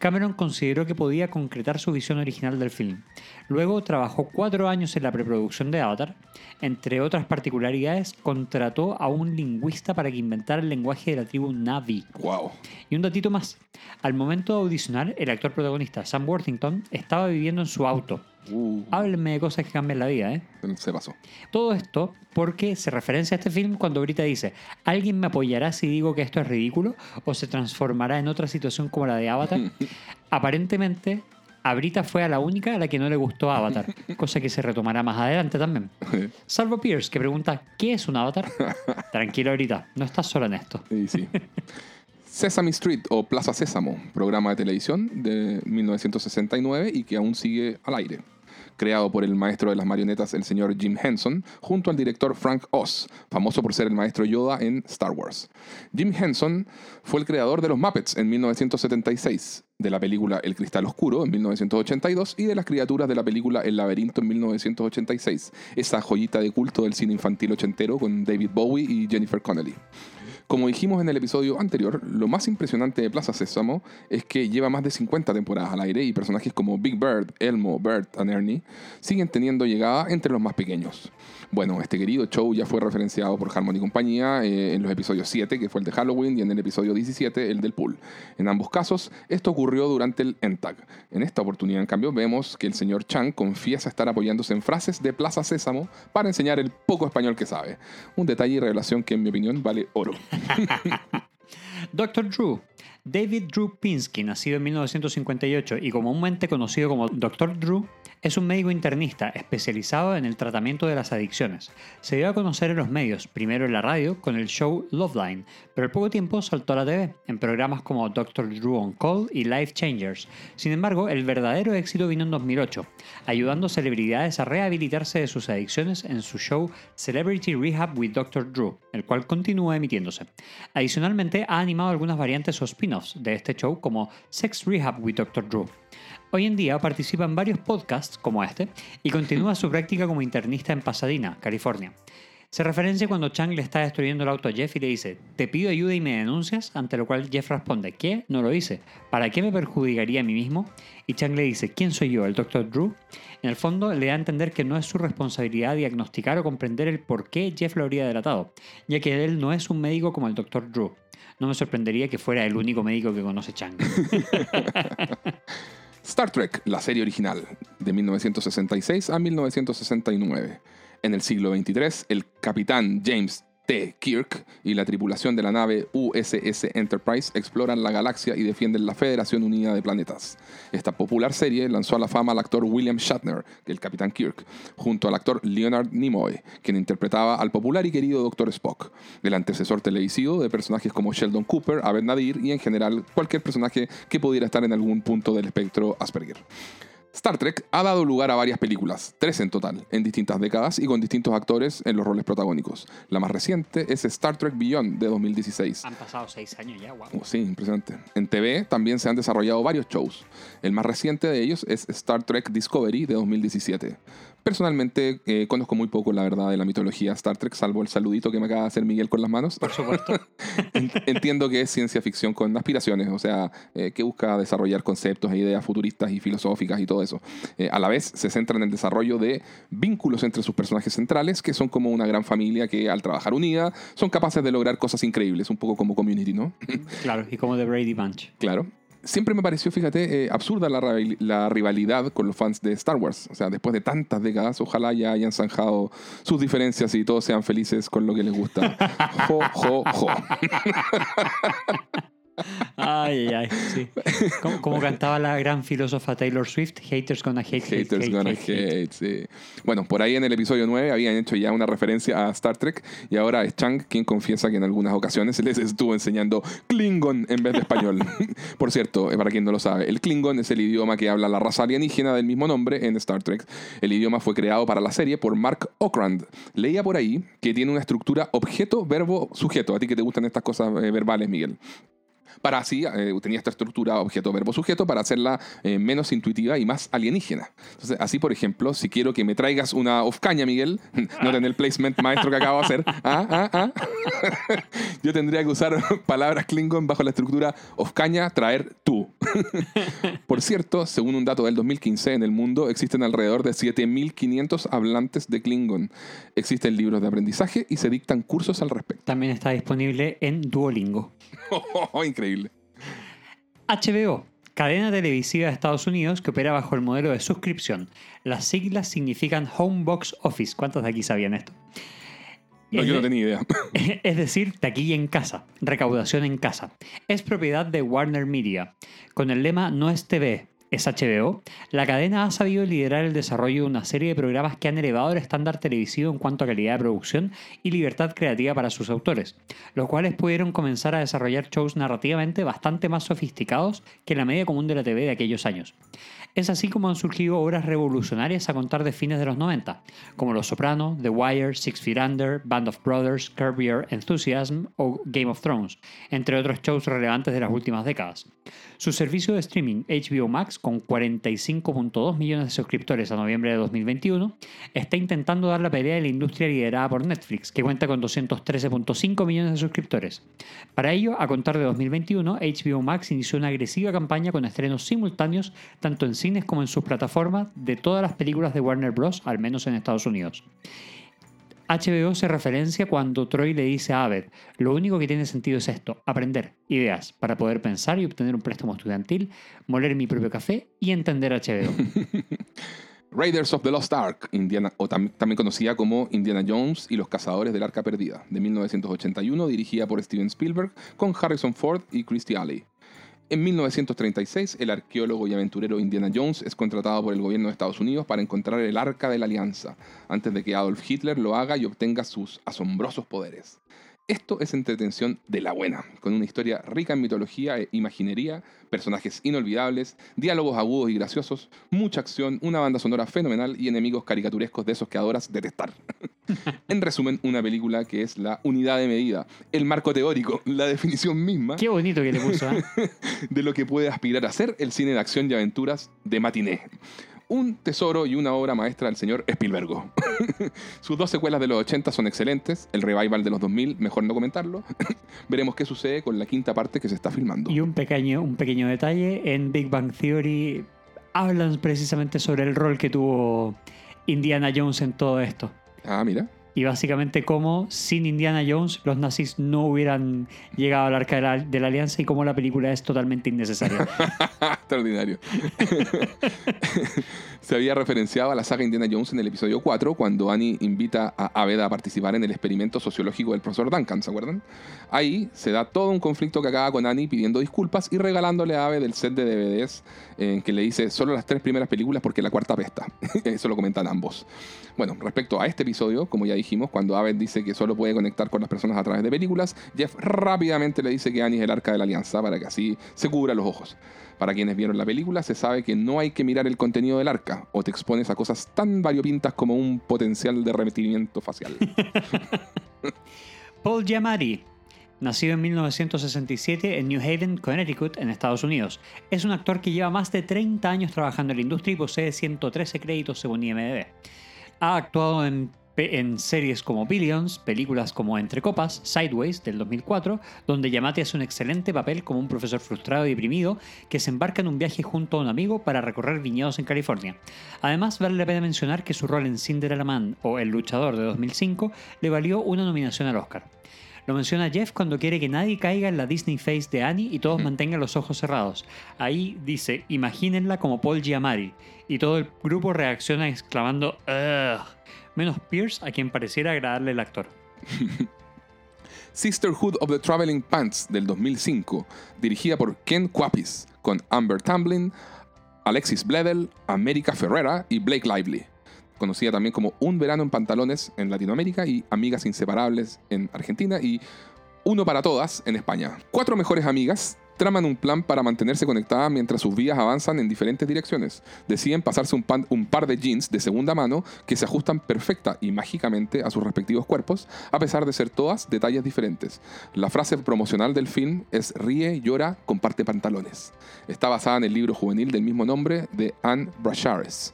Cameron consideró que podía concretar su visión original del film. Luego trabajó cuatro años en la preproducción de Avatar. Entre otras particularidades, contrató a un lingüista para que inventara el lenguaje de la tribu Navi. Wow. Y un datito más. Al momento de audicionar, el actor protagonista, Sam Worthington, estaba viviendo en su auto. Uh, Háblenme de cosas que cambian la vida, ¿eh? se pasó. Todo esto porque se referencia a este film cuando Brita dice, ¿alguien me apoyará si digo que esto es ridículo o se transformará en otra situación como la de Avatar? Aparentemente, a Brita fue a la única a la que no le gustó Avatar, cosa que se retomará más adelante también. Salvo Pierce, que pregunta, ¿qué es un Avatar? Tranquilo, Brita, no estás sola en esto. Sí, sí. Sesame Street o Plaza Sésamo, programa de televisión de 1969 y que aún sigue al aire. Creado por el maestro de las marionetas, el señor Jim Henson, junto al director Frank Oz, famoso por ser el maestro Yoda en Star Wars. Jim Henson fue el creador de los Muppets en 1976, de la película El Cristal Oscuro en 1982 y de las criaturas de la película El Laberinto en 1986, esa joyita de culto del cine infantil ochentero con David Bowie y Jennifer Connelly. Como dijimos en el episodio anterior, lo más impresionante de Plaza Sésamo es que lleva más de 50 temporadas al aire y personajes como Big Bird, Elmo, Bert y Ernie siguen teniendo llegada entre los más pequeños. Bueno, este querido show ya fue referenciado por Harmony compañía eh, en los episodios 7, que fue el de Halloween, y en el episodio 17, el del pool. En ambos casos, esto ocurrió durante el ENTAG. En esta oportunidad, en cambio, vemos que el señor Chang confiesa estar apoyándose en frases de Plaza Sésamo para enseñar el poco español que sabe. Un detalle y revelación que, en mi opinión, vale oro. Dr. Drew. David Drew Pinsky, nacido en 1958 y comúnmente conocido como Dr. Drew, es un médico internista especializado en el tratamiento de las adicciones. Se dio a conocer en los medios, primero en la radio con el show Loveline, pero al poco tiempo saltó a la TV, en programas como Dr. Drew on Call y Life Changers. Sin embargo, el verdadero éxito vino en 2008, ayudando a celebridades a rehabilitarse de sus adicciones en su show Celebrity Rehab with Dr. Drew, el cual continúa emitiéndose. Adicionalmente, ha animado algunas variantes o de este show como Sex Rehab with Dr. Drew. Hoy en día participa en varios podcasts como este y continúa su práctica como internista en Pasadena, California. Se referencia cuando Chang le está destruyendo el auto a Jeff y le dice, te pido ayuda y me denuncias, ante lo cual Jeff responde, ¿qué? No lo hice. ¿Para qué me perjudicaría a mí mismo? Y Chang le dice, ¿quién soy yo? ¿El Dr. Drew? En el fondo le da a entender que no es su responsabilidad diagnosticar o comprender el por qué Jeff lo habría delatado, ya que él no es un médico como el Dr. Drew. No me sorprendería que fuera el único médico que conoce Chang. Star Trek, la serie original, de 1966 a 1969. En el siglo XXIII, el capitán James T. Kirk y la tripulación de la nave USS Enterprise exploran la galaxia y defienden la Federación Unida de Planetas. Esta popular serie lanzó a la fama al actor William Shatner, el capitán Kirk, junto al actor Leonard Nimoy, quien interpretaba al popular y querido Dr. Spock, el antecesor televisivo de personajes como Sheldon Cooper, Abed Nadir y en general cualquier personaje que pudiera estar en algún punto del espectro Asperger. Star Trek ha dado lugar a varias películas, tres en total, en distintas décadas y con distintos actores en los roles protagónicos. La más reciente es Star Trek Beyond de 2016. Han pasado seis años ya, wow. Oh, sí, impresionante. En TV también se han desarrollado varios shows. El más reciente de ellos es Star Trek Discovery de 2017. Personalmente eh, conozco muy poco, la verdad, de la mitología Star Trek, salvo el saludito que me acaba de hacer Miguel con las manos. Por supuesto. Entiendo que es ciencia ficción con aspiraciones, o sea, eh, que busca desarrollar conceptos e ideas futuristas y filosóficas y todo eso. Eh, a la vez se centra en el desarrollo de vínculos entre sus personajes centrales, que son como una gran familia que al trabajar unida son capaces de lograr cosas increíbles, un poco como Community, ¿no? claro, y como The Brady Bunch. Claro. Siempre me pareció, fíjate, eh, absurda la, la rivalidad con los fans de Star Wars. O sea, después de tantas décadas, ojalá ya hayan zanjado sus diferencias y todos sean felices con lo que les gusta. Jo, jo, jo. Ay, ay, sí. Como, como cantaba la gran filósofa Taylor Swift, haters gonna hate, hate, Haters hate, gonna hate, hate. hate, sí. Bueno, por ahí en el episodio 9 habían hecho ya una referencia a Star Trek y ahora es Chang quien confiesa que en algunas ocasiones se les estuvo enseñando Klingon en vez de español. por cierto, eh, para quien no lo sabe, el Klingon es el idioma que habla la raza alienígena del mismo nombre en Star Trek. El idioma fue creado para la serie por Mark Okrand. Leía por ahí que tiene una estructura objeto, verbo, sujeto. A ti que te gustan estas cosas eh, verbales, Miguel para así, eh, tenía esta estructura objeto, verbo, sujeto, para hacerla eh, menos intuitiva y más alienígena. Entonces, así, por ejemplo, si quiero que me traigas una ofcaña, Miguel, no en el placement maestro que acabo de hacer, ah, ah, ah, yo tendría que usar palabras Klingon bajo la estructura ofcaña, traer tú. por cierto, según un dato del 2015, en el mundo existen alrededor de 7.500 hablantes de Klingon. Existen libros de aprendizaje y se dictan cursos al respecto. También está disponible en Duolingo. Increíble. HBO, cadena televisiva de Estados Unidos que opera bajo el modelo de suscripción. Las siglas significan Home Box Office. ¿Cuántos de aquí sabían esto? No, Es yo no tenía idea. Es decir, taquilla en casa, recaudación en casa. Es propiedad de Warner Media. Con el lema No es TV, es HBO, la cadena ha sabido liderar el desarrollo de una serie de programas que han elevado el estándar televisivo en cuanto a calidad de producción y libertad creativa para sus autores, los cuales pudieron comenzar a desarrollar shows narrativamente bastante más sofisticados que la media común de la TV de aquellos años. Es así como han surgido obras revolucionarias a contar de fines de los 90, como Los Soprano, The Wire, Six Feet Under, Band of Brothers, Curb Enthusiasm o Game of Thrones, entre otros shows relevantes de las últimas décadas. Su servicio de streaming HBO Max, con 45.2 millones de suscriptores a noviembre de 2021, está intentando dar la pelea a la industria liderada por Netflix, que cuenta con 213.5 millones de suscriptores. Para ello, a contar de 2021, HBO Max inició una agresiva campaña con estrenos simultáneos tanto en cines como en sus plataformas de todas las películas de Warner Bros., al menos en Estados Unidos. HBO se referencia cuando Troy le dice a Abed, lo único que tiene sentido es esto, aprender ideas para poder pensar y obtener un préstamo estudiantil, moler mi propio café y entender HBO. Raiders of the Lost Ark, Indiana, o tam- también conocida como Indiana Jones y los Cazadores del Arca Perdida, de 1981, dirigida por Steven Spielberg, con Harrison Ford y Christy Alley. En 1936, el arqueólogo y aventurero Indiana Jones es contratado por el gobierno de Estados Unidos para encontrar el Arca de la Alianza, antes de que Adolf Hitler lo haga y obtenga sus asombrosos poderes. Esto es entretención de la buena, con una historia rica en mitología e imaginería, personajes inolvidables, diálogos agudos y graciosos, mucha acción, una banda sonora fenomenal y enemigos caricaturescos de esos que adoras detestar. en resumen, una película que es la unidad de medida, el marco teórico, la definición misma Qué bonito que le puso, ¿eh? de lo que puede aspirar a ser el cine de acción y aventuras de matiné. Un tesoro y una obra maestra del señor Spielbergo. Sus dos secuelas de los 80 son excelentes, el revival de los 2000, mejor no comentarlo. Veremos qué sucede con la quinta parte que se está filmando. Y un pequeño, un pequeño detalle, en Big Bang Theory hablan precisamente sobre el rol que tuvo Indiana Jones en todo esto. Ah, mira. Y básicamente cómo sin Indiana Jones los nazis no hubieran llegado al arca de la, de la alianza y cómo la película es totalmente innecesaria. Extraordinario. Se había referenciado a la saga Indiana Jones en el episodio 4 cuando Annie invita a Abed a participar en el experimento sociológico del profesor Duncan, ¿se acuerdan? Ahí se da todo un conflicto que acaba con Annie pidiendo disculpas y regalándole a Abed el set de DVDs en que le dice solo las tres primeras películas porque la cuarta pesta. Eso lo comentan ambos. Bueno, respecto a este episodio, como ya dijimos, cuando Abed dice que solo puede conectar con las personas a través de películas, Jeff rápidamente le dice que Annie es el arca de la alianza para que así se cubra los ojos. Para quienes vieron la película, se sabe que no hay que mirar el contenido del arca o te expones a cosas tan variopintas como un potencial derretimiento facial. Paul Giamatti, nacido en 1967 en New Haven, Connecticut, en Estados Unidos. Es un actor que lleva más de 30 años trabajando en la industria y posee 113 créditos según IMDb. Ha actuado en, en series como Billions, películas como Entre Copas, Sideways del 2004, donde Yamate hace un excelente papel como un profesor frustrado y deprimido que se embarca en un viaje junto a un amigo para recorrer viñedos en California. Además, vale la pena mencionar que su rol en Cinderella Man o El Luchador de 2005 le valió una nominación al Oscar. Lo menciona Jeff cuando quiere que nadie caiga en la Disney face de Annie y todos mantengan los ojos cerrados. Ahí dice, imagínenla como Paul Giamatti. Y todo el grupo reacciona exclamando, "Ugh", menos Pierce, a quien pareciera agradarle el actor. Sisterhood of the Traveling Pants del 2005, dirigida por Ken Quapis, con Amber Tamblyn, Alexis Bledel, America Ferrera y Blake Lively. Conocida también como Un verano en pantalones en Latinoamérica y Amigas inseparables en Argentina y Uno para todas en España. Cuatro mejores amigas traman un plan para mantenerse conectadas mientras sus vidas avanzan en diferentes direcciones. Deciden pasarse un, par de jeans de segunda mano que se ajustan perfecta y mágicamente a sus respectivos cuerpos, a pesar de ser todas detalles diferentes. La frase promocional del film es Ríe, llora, comparte pantalones. Está basada en el libro juvenil del mismo nombre de Anne Brashares.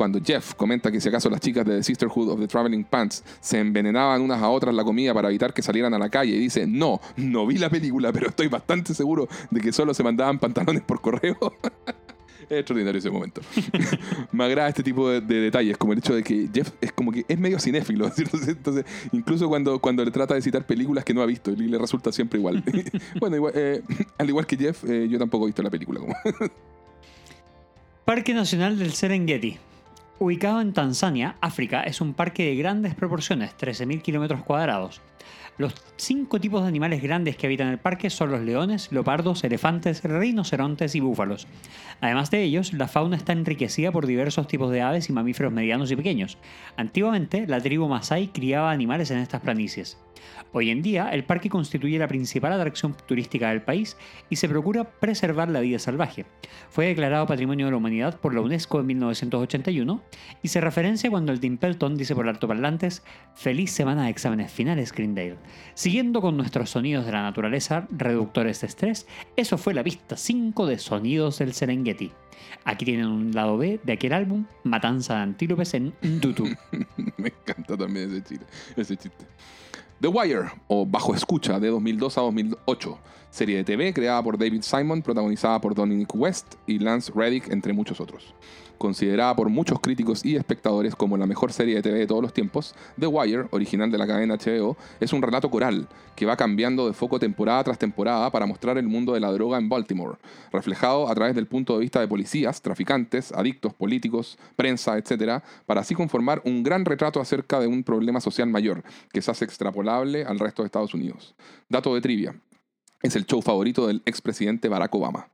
Cuando Jeff comenta que si acaso las chicas de The Sisterhood of the Traveling Pants se envenenaban unas a otras la comida para evitar que salieran a la calle y dice, no, no vi la película, pero estoy bastante seguro de que solo se mandaban pantalones por correo. Es extraordinario ese momento. Me agrada este tipo de, de detalles, como el hecho de que Jeff es como que es medio cinéfilo. Entonces, incluso cuando, cuando le trata de citar películas que no ha visto, le resulta siempre igual. bueno, eh, al igual que Jeff, eh, yo tampoco he visto la película. Parque Nacional del Serengeti. Ubicado en Tanzania, África, es un parque de grandes proporciones, 13.000 kilómetros cuadrados. Los cinco tipos de animales grandes que habitan el parque son los leones, leopardos, elefantes, rinocerontes y búfalos. Además de ellos, la fauna está enriquecida por diversos tipos de aves y mamíferos medianos y pequeños. Antiguamente, la tribu Masai criaba animales en estas planicies. Hoy en día, el parque constituye la principal atracción turística del país y se procura preservar la vida salvaje. Fue declarado Patrimonio de la Humanidad por la UNESCO en 1981 y se referencia cuando el Tim Pelton dice por altoparlantes Feliz semana de exámenes finales, Greendale. Siguiendo con nuestros sonidos de la naturaleza, reductores de estrés, eso fue la pista 5 de Sonidos del Serengeti. Aquí tienen un lado B de aquel álbum, Matanza de Antílopes en Ndutu. Me encanta también ese chiste. Ese chiste. The Wire, o Bajo Escucha, de 2002 a 2008. Serie de TV creada por David Simon, protagonizada por Dominic West y Lance Reddick, entre muchos otros. Considerada por muchos críticos y espectadores como la mejor serie de TV de todos los tiempos, The Wire, original de la cadena HBO, es un relato coral que va cambiando de foco temporada tras temporada para mostrar el mundo de la droga en Baltimore, reflejado a través del punto de vista de policías, traficantes, adictos, políticos, prensa, etc., para así conformar un gran retrato acerca de un problema social mayor que se hace extrapolable al resto de Estados Unidos. Dato de trivia. Es el show favorito del expresidente Barack Obama.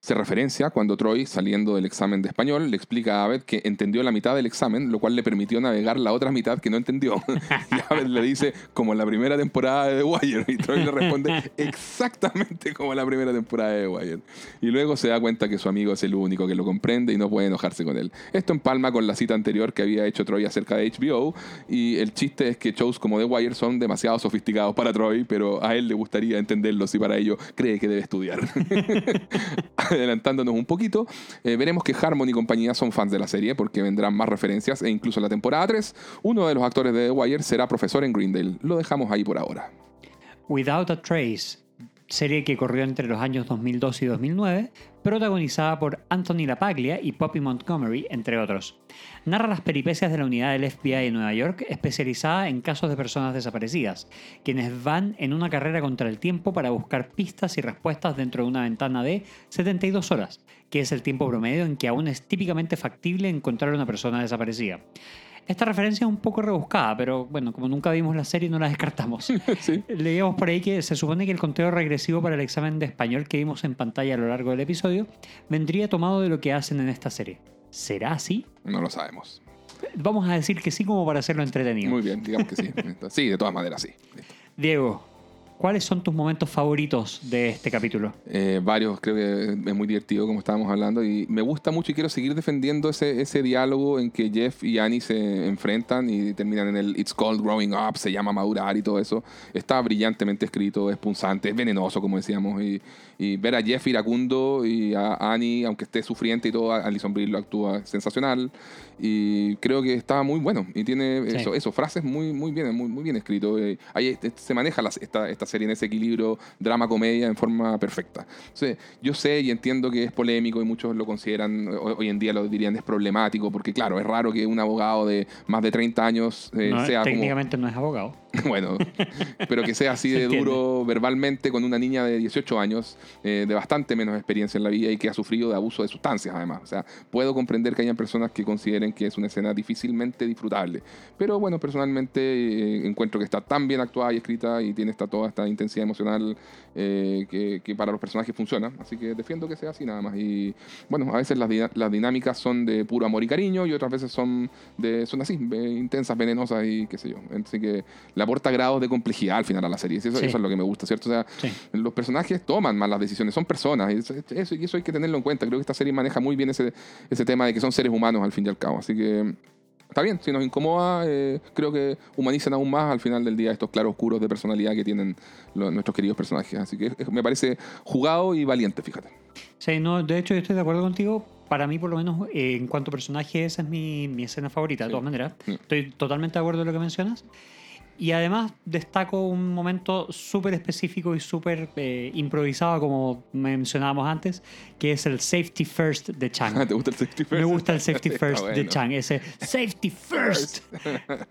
Se referencia cuando Troy, saliendo del examen de español, le explica a Abed que entendió la mitad del examen, lo cual le permitió navegar la otra mitad que no entendió. y Abed le dice, como en la primera temporada de The Wire. Y Troy le responde, exactamente como en la primera temporada de The Wire. Y luego se da cuenta que su amigo es el único que lo comprende y no puede enojarse con él. Esto empalma con la cita anterior que había hecho Troy acerca de HBO. Y el chiste es que shows como The Wire son demasiado sofisticados para Troy, pero a él le gustaría entenderlos y para ello cree que debe estudiar. adelantándonos un poquito, eh, veremos que Harmon y compañía son fans de la serie porque vendrán más referencias e incluso en la temporada 3, uno de los actores de The Wire será profesor en Greendale. Lo dejamos ahí por ahora. Without a Trace, serie que corrió entre los años 2002 y 2009, protagonizada por Anthony LaPaglia y Poppy Montgomery, entre otros. Narra las peripecias de la unidad del FBI en Nueva York especializada en casos de personas desaparecidas, quienes van en una carrera contra el tiempo para buscar pistas y respuestas dentro de una ventana de 72 horas, que es el tiempo promedio en que aún es típicamente factible encontrar a una persona desaparecida. Esta referencia es un poco rebuscada, pero bueno, como nunca vimos la serie no la descartamos. Sí. Leíamos por ahí que se supone que el conteo regresivo para el examen de español que vimos en pantalla a lo largo del episodio vendría tomado de lo que hacen en esta serie. ¿Será así? No lo sabemos. Vamos a decir que sí como para hacerlo entretenido. Muy bien, digamos que sí. Sí, de todas maneras, sí. Diego, ¿cuáles son tus momentos favoritos de este capítulo? Eh, varios, creo que es muy divertido como estábamos hablando y me gusta mucho y quiero seguir defendiendo ese, ese diálogo en que Jeff y Annie se enfrentan y terminan en el It's called growing up, se llama madurar y todo eso. Está brillantemente escrito, es punzante, es venenoso como decíamos y, y ver a Jeff iracundo y a Annie, aunque esté sufriente y todo, Alison Brie lo actúa sensacional y creo que está muy bueno y tiene Sí. eso, eso frases muy, muy bien, muy, muy bien escrito. Eh, ahí se maneja las- esta, esta serie en ese equilibrio drama-comedia en forma perfecta. Entonces, yo sé y entiendo que es polémico y muchos lo consideran, hoy en día lo dirían es problemático, porque claro, es raro que un abogado de más de 30 años eh, sea... Técnicamente no es abogado. bueno, pero que sea así de duro verbalmente con una niña de 18 años, eh, de bastante menos experiencia en la vida y que ha sufrido de abuso de sustancias además. O sea, puedo comprender que hayan personas que consideren que es una escena difícilmente disfrutable. Pero bueno, personalmente eh, encuentro que está tan bien actuada y escrita y tiene esta, toda esta intensidad emocional eh, que, para los personajes funciona. Así que defiendo que sea así nada más. Y bueno, a veces las, las dinámicas son de puro amor y cariño y otras veces son, de, son así, intensas, venenosas y qué sé yo. Así que le aporta grados de complejidad al final a la serie. Eso, eso es lo que me gusta, ¿cierto? O sea, los personajes toman malas decisiones, son personas. Y eso, y eso hay que tenerlo en cuenta. Creo que esta serie maneja muy bien ese, ese tema de que son seres humanos al fin y al cabo. Así que está bien, si nos incomoda, eh, creo que humanizan aún más al final del día estos claros oscuros de personalidad que tienen nuestros queridos personajes. Así que me parece jugado y valiente, fíjate. Sí, no, de hecho, yo estoy de acuerdo contigo. Para mí, por lo menos, eh, en cuanto a personaje, esa es mi, mi escena favorita, de todas maneras. Estoy totalmente de acuerdo en lo que mencionas. Y además destaco un momento súper específico y súper eh, improvisado, como mencionábamos antes, que es el safety first de Chang. ¿Te gusta el safety first? Me gusta el safety first de Chang, ese safety first.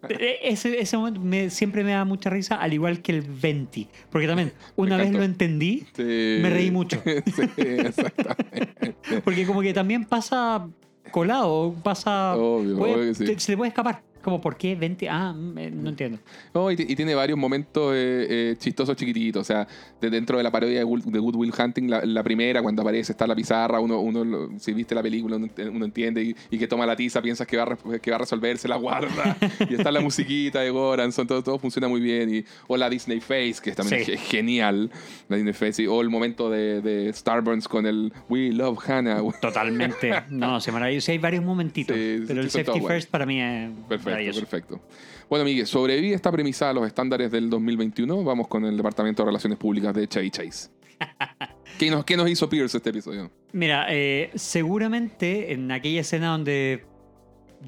E-, ese, ese momento me, siempre me da mucha risa, al igual que el venti. Porque también, una vez lo entendí, me reí mucho. Sí, exactamente. porque como que también pasa colado, pasa... Obvio, Se le puede escapar como, ¿por qué 20? Ah, mm, eh, no entiendo. No, y, tiene varios momentos eh, eh, chistosos chiquititos. O sea, de dentro de la parodia de, Good Will Hunting, la, primera, cuando aparece, está la pizarra, uno, uno si viste la película, uno, entiende y, que toma la tiza, piensas que va a, que va a resolverse, la guarda. y está la musiquita de Goranson, todo, todo funciona muy bien. Y, o la Disney Face, que también es genial. La Disney Face. o el momento de, de, Starburns con el We Love Hannah. Totalmente. No, se maravilloso. hay varios momentitos. pero el Safety First para mí es. Perfecto perfecto. Bueno, Miguel, sobrevive esta premisa a los estándares del 2021. Vamos con el Departamento de Relaciones Públicas de Chevy Chase. ¿Qué nos, ¿Qué nos hizo Pierce este episodio? Mira, eh, seguramente en aquella escena donde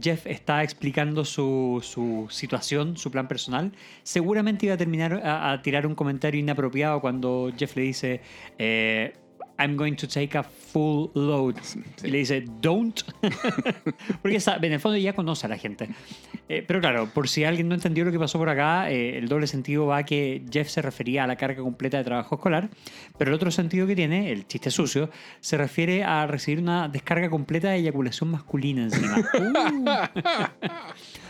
Jeff está explicando su, su, situación, su plan personal, seguramente iba a terminar a, tirar un comentario inapropiado cuando Jeff le dice, eh, I'm going to take a full load. Y le dice, don't. Porque en el fondo ya conoce a la gente. Eh, pero claro, por si alguien no entendió lo que pasó por acá, eh, el doble sentido va a que Jeff se refería a la carga completa de trabajo escolar, pero el otro sentido que tiene, el chiste sucio, se refiere a recibir una descarga completa de eyaculación masculina encima.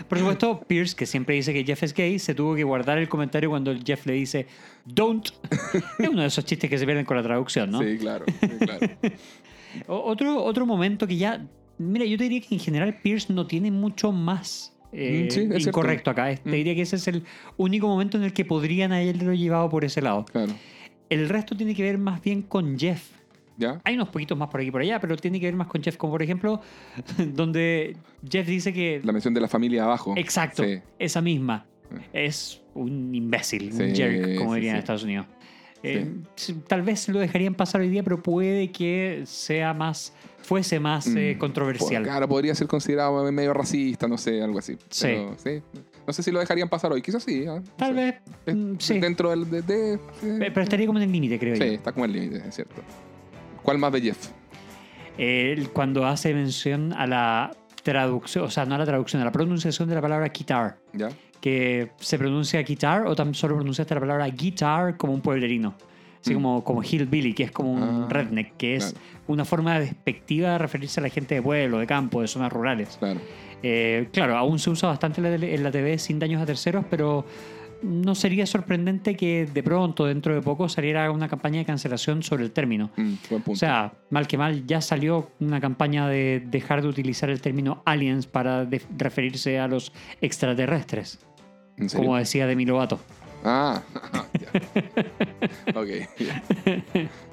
por supuesto, Pierce, que siempre dice que Jeff es gay, se tuvo que guardar el comentario cuando Jeff le dice, don't. es uno de esos chistes que se pierden con la traducción, ¿no? Sí, claro. otro, otro momento que ya. Mira, yo te diría que en general Pierce no tiene mucho más eh, mm, incorrecto acá. Te mm. diría que ese es el único momento en el que podrían haberlo llevado por ese lado. Claro. El resto tiene que ver más bien con Jeff. ¿Ya? Hay unos poquitos más por aquí y por allá, pero tiene que ver más con Jeff, como por ejemplo, donde Jeff dice que... La mención de la familia abajo. Exacto, esa misma. Es un imbécil, un jerk, como dirían en Estados Unidos. Eh, tal vez lo dejarían pasar hoy día, pero puede que sea más, fuese más eh, mm, controversial. claro, podría ser considerado medio racista, no sé, algo así. Sí. No sé si lo dejarían pasar hoy, quizás sí. ¿eh? Tal vez. Mm, sí. Dentro del. De, pero estaría como en el límite, creo yo. Sí, está como en el límite, es cierto. ¿Cuál más de Jeff? cuando hace mención a la traducción, o sea, no a la traducción, a la pronunciación de la palabra guitar. ¿Ya? Que se pronuncia guitar o tan solo pronunciaste la palabra guitar como un pueblerino. Así mm. como, como hillbilly, que es como un ah, redneck, que es una forma despectiva de referirse a la gente de pueblo, de campo, de zonas rurales. Claro. Eh, claro, aún se usa bastante en la TV sin daños a terceros, pero no sería sorprendente que de pronto, dentro de poco, saliera una campaña de cancelación sobre el término. Mm, o sea, mal que mal, ya salió una campaña de dejar de utilizar el término aliens para referirse a los extraterrestres. Como decía Demi Lovato. Ah, ok.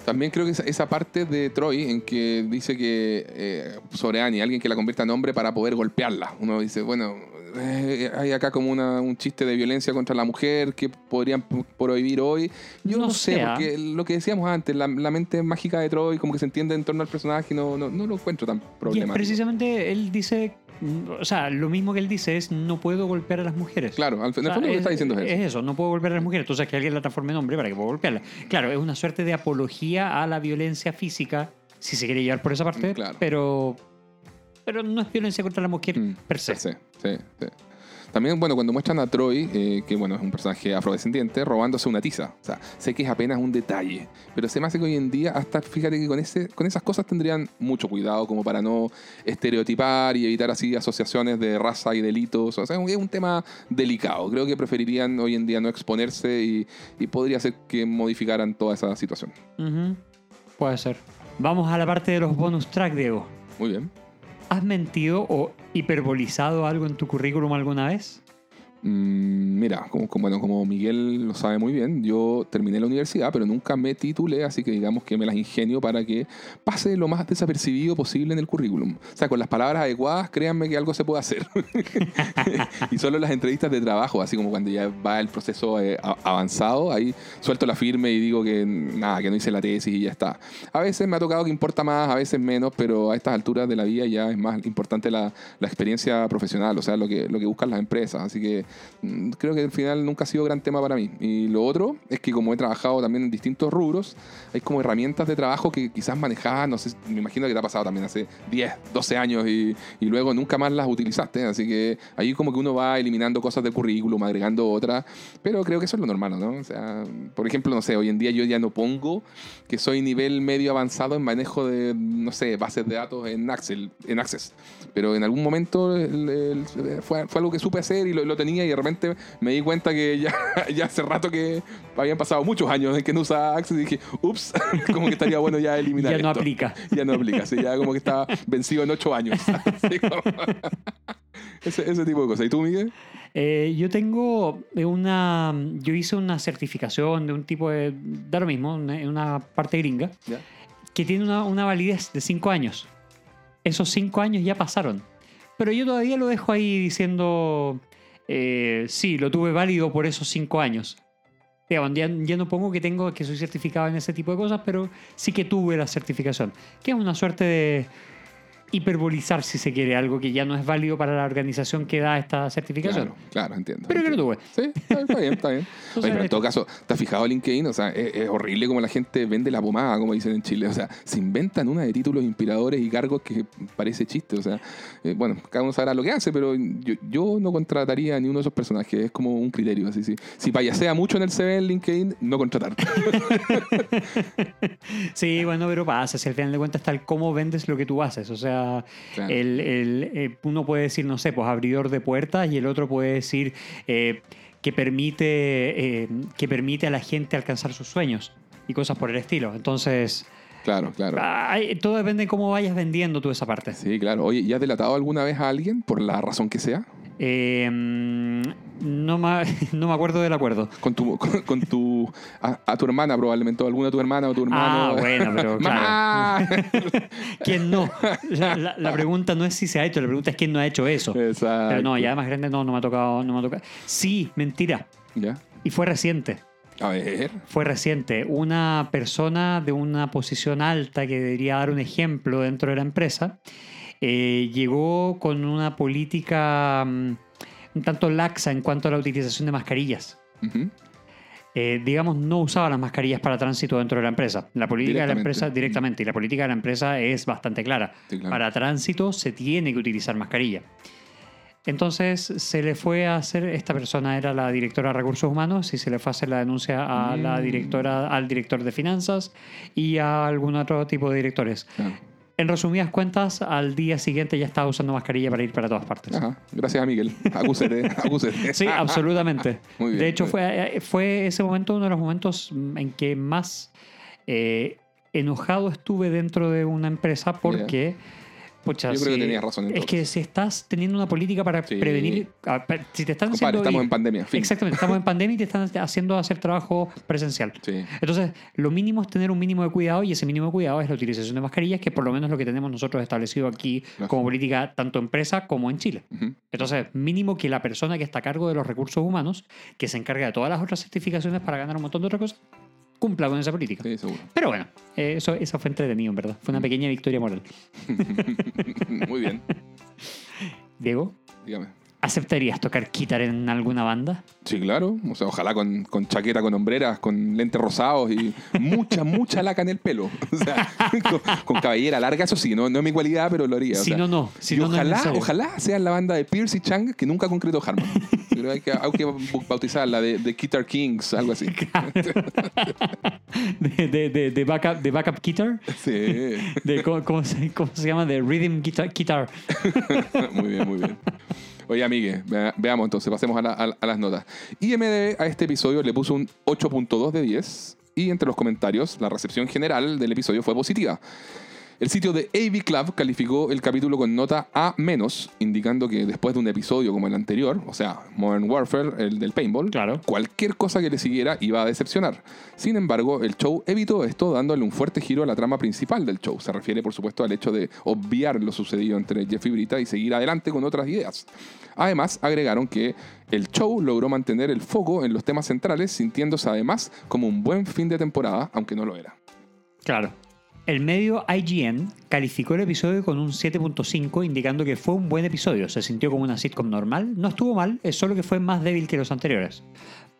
También creo que esa, parte de Troy en que dice que eh, sobre Annie, alguien que la convierta en hombre para poder golpearla. Uno dice, bueno, eh, hay acá como un chiste de violencia contra la mujer que podrían prohibir hoy. Yo no, sé, porque lo que decíamos antes, la, mente mágica de Troy, como que se entiende en torno al personaje, no, no, no lo encuentro tan problemático. precisamente él dice o sea, lo mismo que él dice es no puedo golpear a las mujeres. Claro, al O en sea, el fondo lo que está diciendo es eso. Es eso, no puedo golpear a las mujeres. Entonces que alguien la transforme en hombre para que pueda golpearla. Claro, es una suerte de apología a la violencia física, si se quiere llevar por esa parte, Claro. pero, pero no es violencia contra la mujer Mm, per se. sí, sí. También, bueno, cuando muestran a Troy, eh, que bueno, es un personaje afrodescendiente, robándose una tiza. O sea, sé que es apenas un detalle, pero se me hace que hoy en día, hasta fíjate que con, ese, con esas cosas tendrían mucho cuidado, como para no estereotipar y evitar así asociaciones de raza y delitos. O sea, es un tema delicado. Creo que preferirían hoy en día no exponerse y, y podría ser que modificaran toda esa situación. Puede ser. Vamos a la parte de los bonus track, Diego. Muy bien. ¿Has mentido o hiperbolizado algo en tu currículum alguna vez? Mm, Mira, como, bueno, como Miguel lo sabe muy bien, yo terminé la universidad, pero nunca me titulé, así que digamos que me las ingenio para que pase lo más desapercibido posible en el currículum. O sea, con las palabras adecuadas, créanme que algo se puede hacer. y solo las entrevistas de trabajo, así como cuando ya va el proceso eh, avanzado, ahí suelto la firme y digo que nada, que no hice la tesis y ya está. A veces me ha tocado que importa más, a veces menos, pero a estas alturas de la vida ya es más importante la, experiencia profesional, o sea, lo que, buscan las empresas. Así que creo que al final nunca ha sido gran tema para mí. Y lo otro es que como he trabajado también en distintos rubros, hay como herramientas de trabajo que quizás manejabas, no sé, me imagino que te ha pasado también hace 10, 12 años y, y luego nunca más las utilizaste. Así que ahí como que uno va eliminando cosas del currículum, agregando otras, pero creo que eso es lo normal, ¿no? O sea, por ejemplo, no sé, hoy en día yo ya no pongo que soy nivel medio avanzado en manejo de, no sé, bases de datos en Access, en Access. pero en algún momento el- el- fue, fue algo que supe hacer y lo, lo tenía y de repente me di cuenta que ya, ya hace rato que habían pasado muchos años en que no usaba Access y dije, ups, como que estaría bueno ya eliminar Ya no esto. aplica. Ya no aplica, sí, ya como que estaba vencido en ocho años. Como- ese, ese tipo de cosas. ¿Y tú, Miguel? Eh, yo tengo una. Yo hice una certificación de un tipo de. Da lo mismo, en una parte gringa, ¿Ya? que tiene una, una validez de 5 años. Esos 5 años ya pasaron. Pero yo todavía lo dejo ahí diciendo. Eh, sí, lo tuve válido por esos 5 años. Ya, ya no pongo que tengo que soy certificado en ese tipo de cosas, pero sí que tuve la certificación. Que es una suerte de hiperbolizar, si se quiere, algo que ya no es válido para la organización que da esta certificación. Claro, claro, entiendo. Pero que lo entiendo. tuve. Sí, está, está bien, está bien. Oye, pero en esto- todo caso, ¿te has fijado LinkedIn? O sea, es, es horrible como la gente vende la pomada, como dicen en Chile. O sea, se inventan una de títulos inspiradores y cargos que parece chiste. O sea, eh, bueno, cada uno sabrá lo que hace, pero yo, yo no contrataría a ni uno de esos personajes. Es como un criterio. Así, sí. Si payasea mucho en el CV en LinkedIn, no contratar. Sí, bueno, pero pasa. Si al final de cuentas está el cómo vendes lo que tú haces. O sea, Claro. el, el, eh, uno puede decir, no sé, pues abridor de puertas y el otro puede decir eh, que, permite, eh, que permite a la gente alcanzar sus sueños y cosas por el estilo. Entonces, Claro, claro. ay, todo depende de cómo vayas vendiendo tú esa parte. Sí, claro. Oye, ¿y has delatado alguna vez a alguien por la razón que sea? Eh, mm, no, me, no me acuerdo del acuerdo. Con tu, con, con tu a, a tu hermana probablemente, o alguna de tu hermana o tu hermano. Ah, bueno, pero ¡Mamá! ¿Quién no? La, pregunta no es si se ha hecho, la pregunta es quién no ha hecho eso. Exacto. Pero no, ya de más grande no, no me ha tocado, no me ha tocado. Sí, mentira. ¿Ya? Y fue reciente. A ver. Fue reciente. Una persona de una posición alta que debería dar un ejemplo dentro de la empresa eh, llegó con una política mm, un tanto laxa en cuanto a la utilización de mascarillas. Eh, digamos, no usaba las mascarillas para tránsito dentro de la empresa. La política de la empresa directamente. Y la política de la empresa es bastante clara. Sí, claro. Para tránsito se tiene que utilizar mascarilla. Entonces se le fue a hacer, esta persona era la directora de recursos humanos y se le fue a hacer la denuncia a la Mm. directora, al director de finanzas y a algún otro tipo de directores. Claro. En resumidas cuentas, al día siguiente ya estaba usando mascarilla para ir para todas partes. Ajá. Gracias a Miguel. Acúsete, acúsete. Sí, absolutamente. Muy bien, de hecho, muy fue, fue ese momento uno de los momentos en que más eh, enojado estuve dentro de una empresa porque... pucha, Yo creo si- que tenías razón Es que si estás teniendo una política para Sí. prevenir... Si te están Compadre, haciendo... estamos y- en pandemia. Fin. Exactamente, estamos en pandemia y te están haciendo hacer trabajo presencial. Sí. Entonces, lo mínimo es tener un mínimo de cuidado y ese mínimo de cuidado es la utilización de mascarillas, que por lo menos lo que tenemos nosotros establecido aquí como política tanto empresa como en Chile. Entonces, mínimo que la persona que está a cargo de los recursos humanos, que se encarga de todas las otras certificaciones para ganar un montón de otras cosas, cumpla con esa política. Sí, seguro. Pero bueno, eh, eso, eso fue entretenido, en verdad. Fue una pequeña victoria moral. Muy bien. Diego, Dígame. ¿Aceptarías tocar guitar en alguna banda? Sí, claro. O sea, ojalá con, con chaqueta, con hombreras, con lentes rosados y mucha, mucha laca en el pelo. O sea, con, con cabellera larga, eso sí, no, no es mi cualidad, pero lo haría. o Si no, no. Si y no, ojalá, ojalá sean la banda de Pierce y Chang que nunca concretó Harmon. Pero hay que, hay que bautizarla de, de Guitar Kings, algo así. de, de, de, de backup, de backup guitar. Sí. De, ¿cómo, cómo se, cómo se llama? De rhythm guitar. guitar. muy bien, muy bien. Oye, amigue, vea- veamos entonces, pasemos a, la- a- a las notas. IMDB a este episodio le puso un 8.2 de 10 y entre los comentarios la recepción general del episodio fue positiva. El sitio de AV Club calificó el capítulo con nota A-, indicando que después de un episodio como el anterior, o sea, Modern Warfare, el del paintball, Claro. cualquier cosa que le siguiera iba a decepcionar. Sin embargo, el show evitó esto dándole un fuerte giro a la trama principal del show. Se refiere, por supuesto, al hecho de obviar lo sucedido entre Jeff y Brita y seguir adelante con otras ideas. Además, agregaron que el show logró mantener el foco en los temas centrales, sintiéndose además como un buen fin de temporada, aunque no lo era. Claro. El medio IGN calificó el episodio con un 7.5, indicando que fue un buen episodio. Se sintió como una sitcom normal. No estuvo mal, es solo que fue más débil que los anteriores.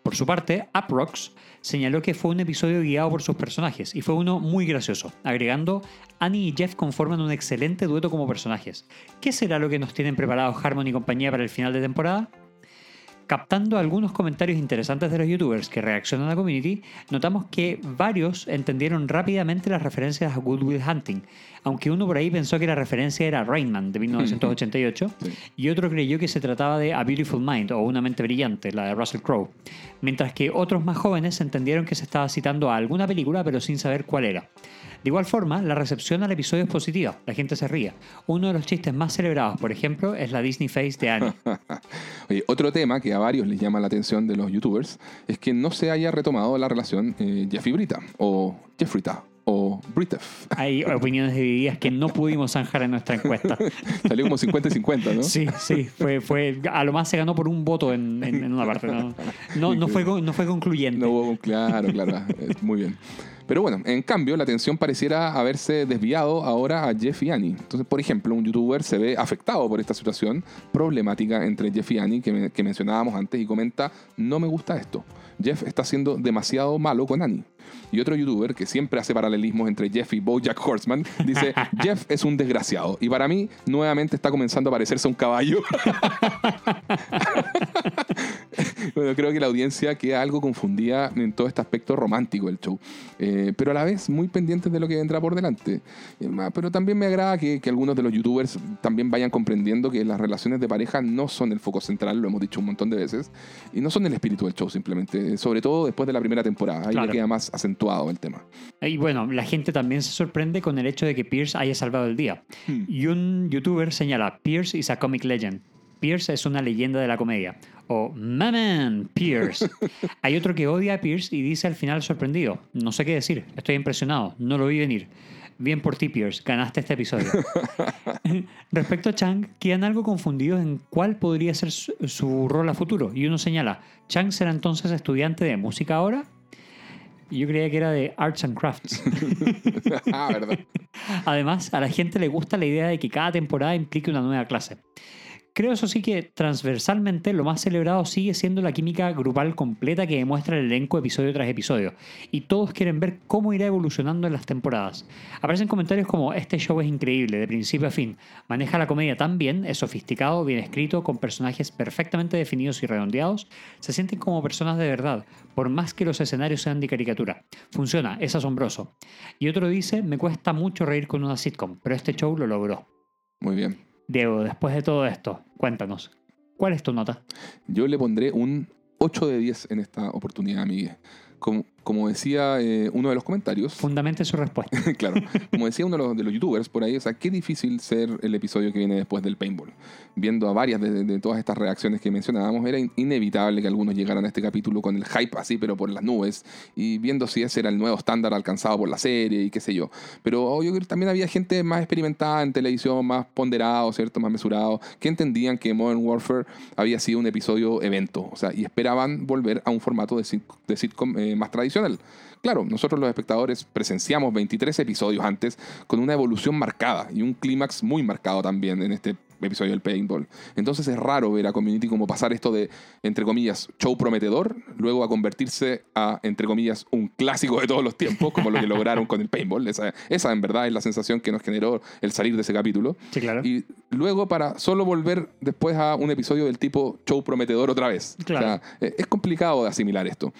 Por su parte, Uproxx señaló que fue un episodio guiado por sus personajes y fue uno muy gracioso, agregando Annie y Jeff conforman un excelente dueto como personajes. ¿Qué será lo que nos tienen preparados Harmon y compañía para el final de temporada? Captando algunos comentarios interesantes de los youtubers que reaccionan a Community, notamos que varios entendieron rápidamente las referencias a Good Will Hunting, aunque uno por ahí pensó que la referencia era Rain Man de 1988 Sí. y otro creyó que se trataba de A Beautiful Mind o Una mente brillante, la de Russell Crowe, mientras que otros más jóvenes entendieron que se estaba citando a alguna película pero sin saber cuál era. De igual forma, la recepción al episodio es positiva, la gente se ríe. Uno de los chistes más celebrados, por ejemplo, es la Disney Face de Annie. Oye, otro tema que a varios les llama la atención de los youtubers es que no se haya retomado la relación eh, Jeff y Brita, o Jeffrita, o Britef. Hay opiniones divididas que no pudimos zanjar en nuestra encuesta. Salió como 50 y 50, ¿no? Sí, sí, fue, fue, a lo más se ganó por un voto en, en- en una parte. No, no, no fue, no fue concluyente. No hubo, claro, claro, eh, muy bien. Pero bueno, en cambio, la atención pareciera haberse desviado ahora a Jeff y Annie. Entonces, por ejemplo, un youtuber se ve afectado por esta situación problemática entre Jeff y Annie que, me- que mencionábamos antes y comenta, no me gusta esto. Jeff está siendo demasiado malo con Annie. Y otro youtuber que siempre hace paralelismos entre Jeff y Bojack Horseman dice, Jeff es un desgraciado. Y para mí, nuevamente está comenzando a parecerse a un caballo. Bueno, creo que la audiencia queda algo confundida en todo este aspecto romántico del show, Eh, pero a la vez muy pendientes de lo que vendrá por delante. Eh, Pero también me agrada que, que algunos de los youtubers también vayan comprendiendo que las relaciones de pareja no son el foco central, lo hemos dicho un montón de veces, y no son el espíritu del show simplemente, sobre todo después de la primera temporada, ahí Claro. ya queda más acentuado el tema. Y bueno, la gente también se sorprende con el hecho de que Pierce haya salvado el día. Hmm. Y un youtuber señala, Pierce is a comic legend. Pierce es una leyenda de la comedia. O, my man, Pierce. Hay otro que odia a Pierce y dice al final sorprendido, no sé qué decir, estoy impresionado, no lo vi venir. Bien por ti, Pierce, ganaste este episodio. Respecto a Chang, quedan algo confundidos en cuál podría ser su, su rol a futuro. Y uno señala, ¿Chang será entonces estudiante de música ahora? Yo creía que era de Arts and Crafts. ah, ¿verdad? Además, a la gente le gusta la idea de que cada temporada implique una nueva clase. Creo eso sí que transversalmente lo más celebrado sigue siendo la química grupal completa que demuestra el elenco episodio tras episodio. Y todos quieren ver cómo irá evolucionando en las temporadas. Aparecen comentarios como este show es increíble, de principio a fin. Maneja la comedia tan bien, es sofisticado, bien escrito, con personajes perfectamente definidos y redondeados. Se sienten como personas de verdad, por más que los escenarios sean de caricatura. Funciona, es asombroso. Y otro dice, me cuesta mucho reír con una sitcom, pero este show lo logró. Muy bien. Diego, después de todo esto, cuéntanos, ¿cuál es tu nota? Yo le pondré un 8 de 10 en esta oportunidad, Miguel. Como, como decía eh, uno de los comentarios, Fundamente su respuesta. claro, como decía uno de los, de los youtubers por ahí, o sea, qué difícil ser el episodio que viene después del paintball. Viendo a varias de, de todas estas reacciones que mencionábamos, era in- inevitable que algunos llegaran a este capítulo con el hype así, pero por las nubes, y viendo si ese era el nuevo estándar alcanzado por la serie y qué sé yo. Pero yo creo que también había gente más experimentada en televisión, más ponderado, ¿cierto? Más mesurado, que entendían que Modern Warfare había sido un episodio evento, o sea, y esperaban volver a un formato de, sit- de sitcom eh, más tradicional. Claro, nosotros los espectadores presenciamos 23 episodios antes con una evolución marcada y un clímax muy marcado también en este episodio del paintball. Entonces es raro ver a Community como pasar esto de, entre comillas, show prometedor, luego a convertirse a, entre comillas, un clásico de todos los tiempos, como lo que lograron con el paintball. Esa, esa en verdad es la sensación que nos generó el salir de ese capítulo. Sí, claro. Y luego para solo volver después a un episodio del tipo show prometedor otra vez. Claro. O sea, eh, es complicado de asimilar esto.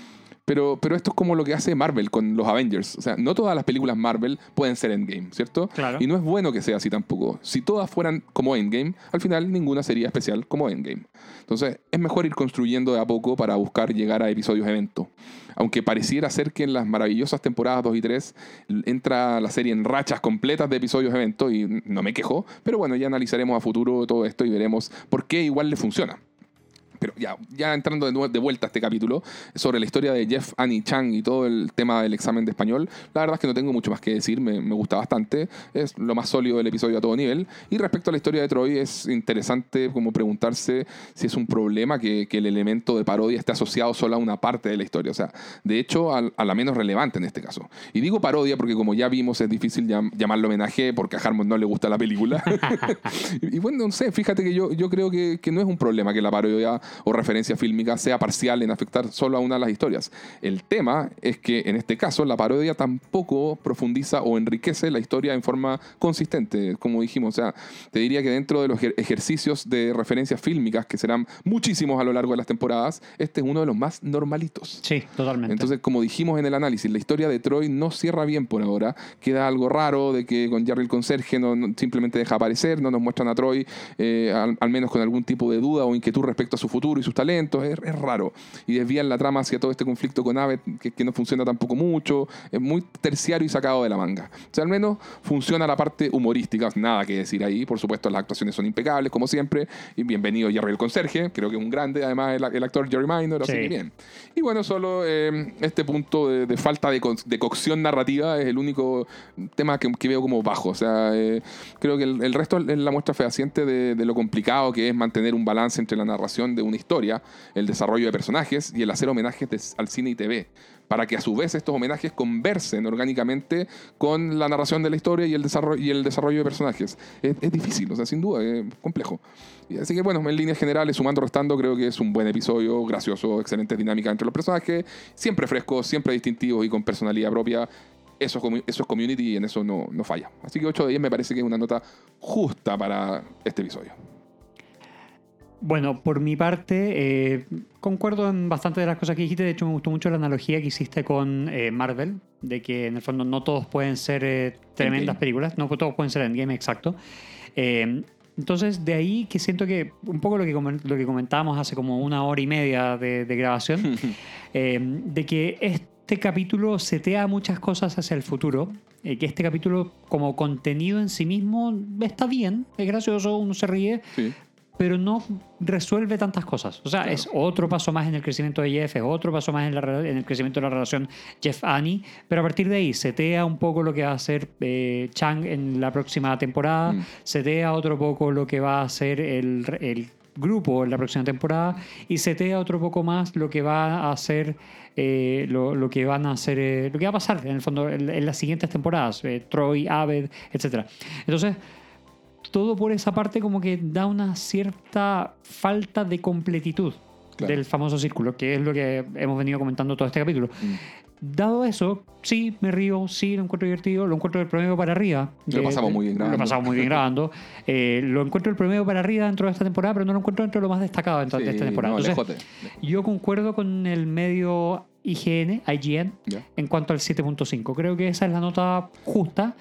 Pero, pero esto es como lo que hace Marvel con los Avengers. O sea, no todas las películas Marvel pueden ser Endgame, ¿cierto? Claro. Y no es bueno que sea así tampoco. Si todas fueran como Endgame, al final ninguna sería especial como Endgame. Entonces, es mejor ir construyendo de a poco para buscar llegar a episodios evento. Aunque pareciera ser que en las maravillosas temporadas 2 y 3 entra la serie en rachas completas de episodios evento y no me quejo, pero bueno, ya analizaremos a futuro todo esto y veremos por qué igual le funciona. Pero ya, ya entrando de, de vuelta a este capítulo, sobre la historia de Jeff, Annie, Chang y todo el tema del examen de español, la verdad es que no tengo mucho más que decir, me, me gusta bastante, es lo más sólido del episodio a todo nivel. Y respecto a la historia de Troy, es interesante como preguntarse si es un problema que, que el elemento de parodia esté asociado solo a una parte de la historia, o sea, de hecho a, a la menos relevante en este caso. Y digo parodia porque como ya vimos es difícil llam- llamarlo homenaje porque a Harmon no le gusta la película. y, y bueno, no sé, fíjate que yo, yo creo que, que no es un problema que la parodia o referencia fílmica sea parcial en afectar solo a una de las historias. El tema es que en este caso la parodia tampoco profundiza o enriquece la historia en forma consistente, como dijimos. O sea, te diría que dentro de los ejer- ejercicios de referencias fílmicas, que serán muchísimos a lo largo de las temporadas, este es uno de los más normalitos. Sí, totalmente. Entonces, como dijimos en el análisis, la historia de Troy no cierra bien por ahora. Queda algo raro de que con Jerry el conserje no, no- simplemente deja aparecer, no nos muestran a Troy, eh, al, al menos con algún tipo de duda o inquietud respecto a su futuro y sus talentos. Es, es raro. Y desvían la trama hacia todo este conflicto con Abbott, que, que no funciona tampoco mucho. Es muy terciario y sacado de la manga. O sea, al menos funciona la parte humorística. Nada que decir ahí. Por supuesto, las actuaciones son impecables, como siempre. Y bienvenido Jerry el conserje. Creo que es un grande, además, el, el actor Jerry Minor. Así Sí. que bien. Y bueno, solo eh, este punto de, de falta de, co- de cocción narrativa es el único tema que, que veo como bajo. O sea, eh, creo que el, el resto es la muestra fehaciente de, de lo complicado que es mantener un balance entre la narración de una historia, el desarrollo de personajes y el hacer homenajes al cine y TV. Para que a su vez estos homenajes conversen orgánicamente con la narración de la historia y el desarrollo, y el desarrollo de personajes. Es, difícil, o sea, sin duda, es complejo. Así que bueno, en líneas generales, sumando restando, creo que es un buen episodio, gracioso, excelente dinámica entre los personajes, siempre frescos, siempre distintivos y con personalidad propia. Eso es, comu- eso es community y en eso no, no falla. Así que 8 de 10 me parece que es una nota justa para este episodio. Bueno, por mi parte, eh, concuerdo en bastante de las cosas que dijiste. De hecho, me gustó mucho la analogía que hiciste con eh, Marvel, de que en el fondo no todos pueden ser eh, tremendas Endgame. películas, no todos pueden ser Endgame, exacto. Entonces, de ahí que siento que un poco lo que, lo que comentábamos hace como una hora y media de, de grabación, de que este capítulo setea muchas cosas hacia el futuro, que este capítulo como contenido en sí mismo está bien, es gracioso, uno se ríe, Sí. Pero no resuelve tantas cosas. O sea, Claro. es otro paso más en el crecimiento de Jeff, es otro paso más en, la en el crecimiento de la relación Jeff-Annie, pero a partir de ahí setea un poco lo que va a hacer eh, Chang en la próxima temporada, Mm. setea otro poco lo que va a hacer el, el grupo en la próxima temporada y setea otro poco más lo que va a hacer eh, lo, lo que van a hacer eh, lo que va a pasar en el fondo en, en las siguientes temporadas eh, Troy, Abed, etcétera entonces todo por esa parte como que da una cierta falta de completitud Claro. del famoso círculo, que es lo que hemos venido comentando todo este capítulo. Mm. Dado eso, sí, me río, sí, lo encuentro divertido, lo encuentro del promedio para arriba. Lo pasamos muy bien grabando. Lo pasamos muy bien grabando. Eh, lo encuentro del promedio para arriba dentro de esta temporada, pero no lo encuentro dentro de lo más destacado dentro de Sí, esta temporada. no, Entonces, lejote. yo concuerdo con el medio IGN, IGN, Ya. en cuanto al 7.5. Creo que esa es la nota justa.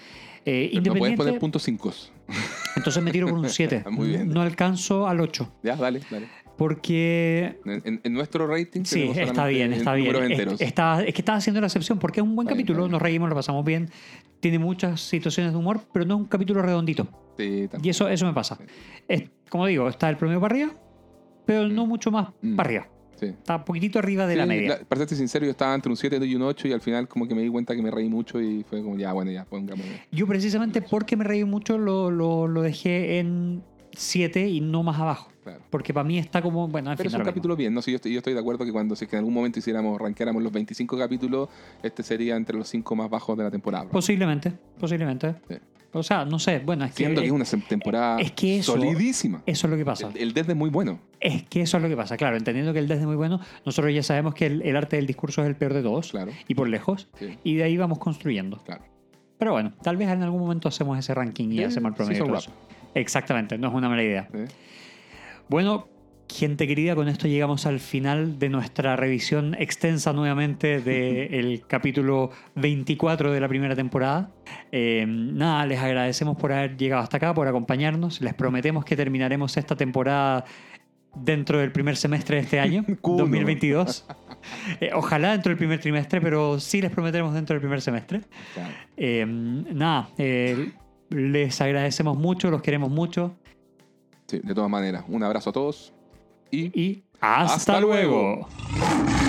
Eh, Pero No puedes independiente, poner puntos 5. Entonces me tiro por un 7. Muy bien. No alcanzo al 8. Ya, dale, dale. Porque En, nuestro rating Sí, está bien, está bien. Es, está- es que estaba haciendo la excepción porque es un buen Está capítulo, bien. nos reímos, lo pasamos bien, tiene muchas situaciones de humor, pero no es un capítulo redondito. Sí, Y eso, eso me pasa. Sí. Es, como digo, está el promedio para arriba, pero no Mm. mucho más Mm. para arriba. Sí. Está un poquitito arriba de la Sí, media. para serte sincero, yo estaba entre un 7 y un 8 y al final como que me di cuenta que me reí mucho y fue como, ya, bueno, ya, pongamos. Yo precisamente porque me reí mucho lo, lo, lo dejé en 7 y no más abajo. Claro. Porque para mí está como, bueno, en Pero fin, es un capítulo bien, ¿no? Si yo, estoy, yo estoy de acuerdo que cuando si es que en algún momento hiciéramos, ranqueáramos los 25 capítulos, este sería entre los 5 más bajos de la temporada. Posiblemente, posiblemente. Sí. O sea, no sé, bueno, es que, Siendo que es una temporada es que eso- solidísima. eso es lo que pasa. El, el Death es muy bueno. Es que eso es lo que pasa, claro, entendiendo que el desde es muy bueno, nosotros ya sabemos que el, el arte del discurso es el peor de todos, Claro. y por lejos, Sí. y de ahí vamos construyendo. Claro. Pero bueno, tal vez en algún momento hacemos ese ranking y Sí, hacemos el promedio. eso. Exactamente, no es una mala idea. Bueno, gente querida, con esto llegamos al final de nuestra revisión extensa nuevamente del capítulo 24 de la primera temporada. Eh, nada, les agradecemos por haber llegado hasta acá, por acompañarnos. Les prometemos que terminaremos esta temporada dentro del primer semestre de este año, Cuno. 2022. Eh, ojalá dentro del primer trimestre, pero sí les prometemos dentro del primer semestre. Eh, nada, eh, les agradecemos mucho, los queremos mucho Sí, de todas maneras, un abrazo a todos y y hasta, Hasta luego. luego.